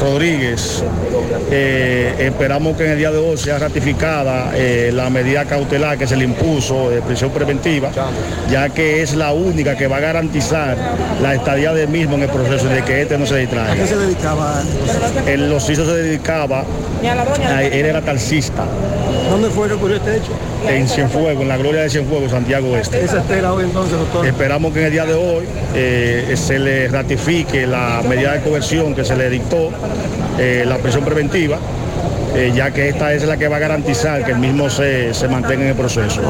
Rodríguez. Eh, esperamos que en el día de hoy sea ratificada eh, la medida cautelar que se le impuso de prisión preventiva, ya que es la única que va a garantizar la estadía del mismo en el proceso de que este no se distraiga. ¿A qué se dedicaba? En los hijos se dedicaba, a- él era taxista. ¿Dónde fue que ocurrió este hecho? En Cienfuegos, en la gloria de Cienfuegos, Santiago Este. ¿Qué se espera hoy entonces, doctor? Esperamos que en el día de hoy eh, se le ratifique la medida de coerción que se le dictó, eh, la prisión preventiva, eh, ya que esta es la que va a garantizar que el mismo se, se mantenga en el proceso.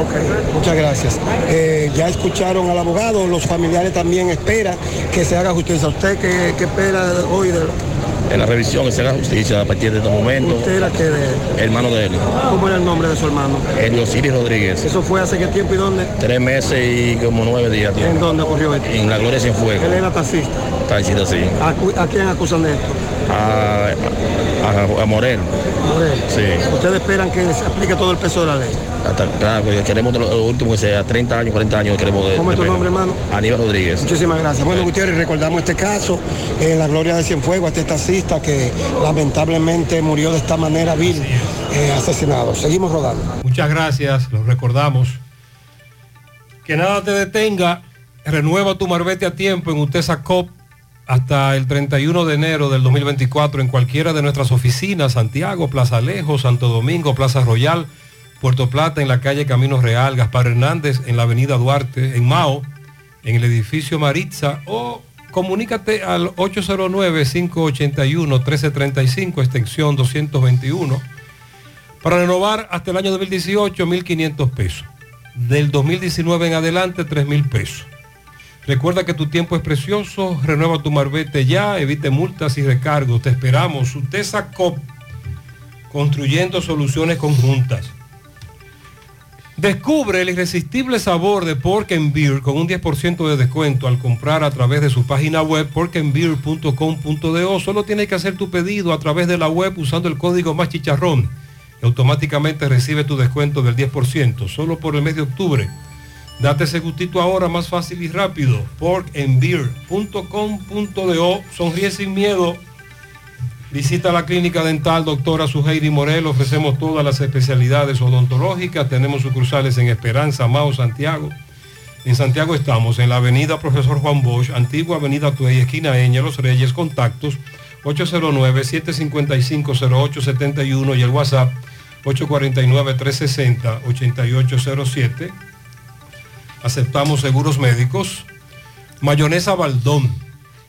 Muchas gracias. Eh, ya escucharon al abogado, los familiares también esperan que se haga justicia. ¿Usted qué, qué espera hoy de En la revisión que se haga justicia a partir de este momento. usted era que de, Hermano de él, ¿Cómo era el nombre de su hermano? Elio Osiris Rodríguez. ¿Eso fue hace qué tiempo y dónde? Tres meses y como nueve días. ¿En dónde ocurrió esto? En la Gloria Sin Fuego. Él era taxista. Taxista, sí. ¿A, a quién acusan de esto? A, a, a Morel. Sí. ¿Ustedes esperan que se aplique todo el peso de la ley? Hasta, claro, porque queremos lo, lo último que sea 30 años, 40 años queremos de, ¿Cómo es tu pena. nombre, hermano? Aníbal Rodríguez. Muchísimas gracias. Bueno, Gutiérrez, recordamos este caso en la gloria de Cienfuegos, este taxista que lamentablemente murió de esta manera vil, eh, asesinado. Seguimos rodando. Muchas gracias, los recordamos. Que nada te detenga, renueva tu marbete a tiempo en Utesa Cop hasta el 31 de enero del 2024 en cualquiera de nuestras oficinas, Santiago, Plaza Alejo, Santo Domingo, Plaza Royal, Puerto Plata, en la calle Camino Real, Gaspar Hernández, en la avenida Duarte, en Mao, en el edificio Maritza o comunícate al 809-581-1335, extensión 221. Para renovar hasta el año 2018, 1.500 pesos. Del 2019 en adelante, 3.000 pesos. Recuerda que tu tiempo es precioso, renueva tu marbete ya, evite multas y recargos. Te esperamos. Utesa COP, construyendo soluciones conjuntas. Descubre el irresistible sabor de Pork and Beer con un 10% de descuento al comprar a través de su página web porkandbeer.com.do. Solo tienes que hacer tu pedido a través de la web usando el código más chicharrón y automáticamente recibe tu descuento del 10%, solo por el mes de octubre. Date ese gustito ahora más fácil y rápido. porkandbeer.com.do. Sonríe sin miedo. Visita la clínica dental doctora Suheiri Morel. Ofrecemos todas las especialidades odontológicas. Tenemos sucursales en Esperanza, Mao, Santiago. En Santiago estamos en la avenida Profesor Juan Bosch, antigua avenida Tuey, esquina Eña, Los Reyes, contactos 809-755-0871 y el WhatsApp 849-360-8807. Aceptamos seguros médicos. Mayonesa Baldón,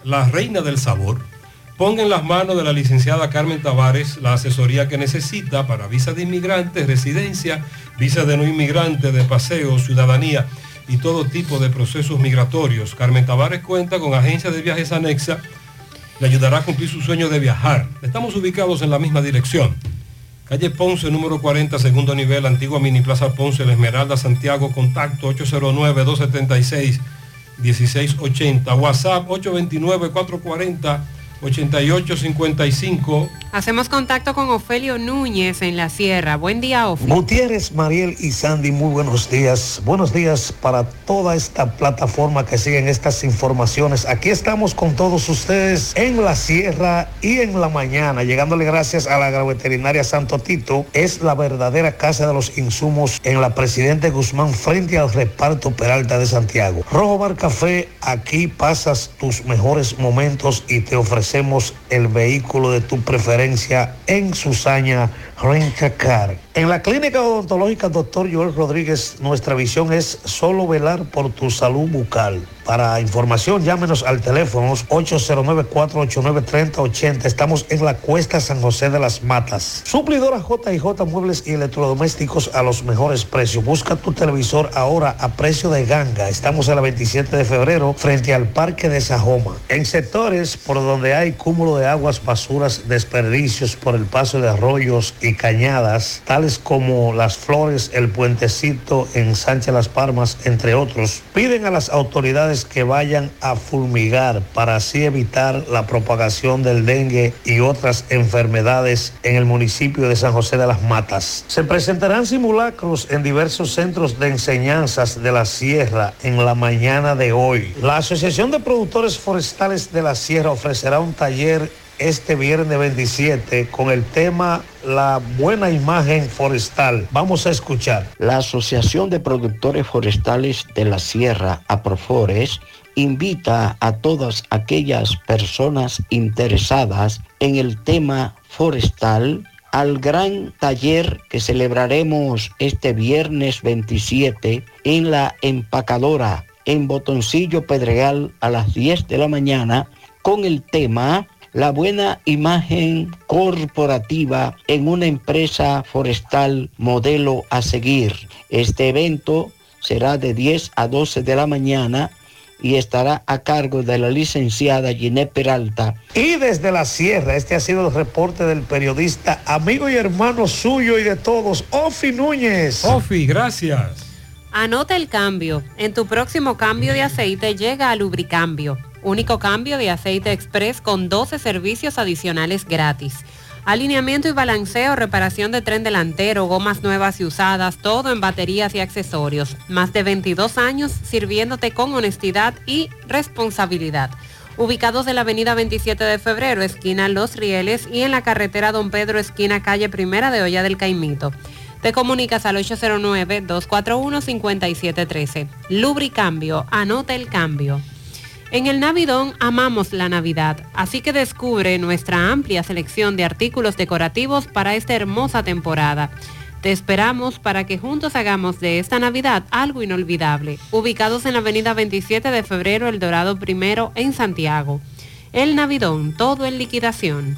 la reina del sabor. Ponga en las manos de la licenciada Carmen Tavares la asesoría que necesita para visa de inmigrantes, residencia, visa de no inmigrante, de paseo, ciudadanía y todo tipo de procesos migratorios. Carmen Tavares cuenta con agencia de viajes anexa. Le ayudará a cumplir su sueño de viajar. Estamos ubicados en la misma dirección. Calle Ponce, número 40, segundo nivel, antigua Mini Plaza Ponce, La Esmeralda, Santiago, contacto 809-276-1680, WhatsApp 829-440-8855. Hacemos contacto con Ofelio Núñez en la Sierra. Buen día, Ofelio. Gutiérrez, Mariel y Sandy, muy buenos días. Buenos días para toda esta plataforma que siguen estas informaciones. Aquí estamos con todos ustedes en la Sierra y en la mañana, llegándole gracias a la agroveterinaria Santo Tito. Es la verdadera casa de los insumos en la Presidente Guzmán frente al reparto Peralta de Santiago. Rojo Bar Café, aquí pasas tus mejores momentos y te ofrecemos el vehículo de tu preferencia en Susaña Rencacar. En la clínica odontológica Dr. Joel Rodríguez, nuestra visión es solo velar por tu salud bucal. Para información, llámenos al teléfono 809-489-3080. Estamos en la Cuesta San José de las Matas. Suplidora J&J Muebles y Electrodomésticos a los mejores precios. Busca tu televisor ahora a precio de ganga. Estamos en la 27 de febrero frente al Parque de Sajoma. En sectores por donde hay cúmulo de aguas, basuras, desperdicios por el paso de arroyos y cañadas, tales como Las Flores, El Puentecito en Sánchez Las Palmas, entre otros, piden a las autoridades que vayan a fulmigar para así evitar la propagación del dengue y otras enfermedades en el municipio de San José de las Matas. Se presentarán simulacros en diversos centros de enseñanzas de la Sierra en la mañana de hoy. La Asociación de Productores Forestales de la Sierra ofrecerá un taller este viernes 27 con el tema La buena imagen forestal. Vamos a escuchar. La Asociación de Productores Forestales de la Sierra, APROFORES, invita a todas aquellas personas interesadas en el tema forestal al gran taller que celebraremos este viernes 27 en la empacadora en Botoncillo Pedregal a las 10 de la mañana con el tema la buena imagen corporativa en una empresa forestal modelo a seguir. Este evento será de 10 a 12 de la mañana y estará a cargo de la licenciada Ginette Peralta. Y desde la sierra, este ha sido el reporte del periodista, amigo y hermano suyo y de todos, Ofi Núñez. Ofi, gracias. Anota el cambio. En tu próximo cambio de aceite llega a Lubricambio. Único cambio de aceite express con 12 servicios adicionales gratis. Alineamiento y balanceo, reparación de tren delantero, gomas nuevas y usadas, todo en baterías y accesorios. Más de 22 años sirviéndote con honestidad y responsabilidad. Ubicados en la avenida 27 de febrero, esquina Los Rieles y en la carretera Don Pedro, esquina calle Primera de Olla del Caimito. Te comunicas al 809-241-5713. Lubricambio, anota el cambio. En el Navidón amamos la Navidad, así que descubre nuestra amplia selección de artículos decorativos para esta hermosa temporada. Te esperamos para que juntos hagamos de esta Navidad algo inolvidable. Ubicados en la avenida 27 de febrero, El Dorado Primero, en Santiago. El Navidón, todo en liquidación.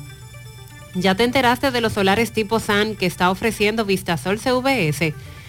¿Ya te enteraste de los solares tipo SAN que está ofreciendo Vistasol CVS?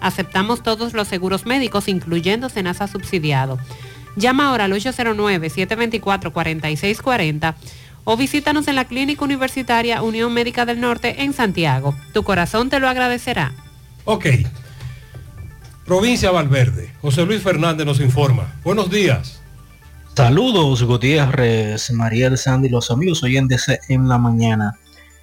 Aceptamos todos los seguros médicos, incluyendo Senasa subsidiado. Llama ahora al 809-724-4640 o visítanos en la Clínica Universitaria Unión Médica del Norte en Santiago. Tu corazón te lo agradecerá. Ok. Provincia Valverde. José Luis Fernández nos informa. Buenos días. Saludos Gutiérrez, Mariel Sandy, los amigos oyentes en la mañana.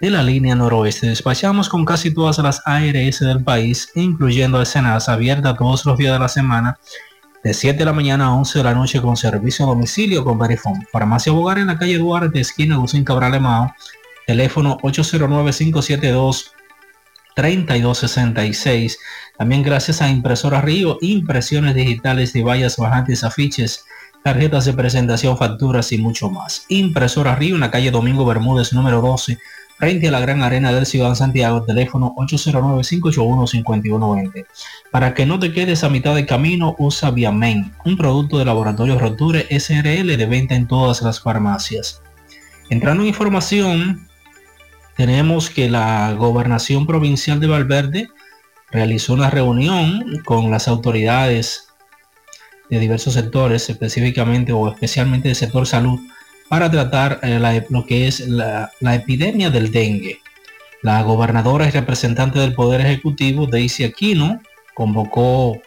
de la línea noroeste. Despachamos con casi todas las ARS del país, incluyendo escenas abierta todos los días de la semana, de 7 de la mañana a 11 de la noche con servicio a domicilio con Verifone. Farmacia Bogar en la calle Duarte, esquina Gusín Cabral Mao, teléfono 809-572-3266. También gracias a Impresora Río, impresiones digitales de vallas bajantes, afiches, tarjetas de presentación, facturas y mucho más. Impresora Río en la calle Domingo Bermúdez, número 12, frente a la Gran Arena del Ciudad Santiago, teléfono 809-581-5120. Para que no te quedes a mitad de camino, usa Viamen, un producto de laboratorio Roture SRL de venta en todas las farmacias. Entrando en información, tenemos que la gobernación provincial de Valverde realizó una reunión con las autoridades de diversos sectores, específicamente o especialmente del sector salud, para tratar eh, lo que es la, la epidemia del dengue. La gobernadora y representante del Poder Ejecutivo, Daisy Aquino, convocó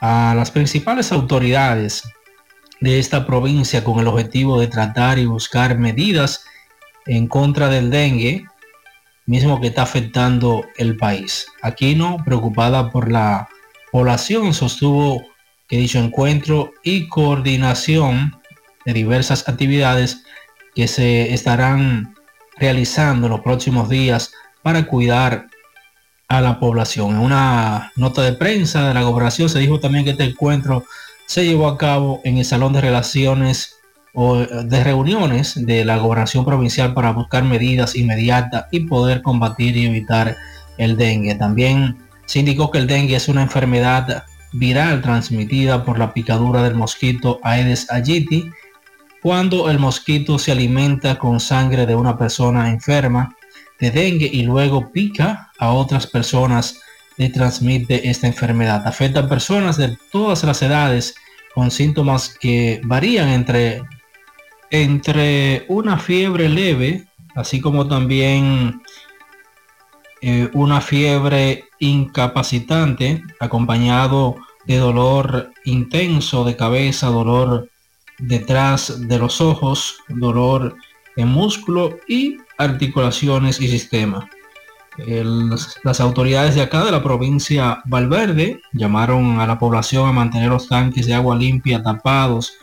a las principales autoridades de esta provincia con el objetivo de tratar y buscar medidas en contra del dengue, mismo que está afectando el país. Aquino, preocupada por la población, sostuvo que dicho encuentro y coordinación de diversas actividades que se estarán realizando en los próximos días para cuidar a la población. En una nota de prensa de la gobernación se dijo también que este encuentro se llevó a cabo en el Salón de Relaciones o eh, de reuniones de la gobernación provincial para buscar medidas inmediatas y poder combatir y evitar el dengue. También se indicó que el dengue es una enfermedad viral transmitida por la picadura del mosquito Aedes aegypti cuando el mosquito se alimenta con sangre de una persona enferma de dengue y luego pica a otras personas le transmite esta enfermedad. Afecta a personas de todas las edades con síntomas que varían entre, entre una fiebre leve, así como también eh, una fiebre incapacitante acompañado de dolor intenso de cabeza, dolor detrás de los ojos, dolor en músculo y articulaciones y sistema. Las autoridades de acá de la provincia Valverde llamaron a la población a mantener los tanques de agua limpia tapados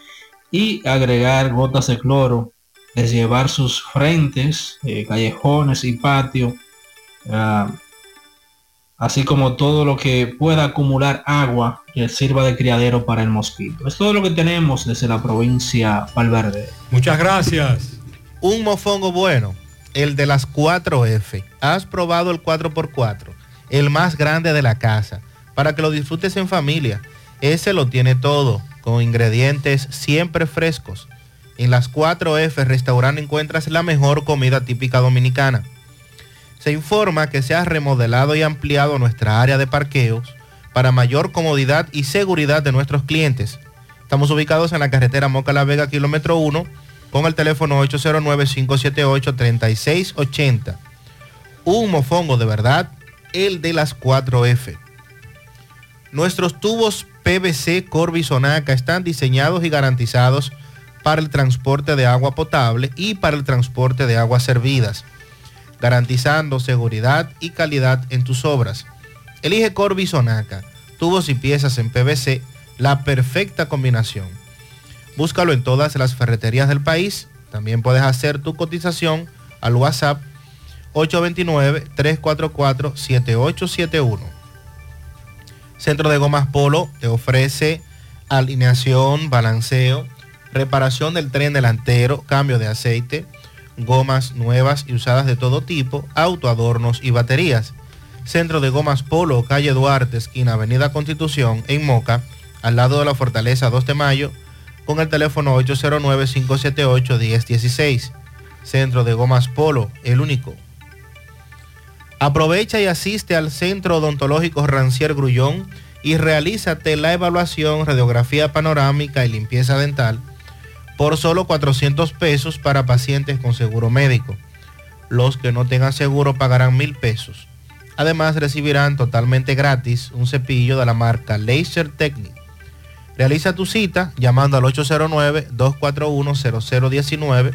y agregar gotas de cloro, llevar sus frentes, eh, callejones y patio, ah, así como todo lo que pueda acumular agua que sirva de criadero para el mosquito. Es todo lo que tenemos desde la provincia Valverde. Muchas gracias. Un mofongo bueno, el de las 4F. Has probado el 4x4, el más grande de la casa, para que lo disfrutes en familia. Ese lo tiene todo, con ingredientes siempre frescos. En las 4F Restaurante encuentras la mejor comida típica dominicana. Se informa que se ha remodelado y ampliado nuestra área de parqueos para mayor comodidad y seguridad de nuestros clientes. Estamos ubicados en la carretera Moca La Vega, kilómetro 1, con el teléfono 809-578-3680. Un mofongo de verdad, el de las 4F. Nuestros tubos PVC Corby Sonaca están diseñados y garantizados para el transporte de agua potable y para el transporte de aguas servidas, garantizando seguridad y calidad en tus obras. Elige Corby Sonaca, tubos y piezas en PVC, la perfecta combinación. Búscalo en todas las ferreterías del país. También puedes hacer tu cotización al WhatsApp 829-344-7871. Centro de Gomas Polo te ofrece alineación, balanceo, reparación del tren delantero, cambio de aceite, gomas nuevas y usadas de todo tipo, autoadornos y baterías. Centro de Gomas Polo, calle Duarte, esquina Avenida Constitución, en Moca, al lado de la Fortaleza 2 de Mayo, con el teléfono 809-578-1016. Centro de Gomas Polo, el único. Aprovecha y asiste al Centro Odontológico Rancier Grullón y realízate la evaluación, radiografía panorámica y limpieza dental por solo 400 pesos para pacientes con seguro médico. Los que no tengan seguro pagarán mil pesos. Además recibirán totalmente gratis un cepillo de la marca Laser Technique. Realiza tu cita llamando al 809-241-0019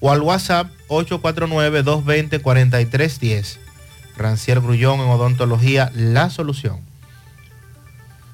o al WhatsApp 849-220-4310. Rancier Grullón en Odontología La Solución.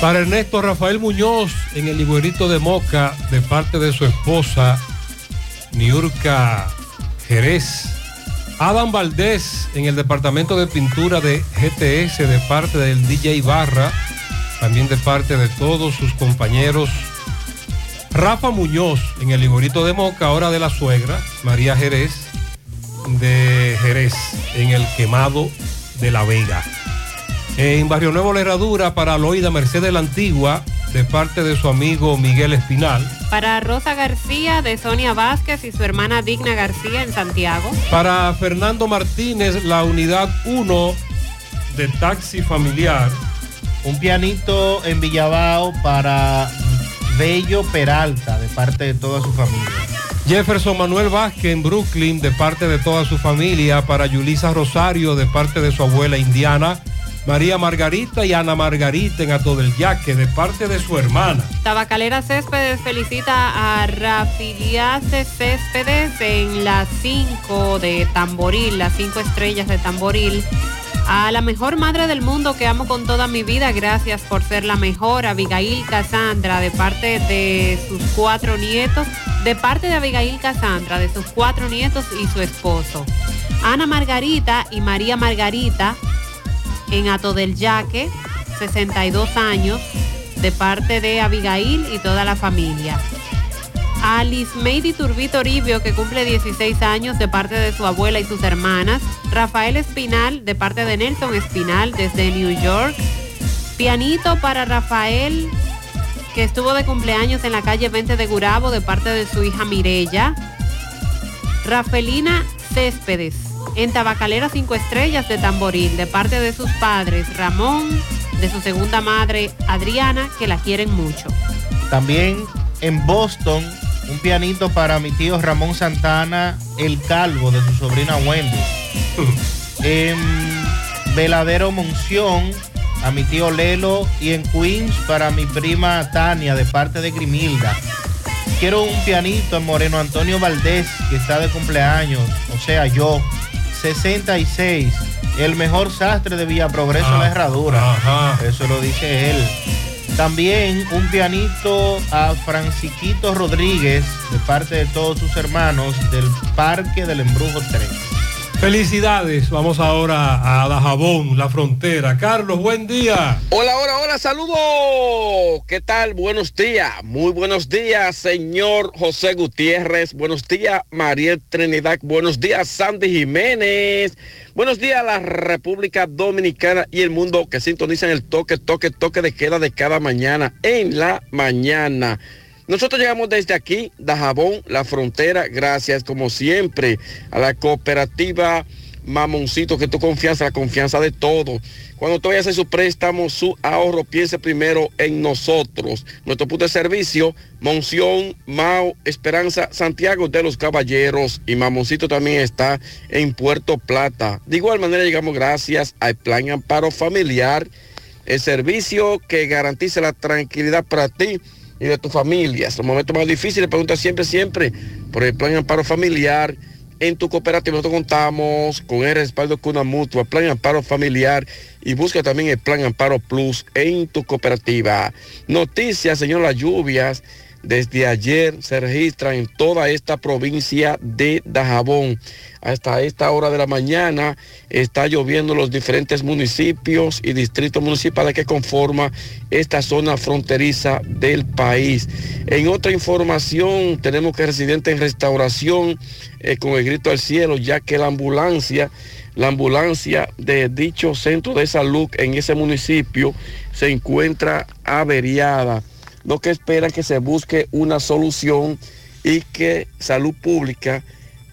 Para Ernesto Rafael Muñoz en el Iguerito de Moca, de parte de su esposa Niurka Jerez. Adam Valdés en el departamento de pintura de GTS, de parte del DJ Barra, también de parte de todos sus compañeros. Rafa Muñoz en el Iguerito de Moca, ahora de la suegra, María Jerez, de Jerez, en el quemado de La Vega. En Barrio Nuevo La Herradura para Loida Mercedes la Antigua, de parte de su amigo Miguel Espinal. Para Rosa García de Sonia Vázquez y su hermana Digna García en Santiago. Para Fernando Martínez, la unidad 1 de taxi familiar. Un pianito en Villabao para Bello Peralta, de parte de toda su familia. Jefferson Manuel Vázquez en Brooklyn, de parte de toda su familia. Para Yulisa Rosario, de parte de su abuela indiana. María Margarita y Ana Margarita en Ato del Yaque, de parte de su hermana. Tabacalera Céspedes felicita a Rafiliace Céspedes en las 5 de Tamboril, las 5 estrellas de Tamboril. A la mejor madre del mundo que amo con toda mi vida, gracias por ser la mejor, Abigail Casandra, de parte de sus cuatro nietos, de parte de Abigail Casandra, de sus cuatro nietos y su esposo. Ana Margarita y María Margarita en Ato del Yaque, 62 años, de parte de Abigail y toda la familia. A Lismeidi Turbito Toribio, que cumple 16 años, de parte de su abuela y sus hermanas. Rafael Espinal, de parte de Nelson Espinal, desde New York. Pianito para Rafael, que estuvo de cumpleaños en la calle 20 de Gurabo, de parte de su hija Mirella. Rafelina Céspedes, en Tabacalera 5 Estrellas de Tamboril, de parte de sus padres Ramón, de su segunda madre Adriana, que la quieren mucho. También en Boston, un pianito para mi tío Ramón Santana, el calvo de su sobrina Wendy. en Veladero Monción, a mi tío Lelo. Y en Queens, para mi prima Tania, de parte de Grimilda. Quiero un pianito en Moreno Antonio Valdés, que está de cumpleaños, o sea, yo. 66, el mejor sastre de Villa Progreso en la herradura. Eso lo dice él. También un pianito a Franciquito Rodríguez de parte de todos sus hermanos del Parque del Embrujo 3. Felicidades, vamos ahora a Dajabón, la frontera. Carlos, buen día. Hola, hola, hola, saludos. ¿Qué tal? Buenos días. Muy buenos días, señor José Gutiérrez. Buenos días, Mariel Trinidad. Buenos días, Sandy Jiménez. Buenos días a la República Dominicana y el mundo que sintonizan el toque, toque, toque de queda de cada mañana en la mañana. Nosotros llegamos desde aquí, Dajabón, la frontera, gracias como siempre a la cooperativa Mamoncito, que tu confianza, la confianza de todo. Cuando tú vayas a hacer su préstamo, su ahorro, piense primero en nosotros. Nuestro punto de servicio, Monción, Mao, Esperanza, Santiago de los Caballeros y Mamoncito también está en Puerto Plata. De igual manera llegamos gracias al Plan Amparo Familiar, el servicio que garantiza la tranquilidad para ti y de tu familia. Los momentos más difíciles, pregunta siempre, siempre por el plan amparo familiar. En tu cooperativa nosotros contamos con el respaldo de una mutua, plan amparo familiar y busca también el plan amparo plus en tu cooperativa. Noticias, señor, las lluvias desde ayer se registran en toda esta provincia de Dajabón. Hasta esta hora de la mañana está lloviendo en los diferentes municipios y distritos municipales que conforman esta zona fronteriza del país. En otra información, tenemos que residente en restauración eh, con el grito al cielo, ya que la ambulancia, la ambulancia de dicho centro de salud en ese municipio se encuentra averiada lo que esperan que se busque una solución y que salud pública,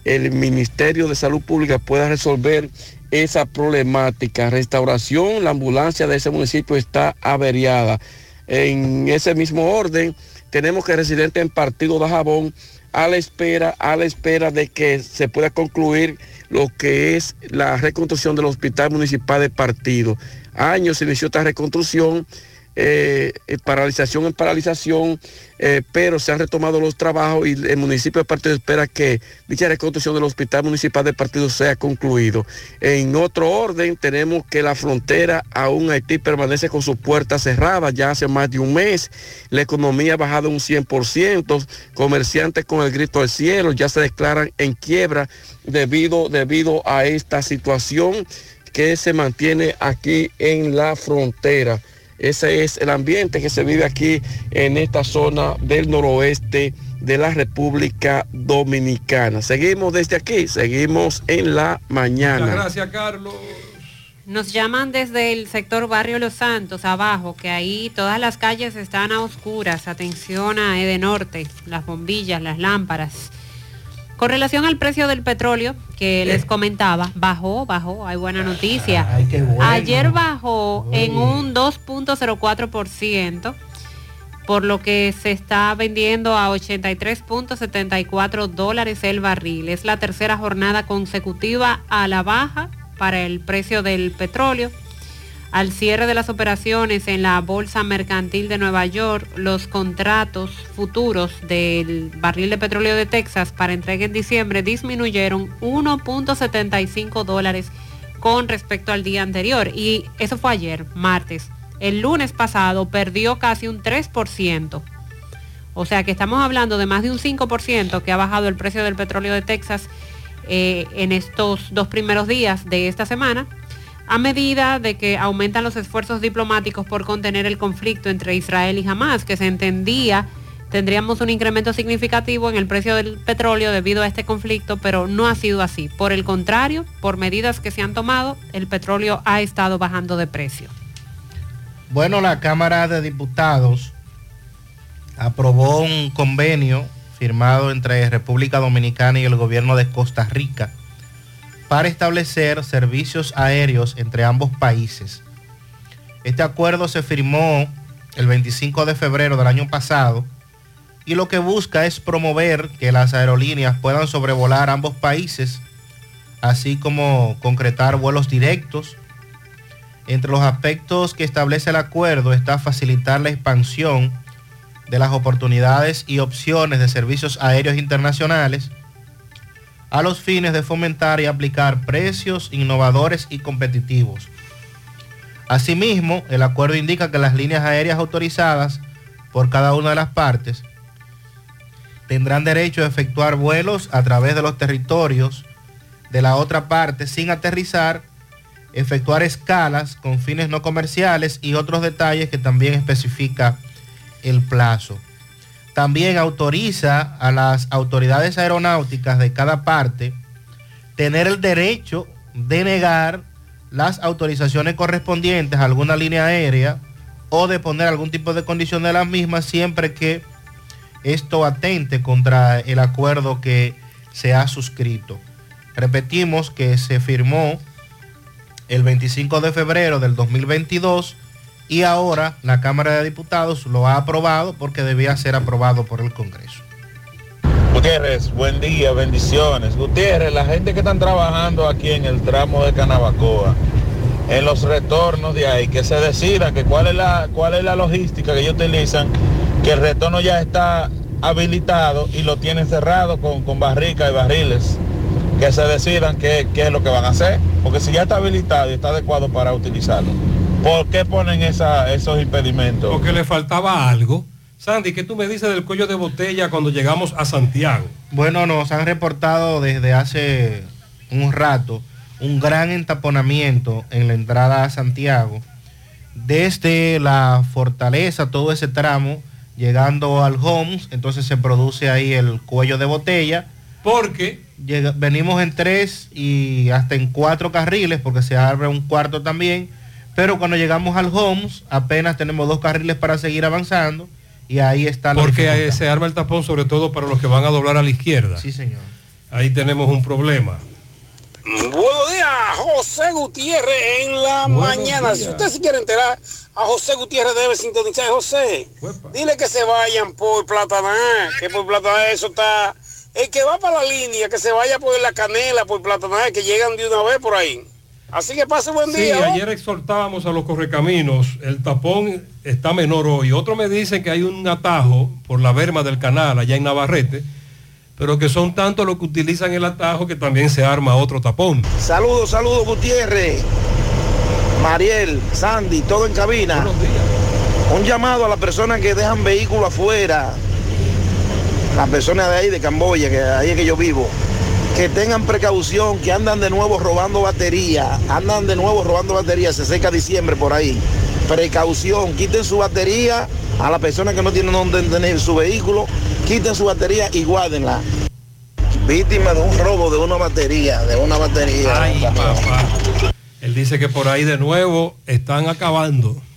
el Ministerio de Salud Pública pueda resolver esa problemática. Restauración, la ambulancia de ese municipio está averiada. En ese mismo orden, tenemos que residente en Partido de Jabón a la espera, a la espera de que se pueda concluir lo que es la reconstrucción del Hospital Municipal de Partido. Años inició esta reconstrucción eh, eh, paralización en paralización, eh, pero se han retomado los trabajos y el municipio de Partido espera que dicha reconstrucción del hospital municipal de Partido sea concluido. En otro orden, tenemos que la frontera aún Haití permanece con sus puertas cerradas ya hace más de un mes. La economía ha bajado un 100%, comerciantes con el grito del cielo ya se declaran en quiebra debido, debido a esta situación que se mantiene aquí en la frontera. Ese es el ambiente que se vive aquí en esta zona del noroeste de la República Dominicana. Seguimos desde aquí, seguimos en la mañana. Muchas gracias, Carlos. Nos llaman desde el sector Barrio Los Santos, abajo, que ahí todas las calles están a oscuras. Atención a Ede Norte, las bombillas, las lámparas. Con relación al precio del petróleo que les comentaba, bajó, bajó, hay buena noticia. Ayer bajó en un 2.04%, por lo que se está vendiendo a 83.74 dólares el barril. Es la tercera jornada consecutiva a la baja para el precio del petróleo. Al cierre de las operaciones en la Bolsa Mercantil de Nueva York, los contratos futuros del barril de petróleo de Texas para entrega en diciembre disminuyeron 1.75 dólares con respecto al día anterior. Y eso fue ayer, martes. El lunes pasado perdió casi un 3%. O sea que estamos hablando de más de un 5% que ha bajado el precio del petróleo de Texas eh, en estos dos primeros días de esta semana a medida de que aumentan los esfuerzos diplomáticos por contener el conflicto entre Israel y Hamas, que se entendía tendríamos un incremento significativo en el precio del petróleo debido a este conflicto, pero no ha sido así. Por el contrario, por medidas que se han tomado, el petróleo ha estado bajando de precio. Bueno, la Cámara de Diputados aprobó un convenio firmado entre República Dominicana y el gobierno de Costa Rica para establecer servicios aéreos entre ambos países. Este acuerdo se firmó el 25 de febrero del año pasado y lo que busca es promover que las aerolíneas puedan sobrevolar ambos países, así como concretar vuelos directos. Entre los aspectos que establece el acuerdo está facilitar la expansión de las oportunidades y opciones de servicios aéreos internacionales, a los fines de fomentar y aplicar precios innovadores y competitivos. Asimismo, el acuerdo indica que las líneas aéreas autorizadas por cada una de las partes tendrán derecho a efectuar vuelos a través de los territorios de la otra parte sin aterrizar, efectuar escalas con fines no comerciales y otros detalles que también especifica el plazo. También autoriza a las autoridades aeronáuticas de cada parte tener el derecho de negar las autorizaciones correspondientes a alguna línea aérea o de poner algún tipo de condición de las mismas siempre que esto atente contra el acuerdo que se ha suscrito. Repetimos que se firmó el 25 de febrero del 2022 y ahora la Cámara de Diputados lo ha aprobado porque debía ser aprobado por el Congreso. Gutiérrez, buen día, bendiciones. Gutiérrez, la gente que están trabajando aquí en el tramo de Canabacoa, en los retornos de ahí, que se decidan que cuál es la, cuál es la logística que ellos utilizan, que el retorno ya está habilitado y lo tienen cerrado con, con barricas y barriles, que se decidan qué, qué es lo que van a hacer, porque si ya está habilitado y está adecuado para utilizarlo, ¿por qué ponen esa, esos impedimentos? Porque le faltaba algo. Sandy, ¿qué tú me dices del cuello de botella cuando llegamos a Santiago? Bueno, nos han reportado desde hace un rato un gran entaponamiento en la entrada a Santiago, desde la fortaleza, todo ese tramo, llegando al Homes, entonces se produce ahí el cuello de botella. Porque Llega- venimos en tres y hasta en cuatro carriles, porque se abre un cuarto también, pero cuando llegamos al Homes apenas tenemos dos carriles para seguir avanzando y ahí está la porque dificultad. se arma el tapón sobre todo para los que van a doblar a la izquierda. Sí, señor. Ahí tenemos un problema. Buenos días, José Gutiérrez en la mañana. Si usted se quiere enterar, a José Gutiérrez debe sintonizar. José, dile que se vayan por Plataná, que por Plataná eso está... El que va para la línea, que se vaya por la canela, por Plataná, que llegan de una vez por ahí. Así que pase buen Sí, día. ¿oh? ayer exhortábamos a los correcaminos, el tapón está menor hoy. Otros me dicen que hay un atajo por la berma del canal allá en Navarrete, pero que son tantos los que utilizan el atajo que también se arma otro tapón. Saludos, saludos Gutiérrez, Mariel, Sandy, todo en cabina. Un llamado a las personas que dejan vehículos afuera, las personas de ahí de Camboya, que ahí es que yo vivo, que tengan precaución, que andan de nuevo robando batería, andan de nuevo robando batería, se seca diciembre por ahí. Precaución, quiten su batería a las personas que no tienen donde tener su vehículo, quiten su batería y guárdenla. Víctima de un robo de una batería, de una batería. Ay, papá. Él dice que por ahí de nuevo están acabando.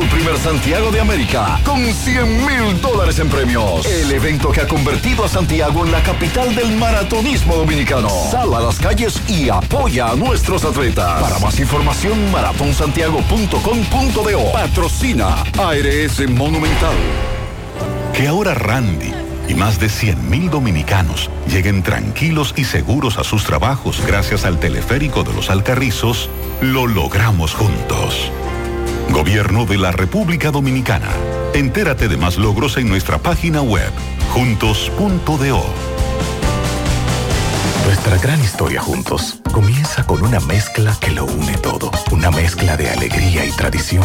Primer Santiago de América. Con 100 mil dólares en premios. El evento que ha convertido a Santiago en la capital del maratonismo dominicano. Sal a las calles y apoya a nuestros atletas. Para más información, maratonsantiago.com.do. Patrocina ARS Monumental. Que ahora Randy y más de 100.000 dominicanos lleguen tranquilos y seguros a sus trabajos gracias al teleférico de los Alcarrizos, lo logramos juntos. Gobierno de la República Dominicana. Entérate de más logros en nuestra página web, juntos.do. Nuestra gran historia juntos comienza con una mezcla que lo une todo. Una mezcla de alegría y tradición.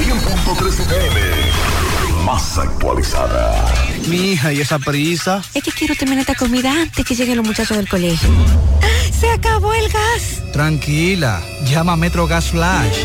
100.3 FM. Más actualizada. Mi hija, ¿y esa prisa? Es que quiero terminar esta comida antes que lleguen los muchachos del colegio. ¡Se acabó el gas! Tranquila, llama a Metro Gas Flash.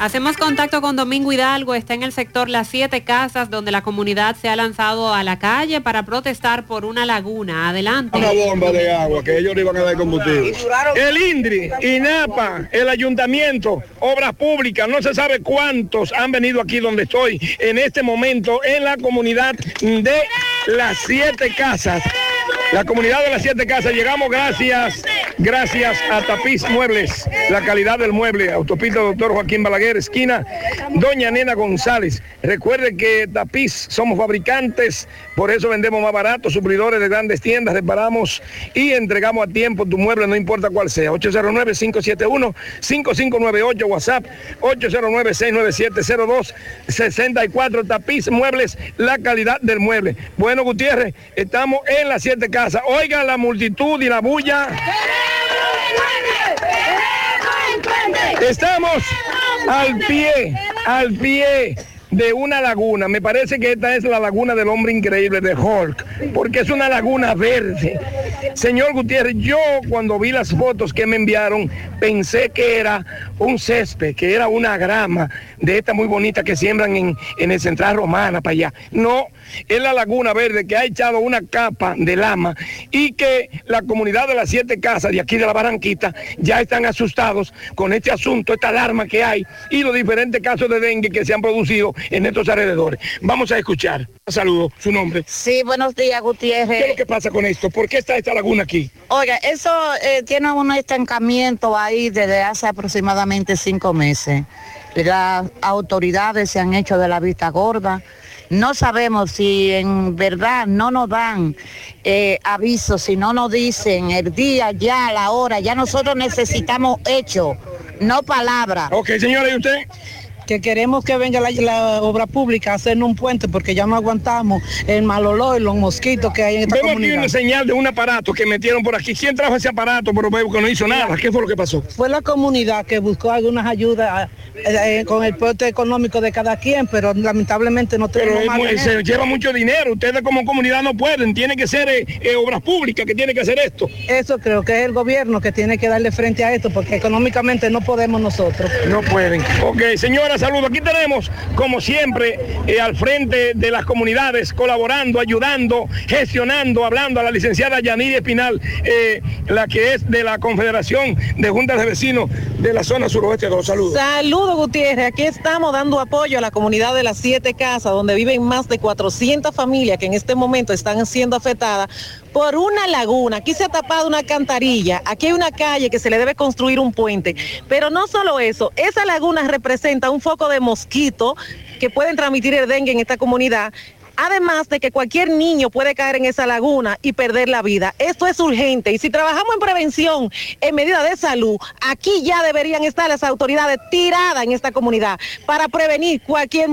Hacemos contacto con Domingo Hidalgo, está en el sector Las Siete Casas, donde la comunidad se ha lanzado a la calle para protestar por una laguna. Adelante. Una bomba de agua que ellos no iban a dar combustible. El INDRI, INAPA, el ayuntamiento, obras públicas, no se sabe cuántos han venido aquí donde estoy en este momento en la comunidad de las siete casas. La comunidad de las siete casas, llegamos gracias, gracias a Tapiz Muebles, la calidad del mueble, autopista doctor Joaquín Balaguer, esquina Doña Nena González. Recuerde que Tapiz somos fabricantes, por eso vendemos más barato, suplidores de grandes tiendas, reparamos y entregamos a tiempo tu mueble, no importa cuál sea. 809-571-5598, WhatsApp 809-697-0264, Tapiz Muebles, la calidad del mueble. Bueno, Gutiérrez, estamos en las siete casas. Oigan la multitud y la bulla. Estamos al pie, al pie de una laguna. Me parece que esta es la laguna del hombre increíble de Hulk, porque es una laguna verde. Señor Gutiérrez, yo cuando vi las fotos que me enviaron, pensé que era un césped, que era una grama de esta muy bonita que siembran en, en el Central Romana para allá. No, es la laguna verde que ha echado una capa de lama y que la comunidad de las siete casas de aquí de la Barranquita ya están asustados con este asunto, esta alarma que hay y los diferentes casos de dengue que se han producido en estos alrededores. Vamos a escuchar. Saludo, su nombre. Sí, buenos días, Gutiérrez. ¿Qué es lo que pasa con esto? ¿Por qué está esta laguna aquí? Oiga, eso eh, tiene un estancamiento ahí desde hace aproximadamente cinco meses. Las autoridades se han hecho de la vista gorda. No sabemos si en verdad no nos dan eh, aviso, si no nos dicen el día, ya, la hora, ya nosotros necesitamos hecho, no palabras. Ok, señora, ¿y usted? Que queremos que venga la, la obra pública a hacer un puente porque ya no aguantamos el mal olor y los mosquitos que hay en esta Vemos aquí una señal de un aparato que metieron por aquí. ¿Quién trajo ese aparato? Pero veo que no hizo nada. ¿Qué fue lo que pasó? Fue la comunidad que buscó algunas ayudas eh, eh, con el puente económico de cada quien, pero lamentablemente no tenemos más dinero. se lleva mucho dinero. Ustedes como comunidad no pueden. Tiene que ser eh, obras públicas que tiene que hacer esto. Eso creo que es el gobierno que tiene que darle frente a esto porque económicamente no podemos nosotros. No pueden. Ok, señora, saludo. Aquí tenemos, como siempre, eh, al frente de las comunidades, colaborando, ayudando, gestionando, hablando a la licenciada Yanide Espinal, eh, la que es de la Confederación de Juntas de Vecinos de la zona suroeste los saludos. Saludos Gutiérrez, aquí estamos dando apoyo a la comunidad de las siete casas donde viven más de 400 familias que en este momento están siendo afectadas por una laguna. Aquí se ha tapado una cantarilla, aquí hay una calle que se le debe construir un puente. Pero no solo eso, esa laguna representa un foco de mosquito que pueden transmitir el dengue en esta comunidad. Además de que cualquier niño puede caer en esa laguna y perder la vida. Esto es urgente. Y si trabajamos en prevención, en medida de salud, aquí ya deberían estar las autoridades tiradas en esta comunidad para prevenir cualquier